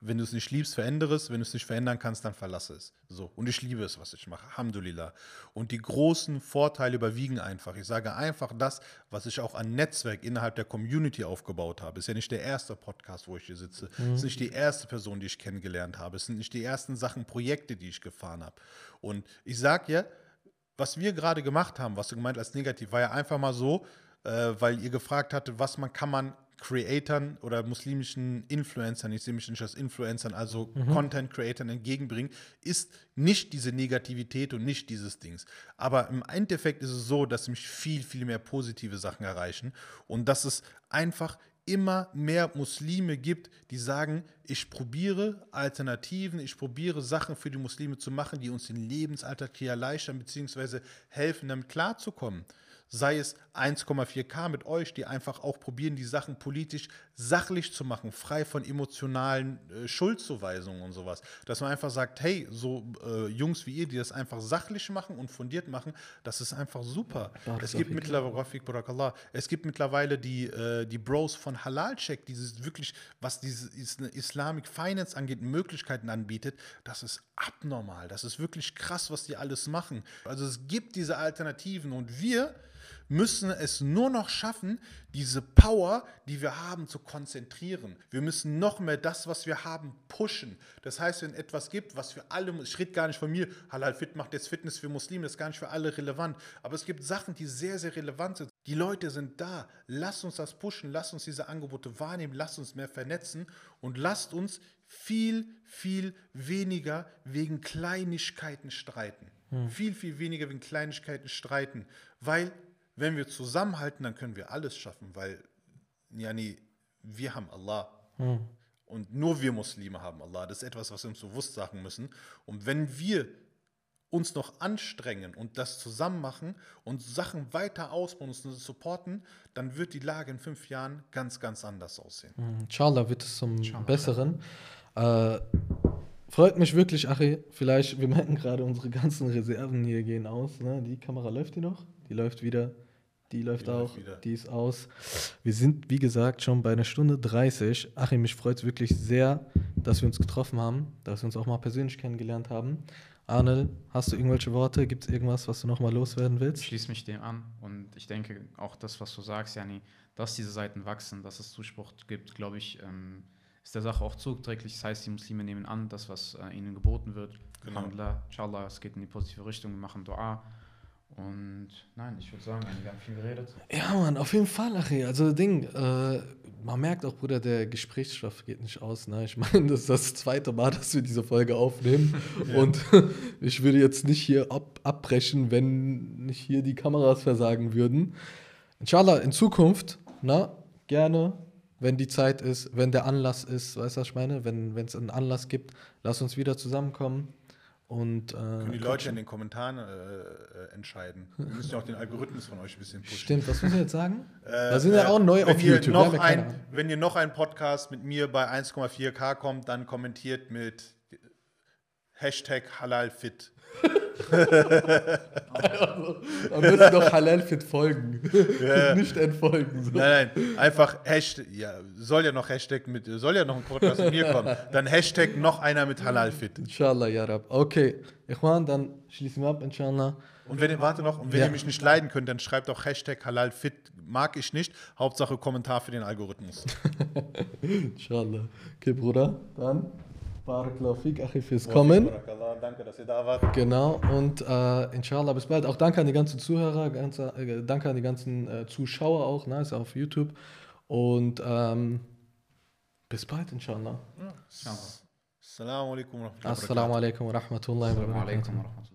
wenn du es nicht liebst, verändere es, wenn du es nicht verändern kannst, dann verlasse es. So. Und ich liebe es, was ich mache. Alhamdulillah. Und die großen Vorteile überwiegen einfach. Ich sage einfach das, was ich auch an Netzwerk innerhalb der Community aufgebaut habe. Ist ja nicht der erste Podcast, wo ich hier sitze. Ist nicht die erste Person, die ich kennengelernt habe. Es sind nicht die ersten Sachen, Projekte, die ich gefahren habe. Und ich sage ja, was wir gerade gemacht haben, was du gemeint als negativ, war ja einfach mal so, äh, weil ihr gefragt hattet, was man kann man Creatern oder muslimischen Influencern, ich sehe mich nicht als Influencern, also Content Creatern entgegenbringen, ist nicht diese Negativität und nicht dieses Dings. Aber im Endeffekt ist es so, dass mich viel, viel mehr positive Sachen erreichen und dass es einfach immer mehr Muslime gibt, die sagen, ich probiere Alternativen, ich probiere Sachen für die Muslime zu machen, die uns den Lebensalltag hier erleichtern bzw. helfen, damit klarzukommen. Sei es 1,4K mit euch, die einfach auch probieren, die Sachen politisch sachlich zu machen, frei von emotionalen äh, Schuldzuweisungen und sowas. Dass man einfach sagt, hey, so äh, Jungs wie ihr, die das einfach sachlich machen und fundiert machen, das ist einfach super. Es gibt mittlerweile, Rafik Barakallah, es gibt mittlerweile die, äh, die Bros von Halal Check, dieses wirklich, was diese is Islamic Finance angeht, Möglichkeiten anbietet, das ist abnormal. Das ist wirklich krass, was die alles machen. Also es gibt diese Alternativen und wir müssen es nur noch schaffen, diese Power, die wir haben, zu konzentrieren. Wir müssen noch mehr das, was wir haben, pushen. Das heißt, wenn etwas gibt, was für alle, ich rede gar nicht von mir, Halal Fit macht jetzt Fitness für Muslime, das ist gar nicht für alle relevant. Aber es gibt Sachen, die sehr, sehr relevant sind. Die Leute sind da. Lasst uns das pushen, lasst uns diese Angebote wahrnehmen, lasst uns mehr vernetzen und lasst uns viel, viel weniger wegen Kleinigkeiten streiten. Viel, viel weniger wegen Kleinigkeiten streiten. Weil, wenn wir zusammenhalten, dann können wir alles schaffen, weil, yani, wir haben Allah. Und nur wir Muslime haben Allah. Das ist etwas, was wir uns bewusst sagen müssen. Und wenn wir uns noch anstrengen und das zusammen machen und Sachen weiter ausbauen und uns supporten, dann wird die Lage in fünf Jahren ganz, ganz anders aussehen.
Inshallah wird es zum Besseren. Äh, freut mich wirklich, Achi. Vielleicht, wir merken gerade, unsere ganzen Reserven hier gehen aus. Ne? Die Kamera läuft die noch? Die läuft wieder. Die läuft
Die
auch.
läuft.
Die ist aus. Wir sind, wie gesagt, schon bei einer Stunde 30. Achim, mich freut es wirklich sehr, dass wir uns getroffen haben, dass wir uns auch mal persönlich kennengelernt haben. Arnel, hast du irgendwelche Worte? Gibt es irgendwas, was du nochmal loswerden
Ich
willst?
schließe mich dem an und ich denke auch das, was du sagst, Jani, dass diese Seiten wachsen, dass es Zuspruch gibt, glaube ich, ähm, ist der Sache auch zuträglich. Das heißt, die Muslime nehmen an, das, was äh, ihnen geboten wird.
Genau.
Alhamdulillah, inshallah, es geht in die positive Richtung, wir machen Dua. Und nein, ich würde sagen, wir haben viel geredet.
Ja, Mann, auf jeden Fall, Achi. Also, Ding, äh, man merkt auch, Bruder, der Gesprächsstoff geht nicht aus. Ne? Ich meine, das ist das zweite Mal, dass wir diese Folge aufnehmen. Und ich würde jetzt nicht hier ab abbrechen, wenn nicht hier die Kameras versagen würden. Inshallah, in Zukunft, na, gerne, wenn die Zeit ist, wenn der Anlass ist, weißt du, was ich meine? Wenn es einen Anlass gibt, lass uns wieder zusammenkommen. Und, äh,
Können die Leute in den Kommentaren äh, äh, entscheiden. Wir müssen ja auch den Algorithmus von euch ein bisschen pushen.
Stimmt, was müssen wir jetzt sagen?
Äh,
da sind wir auch neu auf YouTube.
Noch
ja
ein, wenn ihr noch einen Podcast mit mir bei 1,4K kommt, dann kommentiert mit Hashtag halalfit.
Dann wird sie doch Halal Fit folgen. Nicht entfolgen. So.
Nein, nein, einfach Hashtag, ja, soll ja noch Hashtag mit, soll ja noch ein Podcast mit mir kommen. Dann Hashtag noch einer mit halalfit.
Inshallah, ya Rab. Okay, Ikhwan, dann schließen wir ab, inshallah.
Und wenn ihr, warte noch, und wenn
Ja.
ihr mich nicht leiden könnt, dann schreibt auch Hashtag halalfit. Mag ich nicht. Hauptsache Kommentar für den Algorithmus.
Inshallah. Okay, Bruder, dann Barakallahu fik, Achi, fürs Kommen.
Danke, dass ihr da wart.
Genau, und äh, inshallah bis bald. Auch danke an die ganzen Zuhörer, ganze, äh, danke an die ganzen äh, Zuschauer auch, nice, auf YouTube. Und ähm, bis bald, inshallah.
Inshallah.
Assalamu alaikum wa rahmatullahi wa barakatuh.
Assalamu alaikum wa rahmatullahi wa barakatuh.
alaikum wa rahmatullahi.